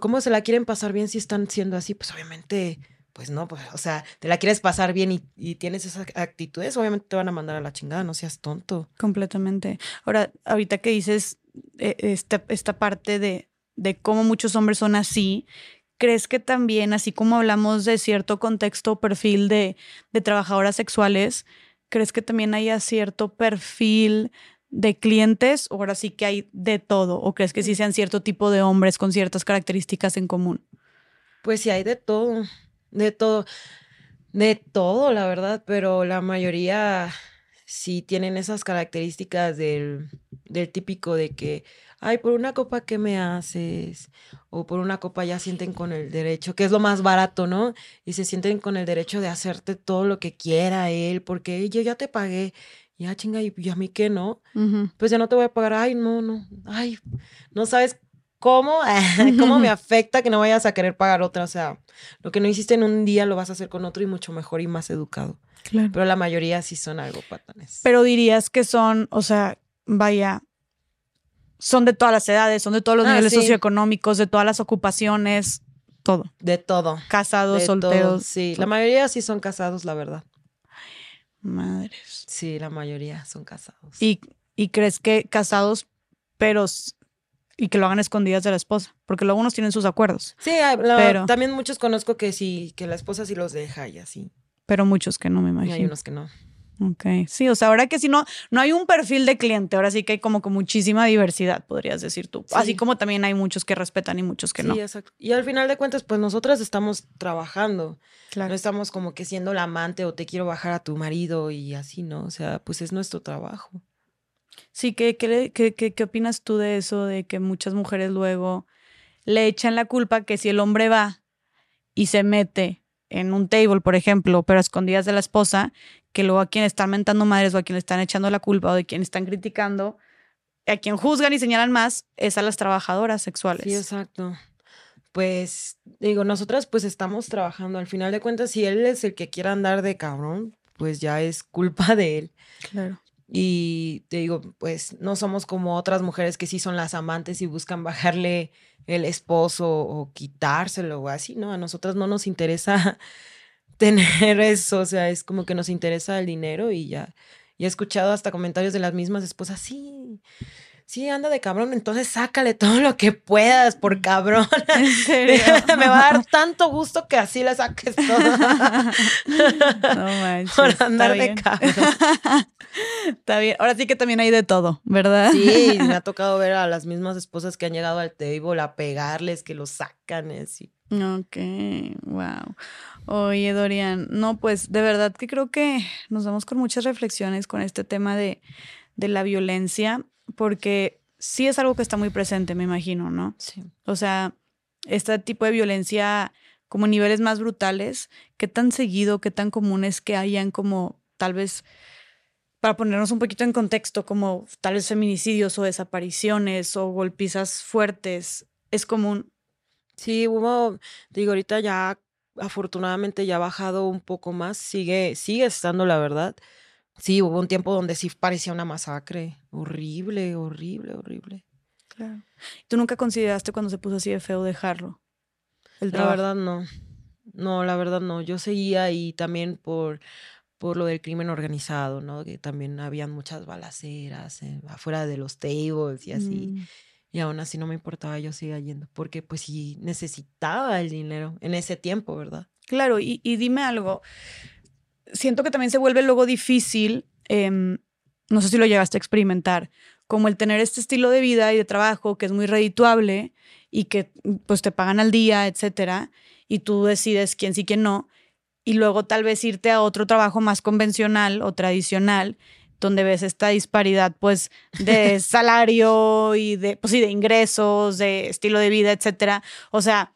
¿Cómo se la quieren pasar bien si están siendo así? Pues obviamente pues no, pues, o sea, te la quieres pasar bien y, tienes esas actitudes, obviamente te van a mandar a la chingada, no seas tonto. Completamente. Ahora, ahorita que dices esta, esta parte de, de cómo muchos hombres son así, ¿crees que también, así como hablamos de cierto contexto o perfil de, de trabajadoras sexuales, ¿crees que también haya cierto perfil de clientes o ahora sí que hay de todo? ¿O crees que sí sean cierto tipo de hombres con ciertas características en común? Pues sí, hay de todo de todo, de todo, la verdad, pero la mayoría sí tienen esas características del, del típico de que, ay, por una copa, ¿qué me haces? O por una copa ya sienten con el derecho, que es lo más barato, ¿no? Y se sienten con el derecho de hacerte todo lo que quiera él, porque yo ya te pagué. Ya chinga, y a mí qué no, pues ya no te voy a pagar, ay, no, no, ay, no sabes ¿Cómo, ¿Cómo me afecta que no vayas a querer pagar otra? O sea, lo que no hiciste en un día lo vas a hacer con otro y mucho mejor y más educado. Claro. Pero la mayoría sí son algo patanes. Pero dirías que son, o sea, vaya, son de todas las edades, son de todos los ah, niveles socioeconómicos, de todas las ocupaciones, todo. De todo. Casados, solteros. Sí, la mayoría sí son casados, la verdad. Madres. Sí, la mayoría son casados. ¿Y, y crees que casados, pero y que lo hagan escondidas de la esposa, porque luego unos tienen sus acuerdos. Sí, pero también muchos conozco que sí, que la esposa sí los deja y así. Pero muchos que no, me imagino. Y hay unos que no. Ok, sí, o sea, ahora que si no, no hay un perfil de cliente, ahora sí que hay como con muchísima diversidad, podrías decir tú. Así como también hay muchos que respetan y muchos que no. Sí, exacto. Y al final de cuentas, pues nosotras estamos trabajando. Claro. No estamos como que siendo la amante o te quiero bajar a tu marido y así, ¿no? O sea, pues es nuestro trabajo. Sí, ¿qué, qué, qué, qué, opinas tú de eso? De que muchas mujeres luego le echan la culpa que si el hombre va y se mete en un table, por ejemplo, pero a escondidas de la esposa, que luego a quien están mentando madres o a quien le están echando la culpa o de quien están criticando, a quien juzgan y señalan más es a las trabajadoras sexuales. Sí, exacto. Pues digo, nosotras pues estamos trabajando. Al final de cuentas, si él es el que quiera andar de cabrón, pues ya es culpa de él. Claro. Y te digo, pues no somos como otras mujeres que sí son las amantes y buscan bajarle el esposo o quitárselo o así, ¿no? A nosotras no nos interesa tener eso, o sea, es como que nos interesa el dinero y ya. Y he escuchado hasta comentarios de las mismas esposas, sí, sí, anda de cabrón, entonces sácale todo lo que puedas por cabrón. Me va a dar tanto gusto que así le saques todo. no manches. Por andar de cabrón. Está bien. Ahora sí que también hay de todo, ¿verdad? Sí, me ha tocado ver a las mismas esposas que han llegado al table a pegarles, que lo sacan así. Ok, wow. Oye, Dorian, no, pues de verdad que creo que nos vamos con muchas reflexiones con este tema de, de la violencia porque sí es algo que está muy presente, me imagino, ¿no? Sí. O sea, este tipo de violencia como niveles más brutales, ¿qué tan seguido, qué tan común es que hayan como tal vez, para ponernos un poquito en contexto, como tal vez feminicidios o desapariciones o golpizas fuertes, es común? Sí, hubo, digo, ahorita ya afortunadamente ya ha bajado un poco más, sigue, sigue estando la verdad, sí, hubo un tiempo donde sí parecía una masacre. Horrible, horrible, horrible. Claro. ¿Tú nunca consideraste cuando se puso así de feo dejarlo? la verdad no. No, la verdad no. Yo seguía y también por, por lo del crimen organizado, ¿no? Que también habían muchas balaceras afuera de los tables y así. Mm. Y aún así no me importaba, yo seguía yendo, porque pues sí necesitaba el dinero en ese tiempo, ¿verdad? Claro, y, dime algo. Siento que también se vuelve luego difícil, em, no sé si lo llegaste a experimentar, como el tener este estilo de vida y de trabajo que es muy redituable y que pues te pagan al día, etcétera, y tú decides quién sí, quién no, y luego tal vez irte a otro trabajo más convencional o tradicional donde ves esta disparidad pues de salario y de, pues, de ingresos, de estilo de vida, etcétera. O sea,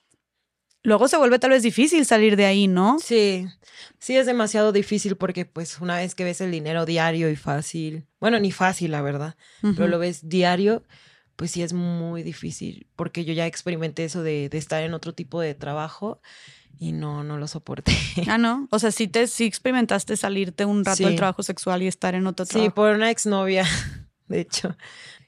luego se vuelve tal vez difícil salir de ahí, ¿no? Sí, sí es demasiado difícil porque pues una vez que ves el dinero diario y fácil, bueno, ni fácil la verdad, pero lo ves diario, pues sí es muy difícil porque yo ya experimenté eso de, de estar en otro tipo de trabajo y no, no lo soporté. Ah, no. O sea, sí te sí experimentaste salirte un rato del trabajo sexual y estar en otro trabajo. Sí, por una exnovia, de hecho.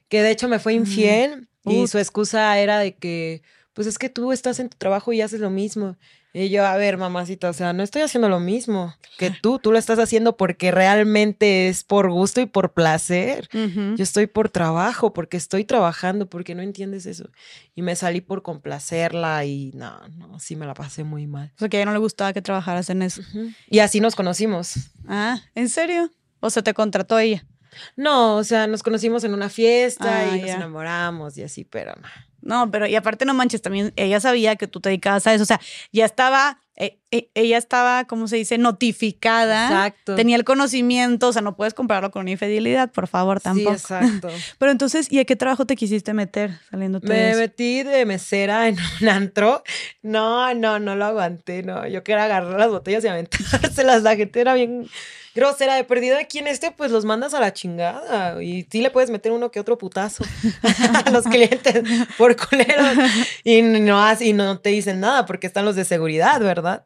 Que de hecho me fue infiel y su excusa era de que, pues es que tú estás en tu trabajo y haces lo mismo. Y yo, a ver, mamacita, o sea, no estoy haciendo lo mismo que tú. Tú lo estás haciendo porque realmente es por gusto y por placer. Yo estoy por trabajo, porque estoy trabajando, porque no entiendes eso. Y me salí por complacerla y no, no, sí me la pasé muy mal. O sea, que a ella no le gustaba que trabajaras en eso. Y así nos conocimos. Ah, ¿en serio? O sea, te contrató ella. No, o sea, nos conocimos en una fiesta ah, y nos enamoramos y así, pero no. No, pero y aparte no manches, también ella sabía que tú te dedicabas a eso, o sea, ya estaba, eh, eh, ella estaba, ¿cómo se dice? Notificada. Exacto. Tenía el conocimiento, o sea, no puedes compararlo con una infidelidad, por favor, tampoco. Sí, exacto. pero entonces, ¿y a qué trabajo te quisiste meter saliendo tú Me metí de mesera en un antro. No, no, no lo aguanté, no. Yo quería agarrar las botellas y aventárselas, la gente era bien grosera de perdida aquí en este, pues los mandas a la chingada. Y sí le puedes meter uno que otro putazo a los clientes por culeros. Y no, y no te dicen nada porque están los de seguridad, ¿verdad?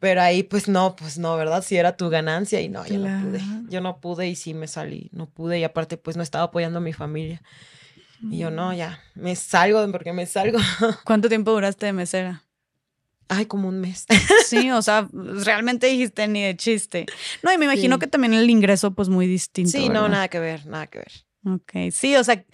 Pero ahí, pues no, pues no, ¿verdad? Si era tu ganancia y no, yo no pude. Yo no pude y sí me salí. No pude y aparte, pues no estaba apoyando a mi familia. Y yo no, ya, me salgo porque me salgo. ¿Cuánto tiempo duraste de mesera? Ay, como un mes. Sí, o sea, realmente dijiste ni de chiste. No, y me imagino que también el ingreso, pues muy distinto. Sí, no, nada que ver, nada que ver. Ok, sí, o sea,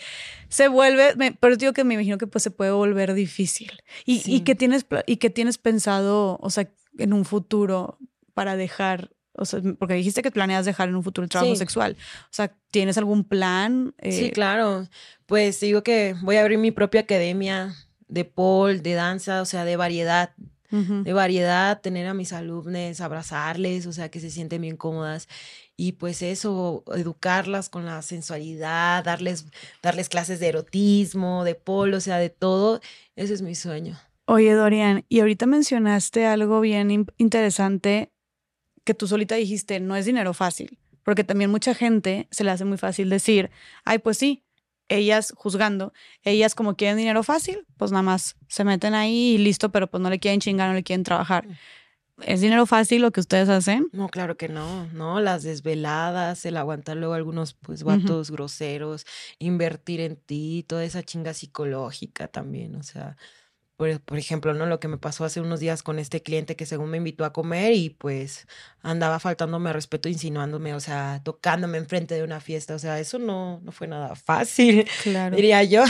se vuelve, pero digo que me imagino que pues se puede volver difícil. Y, y que tienes, y que tienes pensado, o sea, en un futuro para dejar, o sea, porque dijiste que planeas dejar en un futuro el trabajo sexual. O sea, ¿tienes algún plan? sí, eh, claro. Pues digo que voy a abrir mi propia academia de pole, de danza, o sea, de variedad de variedad, tener a mis alumnos, abrazarles, o sea, que se sienten bien cómodas. Y pues eso, educarlas con la sensualidad, darles, darles clases de erotismo, de polo, o sea, de todo. Ese es mi sueño. Oye, Dorian, y ahorita mencionaste algo bien interesante que tú solita dijiste, no es dinero fácil, porque también mucha gente se le hace muy fácil decir, ay, pues sí, ellas juzgando, ellas como quieren dinero fácil, pues nada más se meten ahí y listo, pero pues no le quieren chingar, no le quieren trabajar. Mm. ¿Es dinero fácil lo que ustedes hacen? No, claro que no, no, las desveladas, el aguantar luego algunos pues vatos groseros, invertir en ti, toda esa chinga psicológica también, o sea, por, ejemplo, ¿no? Lo que me pasó hace unos días con este cliente que según me invitó a comer y pues andaba faltándome respeto, insinuándome, o sea, tocándome enfrente de una fiesta. O sea, eso no, no fue nada fácil, claro. diría yo.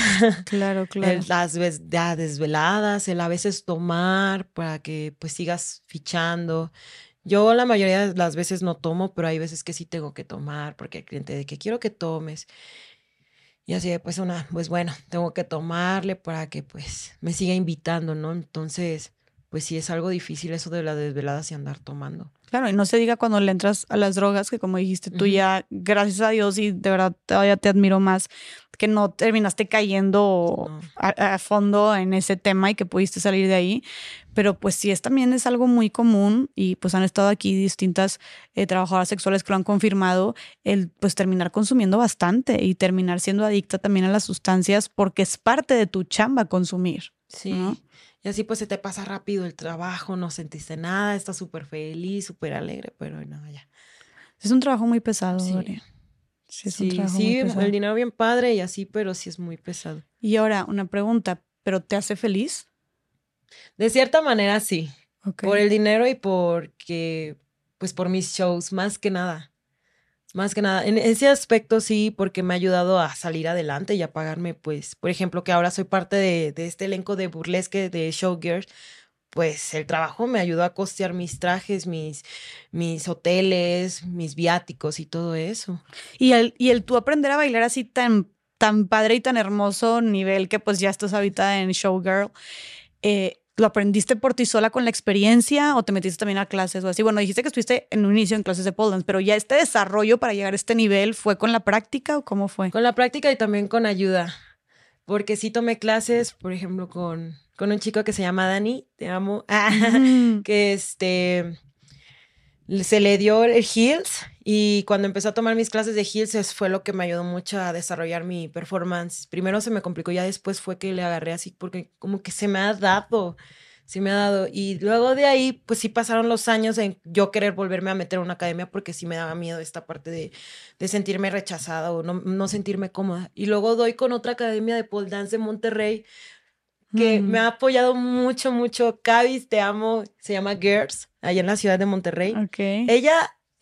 Claro, claro. Las desveladas, el a veces tomar para que pues sigas fichando. Yo la mayoría de las veces no tomo, pero hay veces que sí tengo que tomar porque el cliente de que quiero que tomes. Y así, pues una, pues bueno, tengo que tomarle para que pues me siga invitando, ¿no? Entonces, pues sí es algo difícil eso de las desveladas y andar tomando. Claro, y no se diga cuando le entras a las drogas, que como dijiste tú ya, gracias a Dios y de verdad todavía te admiro más, que no terminaste cayendo a, fondo en ese tema y que pudiste salir de ahí. Pero pues sí, es también es algo muy común y pues han estado aquí distintas eh, trabajadoras sexuales que lo han confirmado, el pues terminar consumiendo bastante y terminar siendo adicta también a las sustancias porque es parte de tu chamba consumir. Sí. Y así pues se te pasa rápido el trabajo, no sentiste nada, estás súper feliz, súper alegre, pero no, ya. Es un trabajo muy pesado, Sí. Sí, es un Sí, trabajo sí, muy pesado. el dinero bien padre y así, pero sí es muy pesado. Y ahora, una pregunta, ¿pero te hace feliz? De cierta manera, sí. Por el dinero y porque, pues por mis shows, más que nada. Más que nada. En ese aspecto sí, porque me ha ayudado a salir adelante y a pagarme, pues, por ejemplo, que ahora soy parte de, este elenco de burlesque de Showgirls, pues el trabajo me ayudó a costear mis trajes, mis, mis hoteles, mis viáticos y todo eso. Y el, y el tú aprender a bailar así tan, tan padre y tan hermoso nivel que pues ya estás ahorita en Showgirl, eh, ¿lo aprendiste por ti sola con la experiencia o te metiste también a clases o así? Bueno, dijiste que estuviste en un inicio en clases de pole dance, pero ya este desarrollo para llegar a este nivel fue con la práctica o cómo fue? Con la práctica y también con ayuda. Porque sí tomé clases, por ejemplo, con, con un chico que se llama Dani, te amo. Mm. que este se le dio el heels y cuando empezó a tomar mis clases de heels fue lo que me ayudó mucho a desarrollar mi performance. Primero se me complicó, ya después fue que le agarré así porque como que se me ha dado, se me ha dado y luego de ahí pues sí pasaron los años en yo querer volverme a meter a una academia porque sí me daba miedo esta parte de, de sentirme rechazada o no, no sentirme cómoda. Y luego doy con otra academia de pole dance de Monterrey que Mm. me ha apoyado mucho, mucho. Cavis, te amo, se llama Girls, allá en la ciudad de Monterrey. Ok. Ella,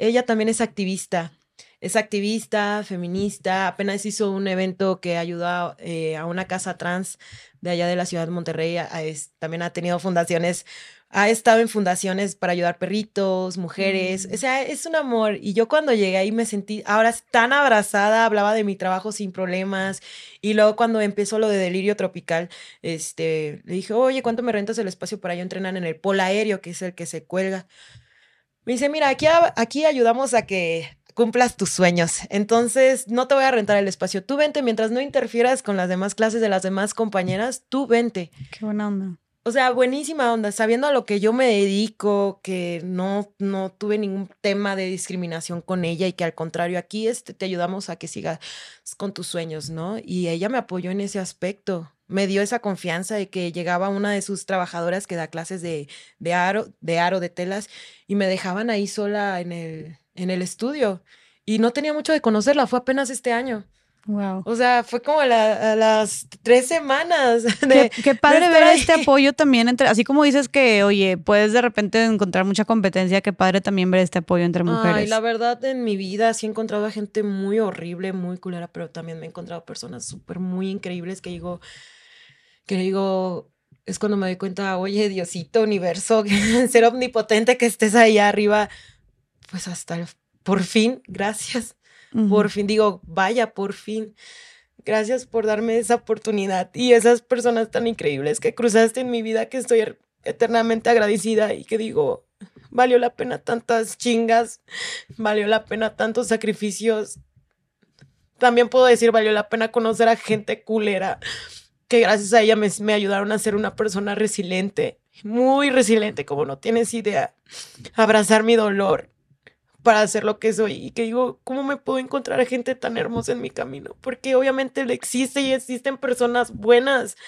ella también es activista. Es activista, feminista. Apenas hizo un evento que ayudó a, eh, a una casa trans de allá de la ciudad de Monterrey. A- a- es- también ha tenido fundaciones, ha estado en fundaciones para ayudar perritos, mujeres. Mm. O sea, es un amor. Y yo cuando llegué ahí me sentí ahora tan abrazada, hablaba de mi trabajo sin problemas. Y luego cuando empezó lo de delirio tropical, este, le dije, oye, ¿cuánto me rentas el espacio para yo entrenar en el polo aéreo, que es el que se cuelga? Me dice, mira, aquí, aquí ayudamos a que cumplas tus sueños. Entonces, no te voy a rentar el espacio. Tú vente, mientras no interfieras con las demás clases de las demás compañeras, tú vente. Qué buena onda. O sea, buenísima onda, sabiendo a lo que yo me dedico, que no, no tuve ningún tema de discriminación con ella y que al contrario, aquí este, te ayudamos a que sigas con tus sueños, ¿no? Y ella me apoyó en ese aspecto. Me dio esa confianza de que llegaba una de sus trabajadoras que da clases de, de aro, de aro, de telas, y me dejaban ahí sola en el, en el estudio. Y no tenía mucho de conocerla, fue apenas este año. Wow. O sea, fue como a, la- a las tres semanas. De, qué padre estar ver ahí. este apoyo también entre, así como dices que, oye, puedes de repente encontrar mucha competencia, qué padre también ver este apoyo entre mujeres. Ay, la verdad, en mi vida sí he encontrado a gente muy horrible, muy culera, pero también me he encontrado personas súper muy increíbles que digo, que digo, es cuando me doy cuenta, oye, Diosito, universo, ser omnipotente que estés ahí arriba, pues hasta el- por fin, gracias, Ujú. por fin, digo, vaya, por fin. Gracias por darme esa oportunidad y esas personas tan increíbles que cruzaste en mi vida que estoy er- eternamente agradecida y que digo, valió la pena tantas chingas, valió la pena tantos sacrificios. También puedo decir, valió la pena conocer a gente culera que gracias a ella me, ayudaron a ser una persona resiliente, muy resiliente, como no tienes idea. Abrazar mi dolor para hacer lo que soy y que digo, ¿cómo me puedo encontrar gente tan hermosa en mi camino? Porque obviamente existe y existen personas buenas,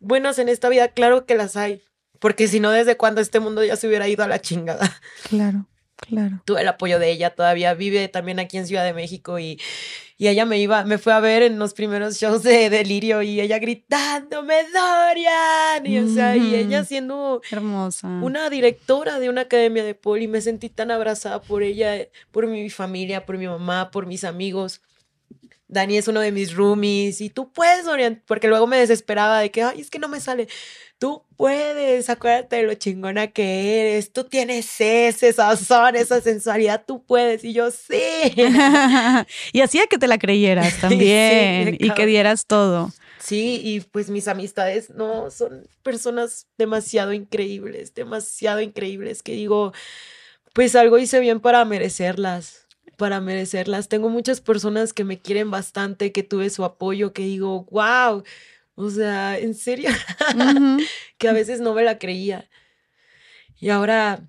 buenas en esta vida, claro que las hay, porque si no, desde cuando este mundo ya se hubiera ido a la chingada. Claro, claro. Tuve el apoyo de ella, todavía vive también aquí en Ciudad de México y, y ella me iba, me fue a ver en los primeros shows de Delirio y ella gritándome Dorian, y o sea, y ella siendo Hermosa. una directora de una academia de poli. Me sentí tan abrazada por ella, por mi familia, por mi mamá, por mis amigos. Dani es uno de mis roomies y tú puedes, Dorian, porque luego me desesperaba de que, ay, es que no me sale. Tú puedes, acuérdate de lo chingona que eres, tú tienes ese sazón, esa sensualidad, tú puedes. Y yo, sí. y hacía que te la creyeras también y que dieras todo. Sí, y pues mis amistades, no, son personas demasiado increíbles, demasiado increíbles, que digo, pues algo hice bien para merecerlas, para merecerlas. Tengo muchas personas que me quieren bastante, que tuve su apoyo, que digo, wow, o sea, en serio, que a veces no me la creía. Y ahora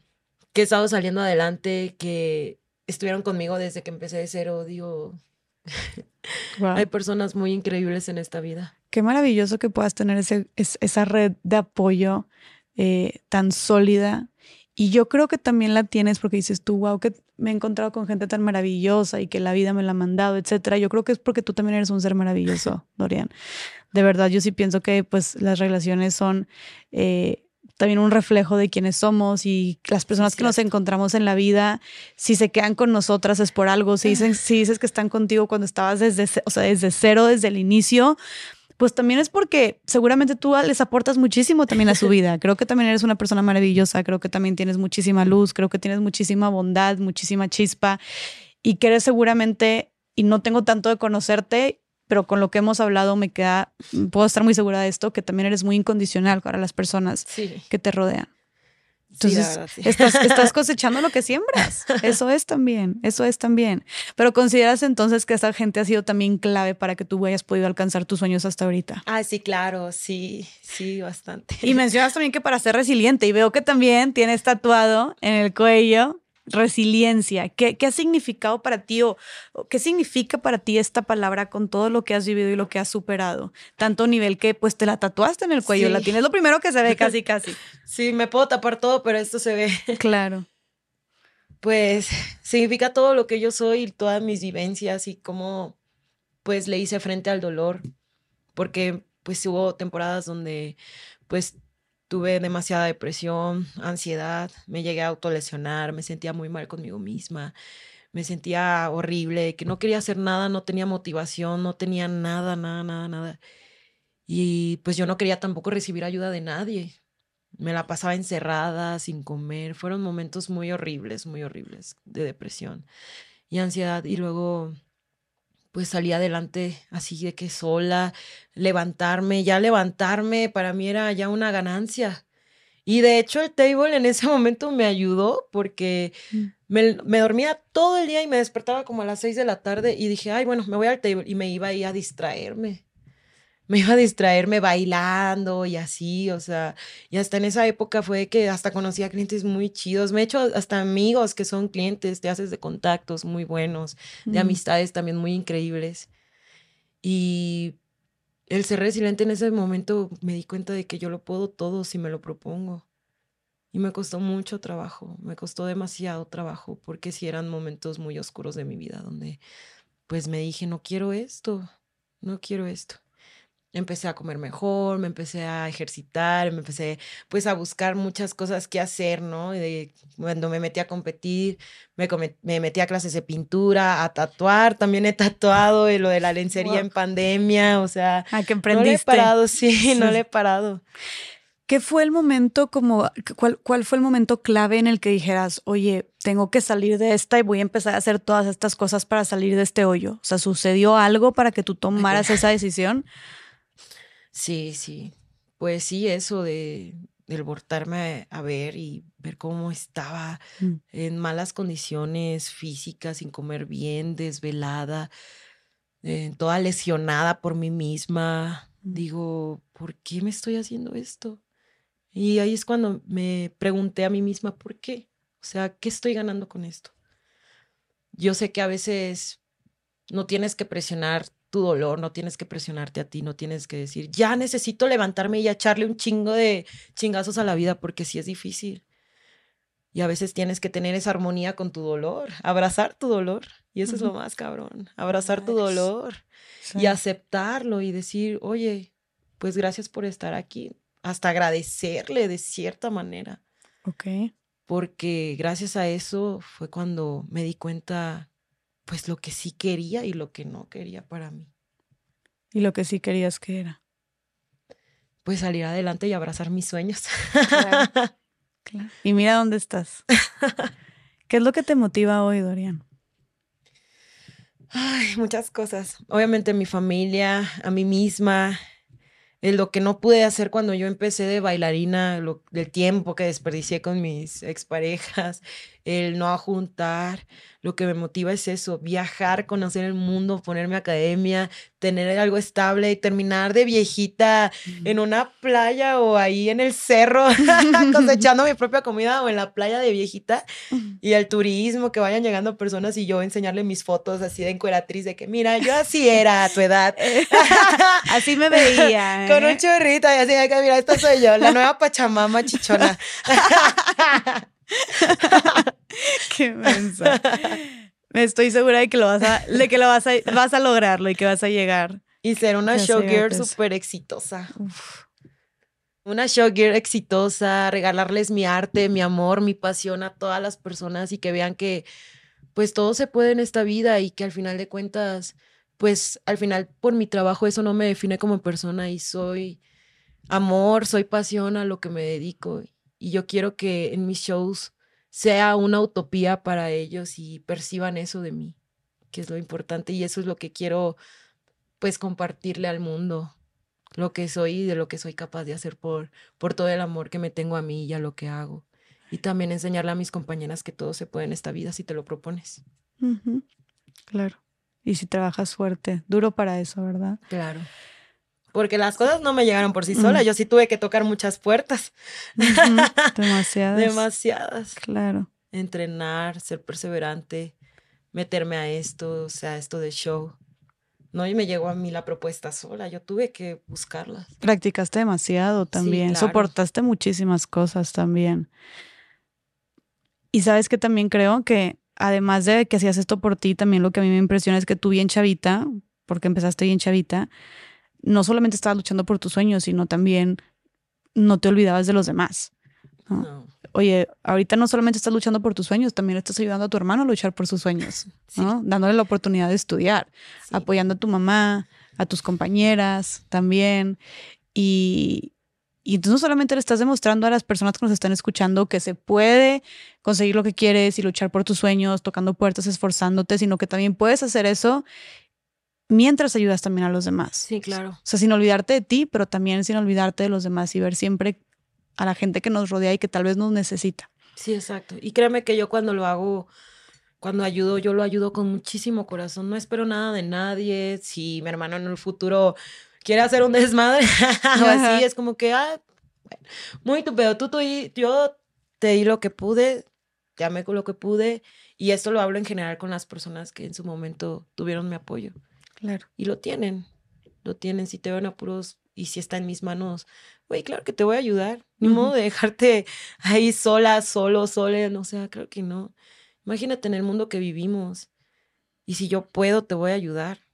que he estado saliendo adelante, que estuvieron conmigo desde que empecé de cero, digo, hay personas muy increíbles en esta vida. Qué maravilloso que puedas tener ese, es- esa red de apoyo eh, tan sólida Y yo creo que también la tienes porque dices tú, wow, que me he encontrado con gente tan maravillosa y que la vida me la ha mandado, etcétera. Yo creo que es porque tú también eres un ser maravilloso, Dorian. De verdad, yo sí pienso que pues las relaciones son eh, también un reflejo de quiénes somos y las personas que nos encontramos en la vida, si se quedan con nosotras es por algo, si, dicen, si dices que están contigo cuando estabas desde, o sea, desde cero, desde el inicio, pues también es porque seguramente tú les aportas muchísimo también a su vida. Creo que también eres una persona maravillosa, creo que también tienes muchísima luz, creo que tienes muchísima bondad, muchísima chispa y que eres seguramente, y no tengo tanto de conocerte, pero con lo que hemos hablado me queda, puedo estar muy segura de esto, que también eres muy incondicional para las personas que te rodean. Entonces, estás, cosechando lo que siembras. Eso es también, eso es también. Pero consideras entonces que esa gente ha sido también clave para que tú hayas podido alcanzar tus sueños hasta ahorita. Ah, sí, claro, sí, sí, bastante. Y mencionas también que para ser resiliente, y veo que también tienes tatuado en el cuello resiliencia. ¿Qué, ¿Qué, ha significado para ti o, qué significa para ti esta palabra con todo lo que has vivido y lo que has superado? Tanto nivel que pues te la tatuaste en el cuello, la tienes lo primero que se ve casi casi. Sí, me puedo tapar todo, pero esto se ve. Claro. Pues significa todo lo que yo soy, todas mis vivencias y cómo pues le hice frente al dolor, porque pues hubo temporadas donde pues tuve demasiada depresión, ansiedad, me llegué a autolesionar, me sentía muy mal conmigo misma, me sentía horrible, que no quería hacer nada, no tenía motivación, no tenía nada, nada, nada, nada. Y pues yo no quería tampoco recibir ayuda de nadie. Me la pasaba encerrada, sin comer. Fueron momentos muy horribles, muy horribles de depresión y ansiedad. Y luego pues salí adelante así de que sola, levantarme, ya levantarme para mí era ya una ganancia. Y de hecho el table en ese momento me ayudó porque mm. me, me, dormía todo el día y me despertaba como a las seis de la tarde y dije, ay, bueno, me voy al table y me iba ahí a distraerme me iba a distraerme bailando y así, o sea, y hasta en esa época fue que hasta conocía clientes muy chidos, me he hecho hasta amigos que son clientes, te haces de contactos muy buenos, de amistades también muy increíbles. Y el ser resiliente en ese momento me di cuenta de que yo lo puedo todo si me lo propongo. Y me costó mucho trabajo, me costó demasiado trabajo, porque sí eran momentos muy oscuros de mi vida donde pues me dije, no quiero esto, no quiero esto empecé a comer mejor, me empecé a ejercitar, me empecé pues a buscar muchas cosas que hacer, ¿no? De, cuando me metí a competir, me, me, metí a clases de pintura, a tatuar, también he tatuado lo de la lencería en pandemia, o sea, ah, que emprendiste. no le he parado, sí, no le he parado. ¿Qué fue el momento como, cuál, cuál fue el momento clave en el que dijeras, oye, tengo que salir de esta y voy a empezar a hacer todas estas cosas para salir de este hoyo? O sea, ¿sucedió algo para que tú tomaras esa decisión? Sí, sí. Pues sí, eso de, del voltarme a, ver y ver cómo estaba mm. en malas condiciones físicas, sin comer bien, desvelada, eh, toda lesionada por mí misma. Mm. Digo, ¿por qué me estoy haciendo esto? Y ahí es cuando me pregunté a mí misma, ¿por qué? O sea, ¿qué estoy ganando con esto? Yo sé que a veces no tienes que presionar tu dolor, no tienes que presionarte a ti, no tienes que decir, ya necesito levantarme y echarle un chingo de chingazos a la vida, porque sí es difícil. Y a veces tienes que tener esa armonía con tu dolor, abrazar tu dolor. Y eso es lo más cabrón, abrazar tu dolor y aceptarlo y decir, oye, pues gracias por estar aquí. Hasta agradecerle de cierta manera. Ok. Porque gracias a eso fue cuando me di cuenta pues lo que sí quería y lo que no quería para mí. ¿Y lo que sí querías que era? Pues salir adelante y abrazar mis sueños. Y mira dónde estás. ¿Qué es lo que te motiva hoy, Dorian? Ay, muchas cosas. Obviamente mi familia, a mí misma, lo que no pude hacer cuando yo empecé de bailarina, lo, el tiempo que desperdicié con mis exparejas, el no juntar, lo que me motiva es eso, viajar, conocer el mundo, ponerme academia, tener algo estable y terminar de viejita en una playa o ahí en el cerro cosechando mi propia comida o en la playa de viejita y el turismo, que vayan llegando personas y yo enseñarle mis fotos así de encueratriz de que mira, yo así era a tu edad. así me veía. Con un ¿eh? chorrito y así de que mira, esta soy yo, la nueva Pachamama chichona. Qué mensa. Estoy segura de que lo vas a, de que lo vas a, vas a lograrlo y que vas a llegar. Y ser una showgirl súper exitosa. Una showgirl exitosa, regalarles mi arte, mi amor, mi pasión a todas las personas y que vean que pues todo se puede en esta vida y que al final de cuentas, pues al final por mi trabajo eso no me define como persona y soy amor, soy pasión a lo que me dedico y yo quiero que en mis shows sea una utopía para ellos y perciban eso de mí, que es lo importante y eso es lo que quiero pues compartirle al mundo lo que soy y de lo que soy capaz de hacer por, por todo el amor que me tengo a mí y a lo que hago. Y también enseñarle a mis compañeras que todo se puede en esta vida si te lo propones. Claro. Y si trabajas fuerte, duro para eso, ¿verdad? Claro. Porque las cosas no me llegaron por sí solas. Yo sí tuve que tocar muchas puertas. Demasiadas. Demasiadas. Claro. Entrenar, ser perseverante, meterme a esto, o sea, esto de show. No, y me llegó a mí la propuesta sola. Yo tuve que buscarlas. Practicaste demasiado también. claro. Soportaste muchísimas cosas también. Y sabes que también creo que además de que hacías esto por ti, también lo que a mí me impresiona es que tú bien chavita, porque empezaste bien chavita, no solamente estabas luchando por tus sueños, sino también no te olvidabas de los demás. ¿no? No. Oye, ahorita no solamente estás luchando por tus sueños, también estás ayudando a tu hermano a luchar por sus sueños, Sí, ¿no? Dándole la oportunidad de estudiar sí. apoyando a tu mamá, a tus compañeras también. Y, y tú no solamente le estás demostrando a las personas que nos están escuchando que se puede conseguir lo que quieres y luchar por tus sueños, tocando puertas, esforzándote, sino que también puedes hacer eso mientras ayudas también a los demás. Sí, claro. O sea, sin olvidarte de ti, pero también sin olvidarte de los demás y ver siempre a la gente que nos rodea y que tal vez nos necesita. Sí, exacto. Y créeme que yo cuando lo hago, cuando ayudo, yo lo ayudo con muchísimo corazón. No espero nada de nadie. Si mi hermano en el futuro quiere hacer un desmadre o así, es como que, ah, bueno, muy tu pedo. Tú, tú, y- yo te di lo que pude, te amé con lo que pude. Y esto lo hablo en general con las personas que en su momento tuvieron mi apoyo. Claro. Y lo tienen, lo tienen. Si te ven apuros y si está en mis manos, güey, claro que te voy a ayudar. Ni modo de dejarte ahí sola, solo, sola, no sé, creo que no. Imagínate en el mundo que vivimos. Y si yo puedo, te voy a ayudar.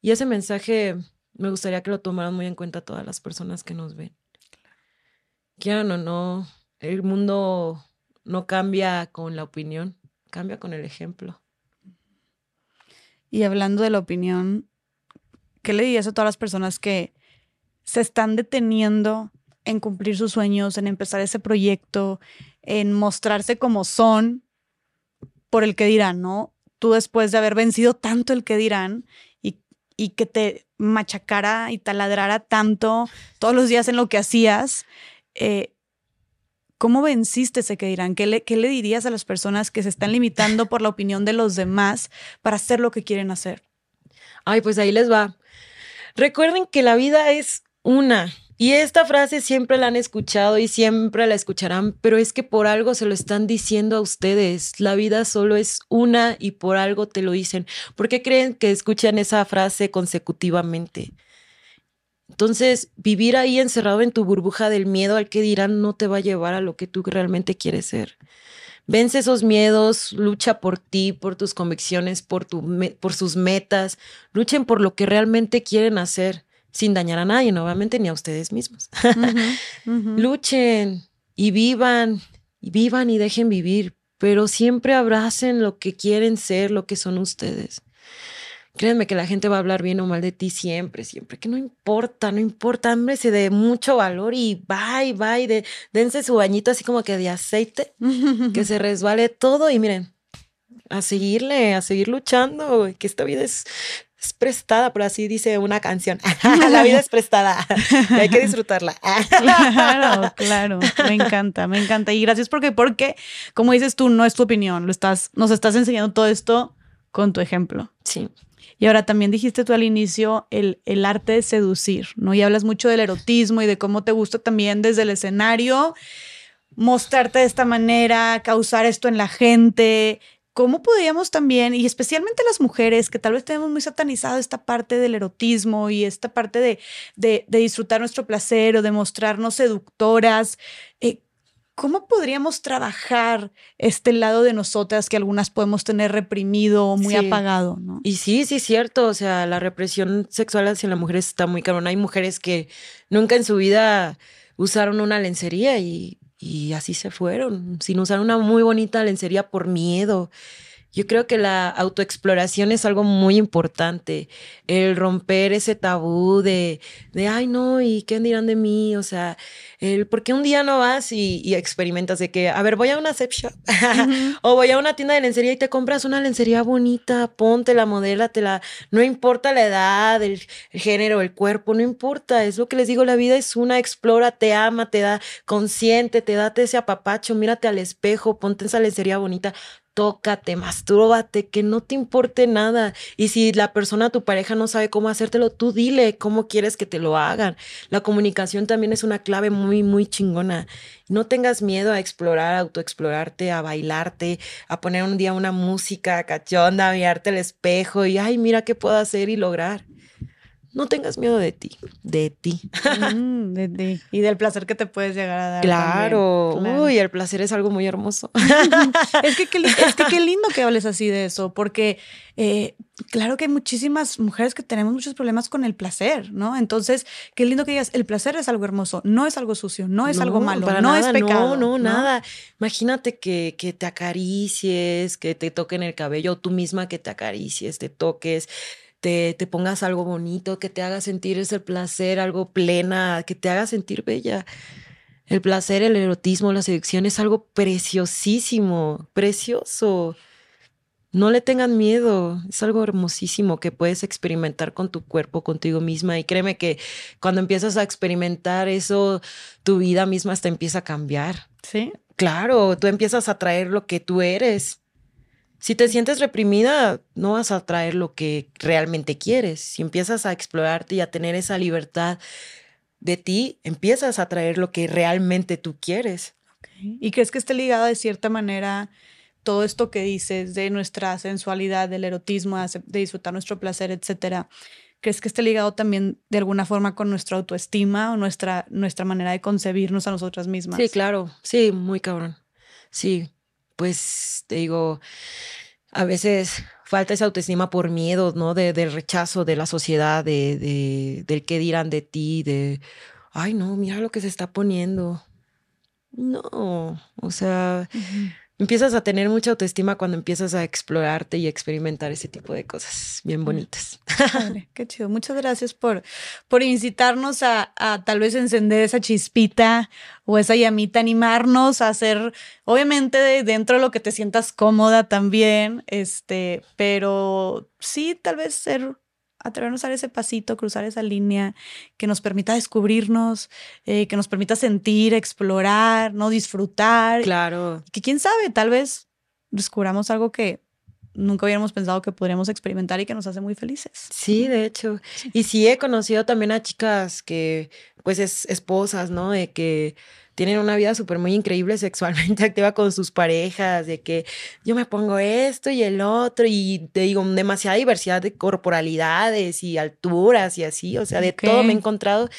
Y ese mensaje me gustaría que lo tomaran muy en cuenta todas las personas que nos ven. Quieran o no, el mundo no cambia con la opinión, cambia con el ejemplo. Y hablando de la opinión, ¿qué le dirías a todas las personas que se están deteniendo en cumplir sus sueños, en empezar ese proyecto, en mostrarse como son por el que dirán, ¿no? Tú después de haber vencido tanto el que dirán y, y que te machacara y taladrara tanto todos los días en lo que hacías, eh, ¿cómo venciste ese que dirán? ¿Qué le, ¿Qué le dirías a las personas que se están limitando por la opinión de los demás para hacer lo que quieren hacer? Ay, pues ahí les va. Recuerden que la vida es una. Y esta frase siempre la han escuchado y siempre la escucharán, pero es que por algo se lo están diciendo a ustedes. La vida solo es una y por algo te lo dicen. ¿Por qué creen que escuchan esa frase consecutivamente? Entonces, vivir ahí encerrado en tu burbuja del miedo al que dirán no te va a llevar a lo que tú realmente quieres ser. Vence esos miedos, lucha por ti, por tus convicciones, por, tu por sus metas, luchen por lo que realmente quieren hacer, sin dañar a nadie, no, obviamente ni a ustedes mismos. Luchen y vivan, y vivan y dejen vivir, pero siempre abracen lo que quieren ser, lo que son ustedes. Créanme que la gente va a hablar bien o mal de ti siempre, siempre, que no importa, no importa, se de mucho valor y bye, bye, de, dense su bañito así como que de aceite, que se resbale todo y miren, a seguirle, a seguir luchando, que esta vida es, es prestada, por así dice una canción. la vida es prestada, y hay que disfrutarla. Claro, claro, me encanta, me encanta. Y gracias porque, porque, como dices tú, no es tu opinión, lo estás, nos estás enseñando todo esto con tu ejemplo. Sí, Y ahora también dijiste tú al inicio el, el arte de seducir, ¿no? Y hablas mucho del erotismo y de cómo te gusta también desde el escenario mostrarte de esta manera, causar esto en la gente. ¿Cómo podríamos también, y especialmente las mujeres, que tal vez tenemos muy satanizado esta parte del erotismo y esta parte de, de, disfrutar nuestro placer o de mostrarnos seductoras, eh, ¿cómo podríamos trabajar este lado de nosotras que algunas podemos tener reprimido o muy apagado? ¿no? Y sí, sí, es cierto. O sea, la represión sexual hacia las mujeres está muy cabrón. Hay mujeres que nunca en su vida usaron una lencería y, y así se fueron, sin usar una muy bonita lencería por miedo. Yo creo que la autoexploración es algo muy importante, el romper ese tabú de, de ay no, ¿y qué dirán de mí? O sea, el, ¿por qué un día no vas y, experimentas de que, a ver, voy a una sex shop o voy a una tienda de lencería y te compras una lencería bonita, ponte la la no importa la edad, el, el género, el cuerpo, no importa, es lo que les digo, la vida es una, explora, te ama, te da consciente, te date ese apapacho, mírate al espejo, ponte esa lencería bonita, tócate, mastúrbate, que no te importe nada. Y si la persona, tu pareja, no sabe cómo hacértelo, tú dile cómo quieres que te lo hagan. La comunicación también es una clave muy, muy chingona. No tengas miedo a explorar, a autoexplorarte, a bailarte, a poner un día una música cachonda, a mirarte al espejo y, ay, mira qué puedo hacer y lograr no tengas miedo de ti, de ti. Mm, de ti. Y del placer que te puedes llegar a dar. Claro. Uy, el placer es algo muy hermoso. es, que, qué, lindo que hables así de eso, porque eh, claro que hay muchísimas mujeres que tenemos muchos problemas con el placer, ¿no? Entonces, qué lindo que digas, el placer es algo hermoso, no es algo sucio, no es algo malo, no es pecado. No, no, nada. Imagínate que, que te acaricies, que te toquen el cabello, tú misma que te acaricies, te toques te, te pongas algo bonito, que te haga sentir ese placer, algo plena, que te haga sentir bella. El placer, el erotismo, la seducción es algo preciosísimo, precioso. No le tengan miedo, es algo hermosísimo que puedes experimentar con tu cuerpo, contigo misma. Y créeme que cuando empiezas a experimentar eso, tu vida misma hasta empieza a cambiar. Sí. Claro, tú empiezas a traer lo que tú eres. Si te sientes reprimida, no vas a traer lo que realmente quieres. Si empiezas a explorarte y a tener esa libertad de ti, empiezas a traer lo que realmente tú quieres. ¿Y crees que esté ligado de cierta manera todo esto que dices de nuestra sensualidad, del erotismo, de disfrutar nuestro placer, etcétera? ¿Crees que esté ligado también de alguna forma con nuestra autoestima o nuestra, nuestra manera de concebirnos a nosotras mismas? Sí, claro. Sí, muy cabrón. Sí, pues te digo, a veces falta esa autoestima por miedo, ¿no? De, del rechazo de la sociedad, de, de, del qué dirán de ti, de, ay, no, mira lo que se está poniendo. No, o sea, empiezas a tener mucha autoestima cuando empiezas a explorarte y experimentar ese tipo de cosas bien bonitas. qué chido. Muchas gracias por, por incitarnos a, a, tal vez encender esa chispita o esa llamita, animarnos a hacer, obviamente dentro de lo que te sientas cómoda también, este, pero sí, tal vez ser atrevernos a dar ese pasito, cruzar esa línea que nos permita descubrirnos, eh, que nos permita sentir, explorar, no disfrutar. Claro. Que quién sabe, tal vez descubramos algo que nunca hubiéramos pensado que podríamos experimentar y que nos hace muy felices. Sí, de hecho. Y sí he conocido también a chicas que, pues, es esposas, ¿no? De que tienen una vida súper muy increíble sexualmente activa con sus parejas, de que yo me pongo esto y el otro, y te digo, demasiada diversidad de corporalidades y alturas y así, o sea, de todo me he encontrado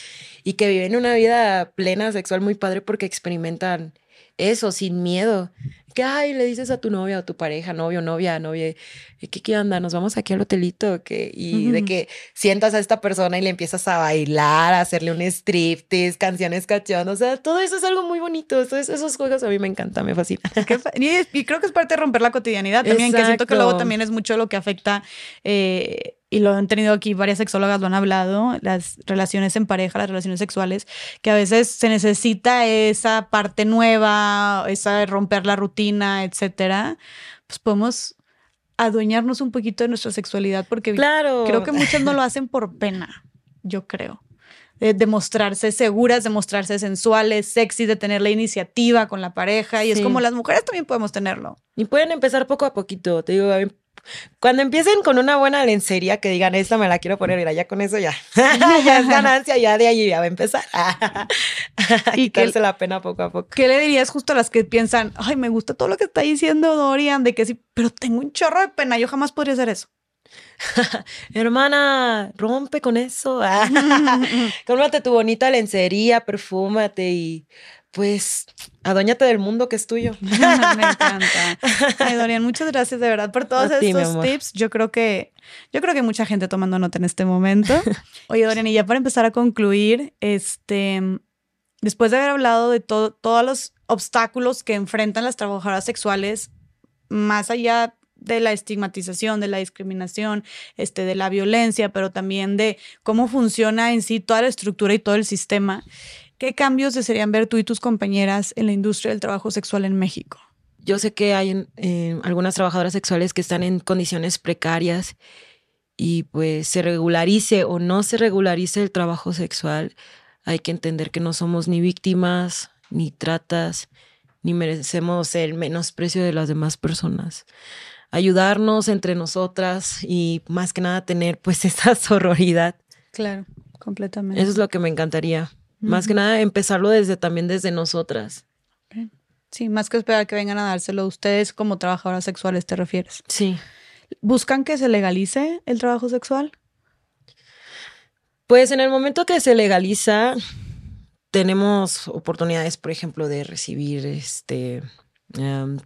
y que viven una vida plena sexual muy padre porque experimentan eso sin miedo que, ay, le dices a tu novia o tu pareja, novio, novia, novia, ¿qué, qué onda? Nos vamos aquí al hotelito, que Y de que sientas a esta persona y le empiezas a bailar, a hacerle un striptease, canciones cachondas, o sea, todo eso es algo muy bonito, esos, esos juegos a mí me encantan, me fascinan. Y, creo que es parte de romper la cotidianidad también, que siento que luego también es mucho lo que afecta eh, y lo han tenido aquí, varias sexólogas lo han hablado, las relaciones en pareja, las relaciones sexuales, que a veces se necesita esa parte nueva, esa de romper la rutina, etcétera, pues podemos adueñarnos un poquito de nuestra sexualidad porque claro. creo que muchas no lo hacen por pena, yo creo. De, mostrarse seguras, de mostrarse sensuales, sexy, de tener la iniciativa con la pareja. Y es como las mujeres también podemos tenerlo. Y pueden empezar poco a poquito. Te digo, cuando empiecen con una buena lencería que digan, esta me la quiero poner, mira, ya con eso ya, ya es ganancia, ya de allí ya va a empezar. y quitarse la pena poco a poco. ¿Qué le dirías justo a las que piensan, ay, me gusta todo lo que está diciendo Dorian, de que sí, pero tengo un chorro de pena, yo jamás podría hacer eso? Hermana, rompe con eso. Cómprate tu bonita lencería, perfúmate y pues aduéñate del mundo que es tuyo. Me encanta. Ay, Dorian, muchas gracias de verdad por todos A estos tips. Yo creo que yo creo que mucha gente tomando nota en este momento. Oye, Dorian, y ya para empezar a concluir, este después de haber hablado de todo, todos los obstáculos que enfrentan las trabajadoras sexuales, más allá de la estigmatización, de la discriminación, este, de la violencia, pero también de cómo funciona en sí toda la estructura y todo el sistema. ¿Qué cambios desearían ver tú y tus compañeras en la industria del trabajo sexual en México? Yo sé que hay eh, algunas trabajadoras sexuales que están en condiciones precarias y pues se regularice o no se regularice el trabajo sexual, hay que entender que no somos ni víctimas, ni tratas, ni merecemos el menosprecio de las demás personas. Ayudarnos entre nosotras y más que nada tener pues esa sororidad. Claro, completamente. Eso es lo que me encantaría. Más que nada empezarlo desde también desde nosotras. Sí, más que esperar que vengan a dárselo ustedes como trabajadoras sexuales, ¿te refieres? Sí. ¿Buscan que se legalice el trabajo sexual? Pues en el momento que se legaliza, tenemos oportunidades, por ejemplo, de recibir este,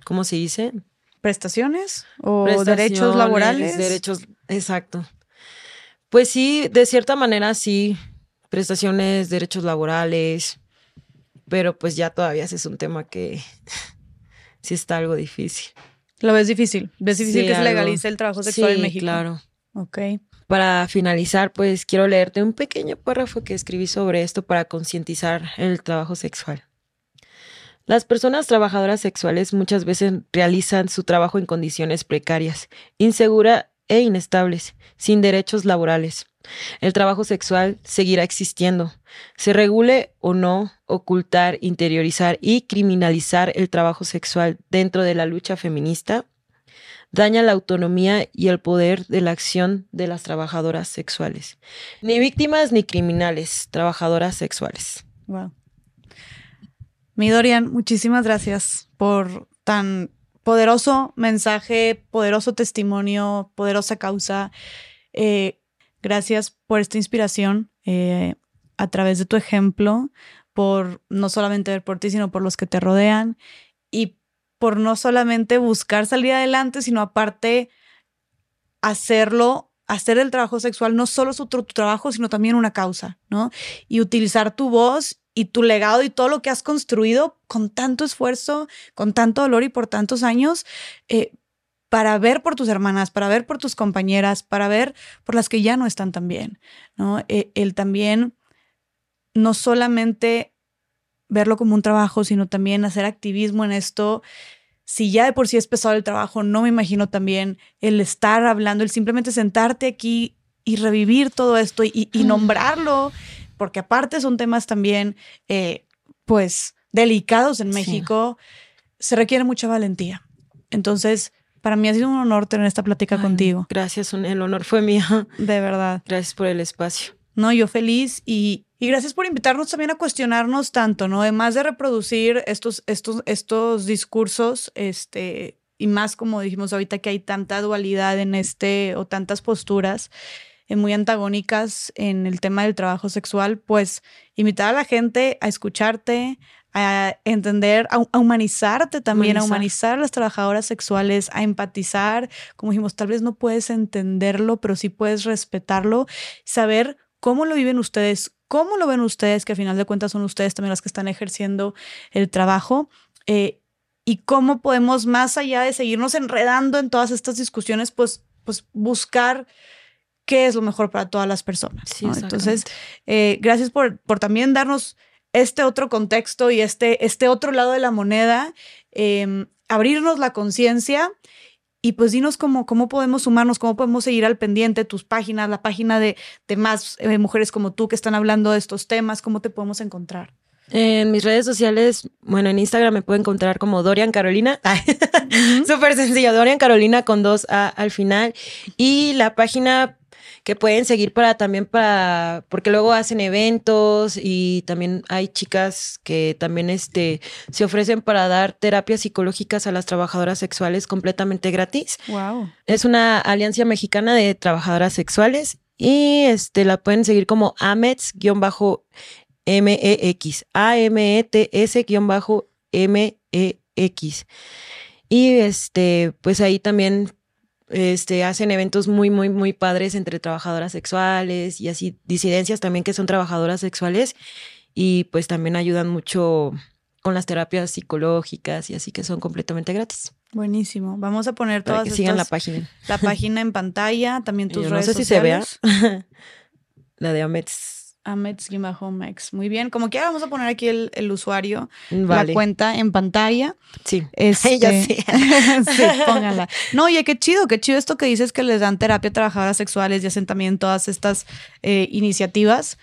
¿cómo se dice? ¿Prestaciones o Prestaciones, derechos laborales? Derechos, exacto. Pues sí, de cierta manera sí, prestaciones, derechos laborales, pero pues ya todavía ese es un tema que sí está algo difícil. ¿Lo ves difícil? ¿Ves difícil Sí, que se legalice el trabajo sexual sí, en México? claro. Ok. Para finalizar, pues quiero leerte un pequeño párrafo que escribí sobre esto para concientizar el trabajo sexual. Las personas trabajadoras sexuales muchas veces realizan su trabajo en condiciones precarias, inseguras e inestables, sin derechos laborales. El trabajo sexual seguirá existiendo. Se regule o no ocultar, interiorizar y criminalizar el trabajo sexual dentro de la lucha feminista daña la autonomía y el poder de la acción de las trabajadoras sexuales. Ni víctimas ni criminales, trabajadoras sexuales. Wow. Mi Dorian, muchísimas gracias por tan poderoso mensaje, poderoso testimonio, poderosa causa. Eh, gracias por esta inspiración eh, a través de tu ejemplo, por no solamente ver por ti, sino por los que te rodean y por no solamente buscar salir adelante, sino aparte hacerlo, hacer el trabajo sexual no solo su tu trabajo, sino también una causa, ¿no? Y utilizar tu voz y tu legado y todo lo que has construido con tanto esfuerzo, con tanto dolor y por tantos años, eh, para ver por tus hermanas, para ver por tus compañeras, para ver por las que ya no están tan bien, ¿no? Eh, el también no solamente verlo como un trabajo, sino también hacer activismo en esto. Si ya de por sí es pesado el trabajo, no me imagino también el estar hablando, el simplemente sentarte aquí y revivir todo esto y, y nombrarlo, porque aparte son temas también, eh, pues, delicados en Sí. México, se requiere mucha valentía. Entonces, para mí ha sido un honor tener esta plática Ay, contigo, Gracias, el honor fue mío. de verdad. Gracias por el espacio. No, yo feliz y, y gracias por invitarnos también a cuestionarnos tanto, ¿no? Además de reproducir estos, estos, estos discursos, este, y más como dijimos ahorita que hay tanta dualidad en este, o tantas posturas eh, muy antagónicas en el tema del trabajo sexual, pues invitar a la gente a escucharte, a entender, a, a humanizarte también, a Humanizar. a las trabajadoras sexuales, a empatizar, como dijimos, tal vez no puedes entenderlo, pero sí puedes respetarlo, saber cómo lo viven ustedes, cómo lo ven ustedes, que a final de cuentas son ustedes también las que están ejerciendo el trabajo, eh, y cómo podemos, más allá de seguirnos enredando en todas estas discusiones, pues, pues buscar qué es lo mejor para todas las personas. Sí. Entonces, eh, gracias por, por también darnos este otro contexto y este, este otro lado de la moneda, eh, abrirnos la conciencia y pues dinos cómo, cómo podemos sumarnos, cómo podemos seguir al pendiente, tus páginas, la página de, de más eh, mujeres como tú que están hablando de estos temas, cómo te podemos encontrar. En mis redes sociales, bueno, en Instagram me pueden encontrar como Dorian Carolina. Súper sencillo, Dorian Carolina con dos A al final. Y la página que pueden seguir para también para, porque luego hacen eventos y también hay chicas que también este, se ofrecen para dar terapias psicológicas a las trabajadoras sexuales completamente gratis. Wow. Es una alianza mexicana de trabajadoras sexuales y este la pueden seguir como Amets-MX M-E-X, A-M-E-T-S-M-E-X. Y este, pues ahí también este, hacen eventos muy, muy, muy padres entre trabajadoras sexuales y así disidencias también que son trabajadoras sexuales y pues también ayudan mucho con las terapias psicológicas y así que son completamente gratis. Buenísimo. Vamos a poner Para todas que sigan la estas- página. la página en pantalla, también tus Yo no redes sé si se vea. sociales. la de Amets. Amets-Mex. Muy bien. Como quiera, vamos a poner aquí el, el usuario, Vale. la cuenta en pantalla. Sí. Este, Ya sé. sí, pónganla. No, oye, qué chido, qué chido esto que dices que les dan terapia a trabajadoras sexuales y hacen también todas estas eh, iniciativas.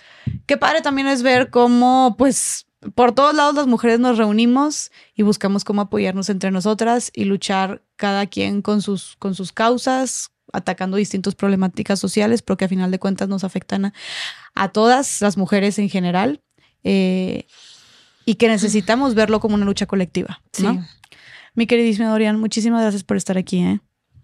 Qué padre también es ver cómo, pues, por todos lados las mujeres nos reunimos y buscamos cómo apoyarnos entre nosotras y luchar cada quien con sus, con sus causas, atacando distintas problemáticas sociales, pero que a final de cuentas nos afectan a, a todas las mujeres en general. eh, y que necesitamos verlo como una lucha colectiva. Sí. Mi queridísima Dorian, muchísimas gracias por estar aquí. ¿eh?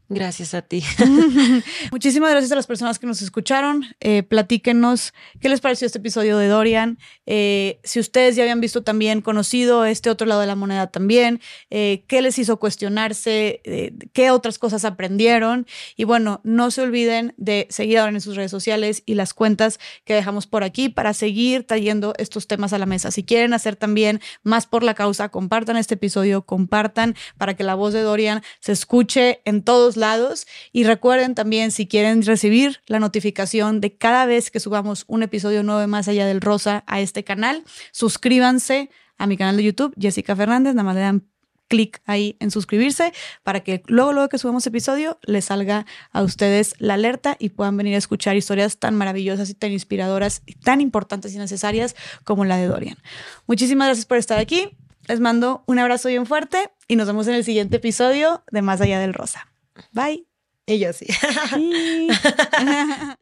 Gracias a ti. Muchísimas gracias a las personas que nos escucharon. Eh, platíquenos qué les pareció este episodio de Dorian. Eh, si ustedes ya habían visto también, conocido este otro lado de la moneda también, eh, qué les hizo cuestionarse, eh, qué otras cosas aprendieron. Y bueno, no se olviden de seguir ahora en sus redes sociales y las cuentas que dejamos por aquí para seguir trayendo estos temas a la mesa. Si quieren hacer también más por la causa, compartan este episodio, compartan para que la voz de Dorian se escuche en todos lados. Y recuerden también, si quieren recibir la notificación de cada vez que subamos un episodio nuevo de Más Allá del Rosa a este canal, suscríbanse a mi canal de YouTube, Jessica Fernández, nada más le dan clic ahí en suscribirse para que luego, luego que subamos episodio, les salga a ustedes la alerta y puedan venir a escuchar historias tan maravillosas y tan inspiradoras y tan importantes y necesarias como la de Dorian. Muchísimas gracias por estar aquí. Les mando un abrazo bien fuerte y nos vemos en el siguiente episodio de Más Allá del Rosa. Bye. Ella sí. Bye.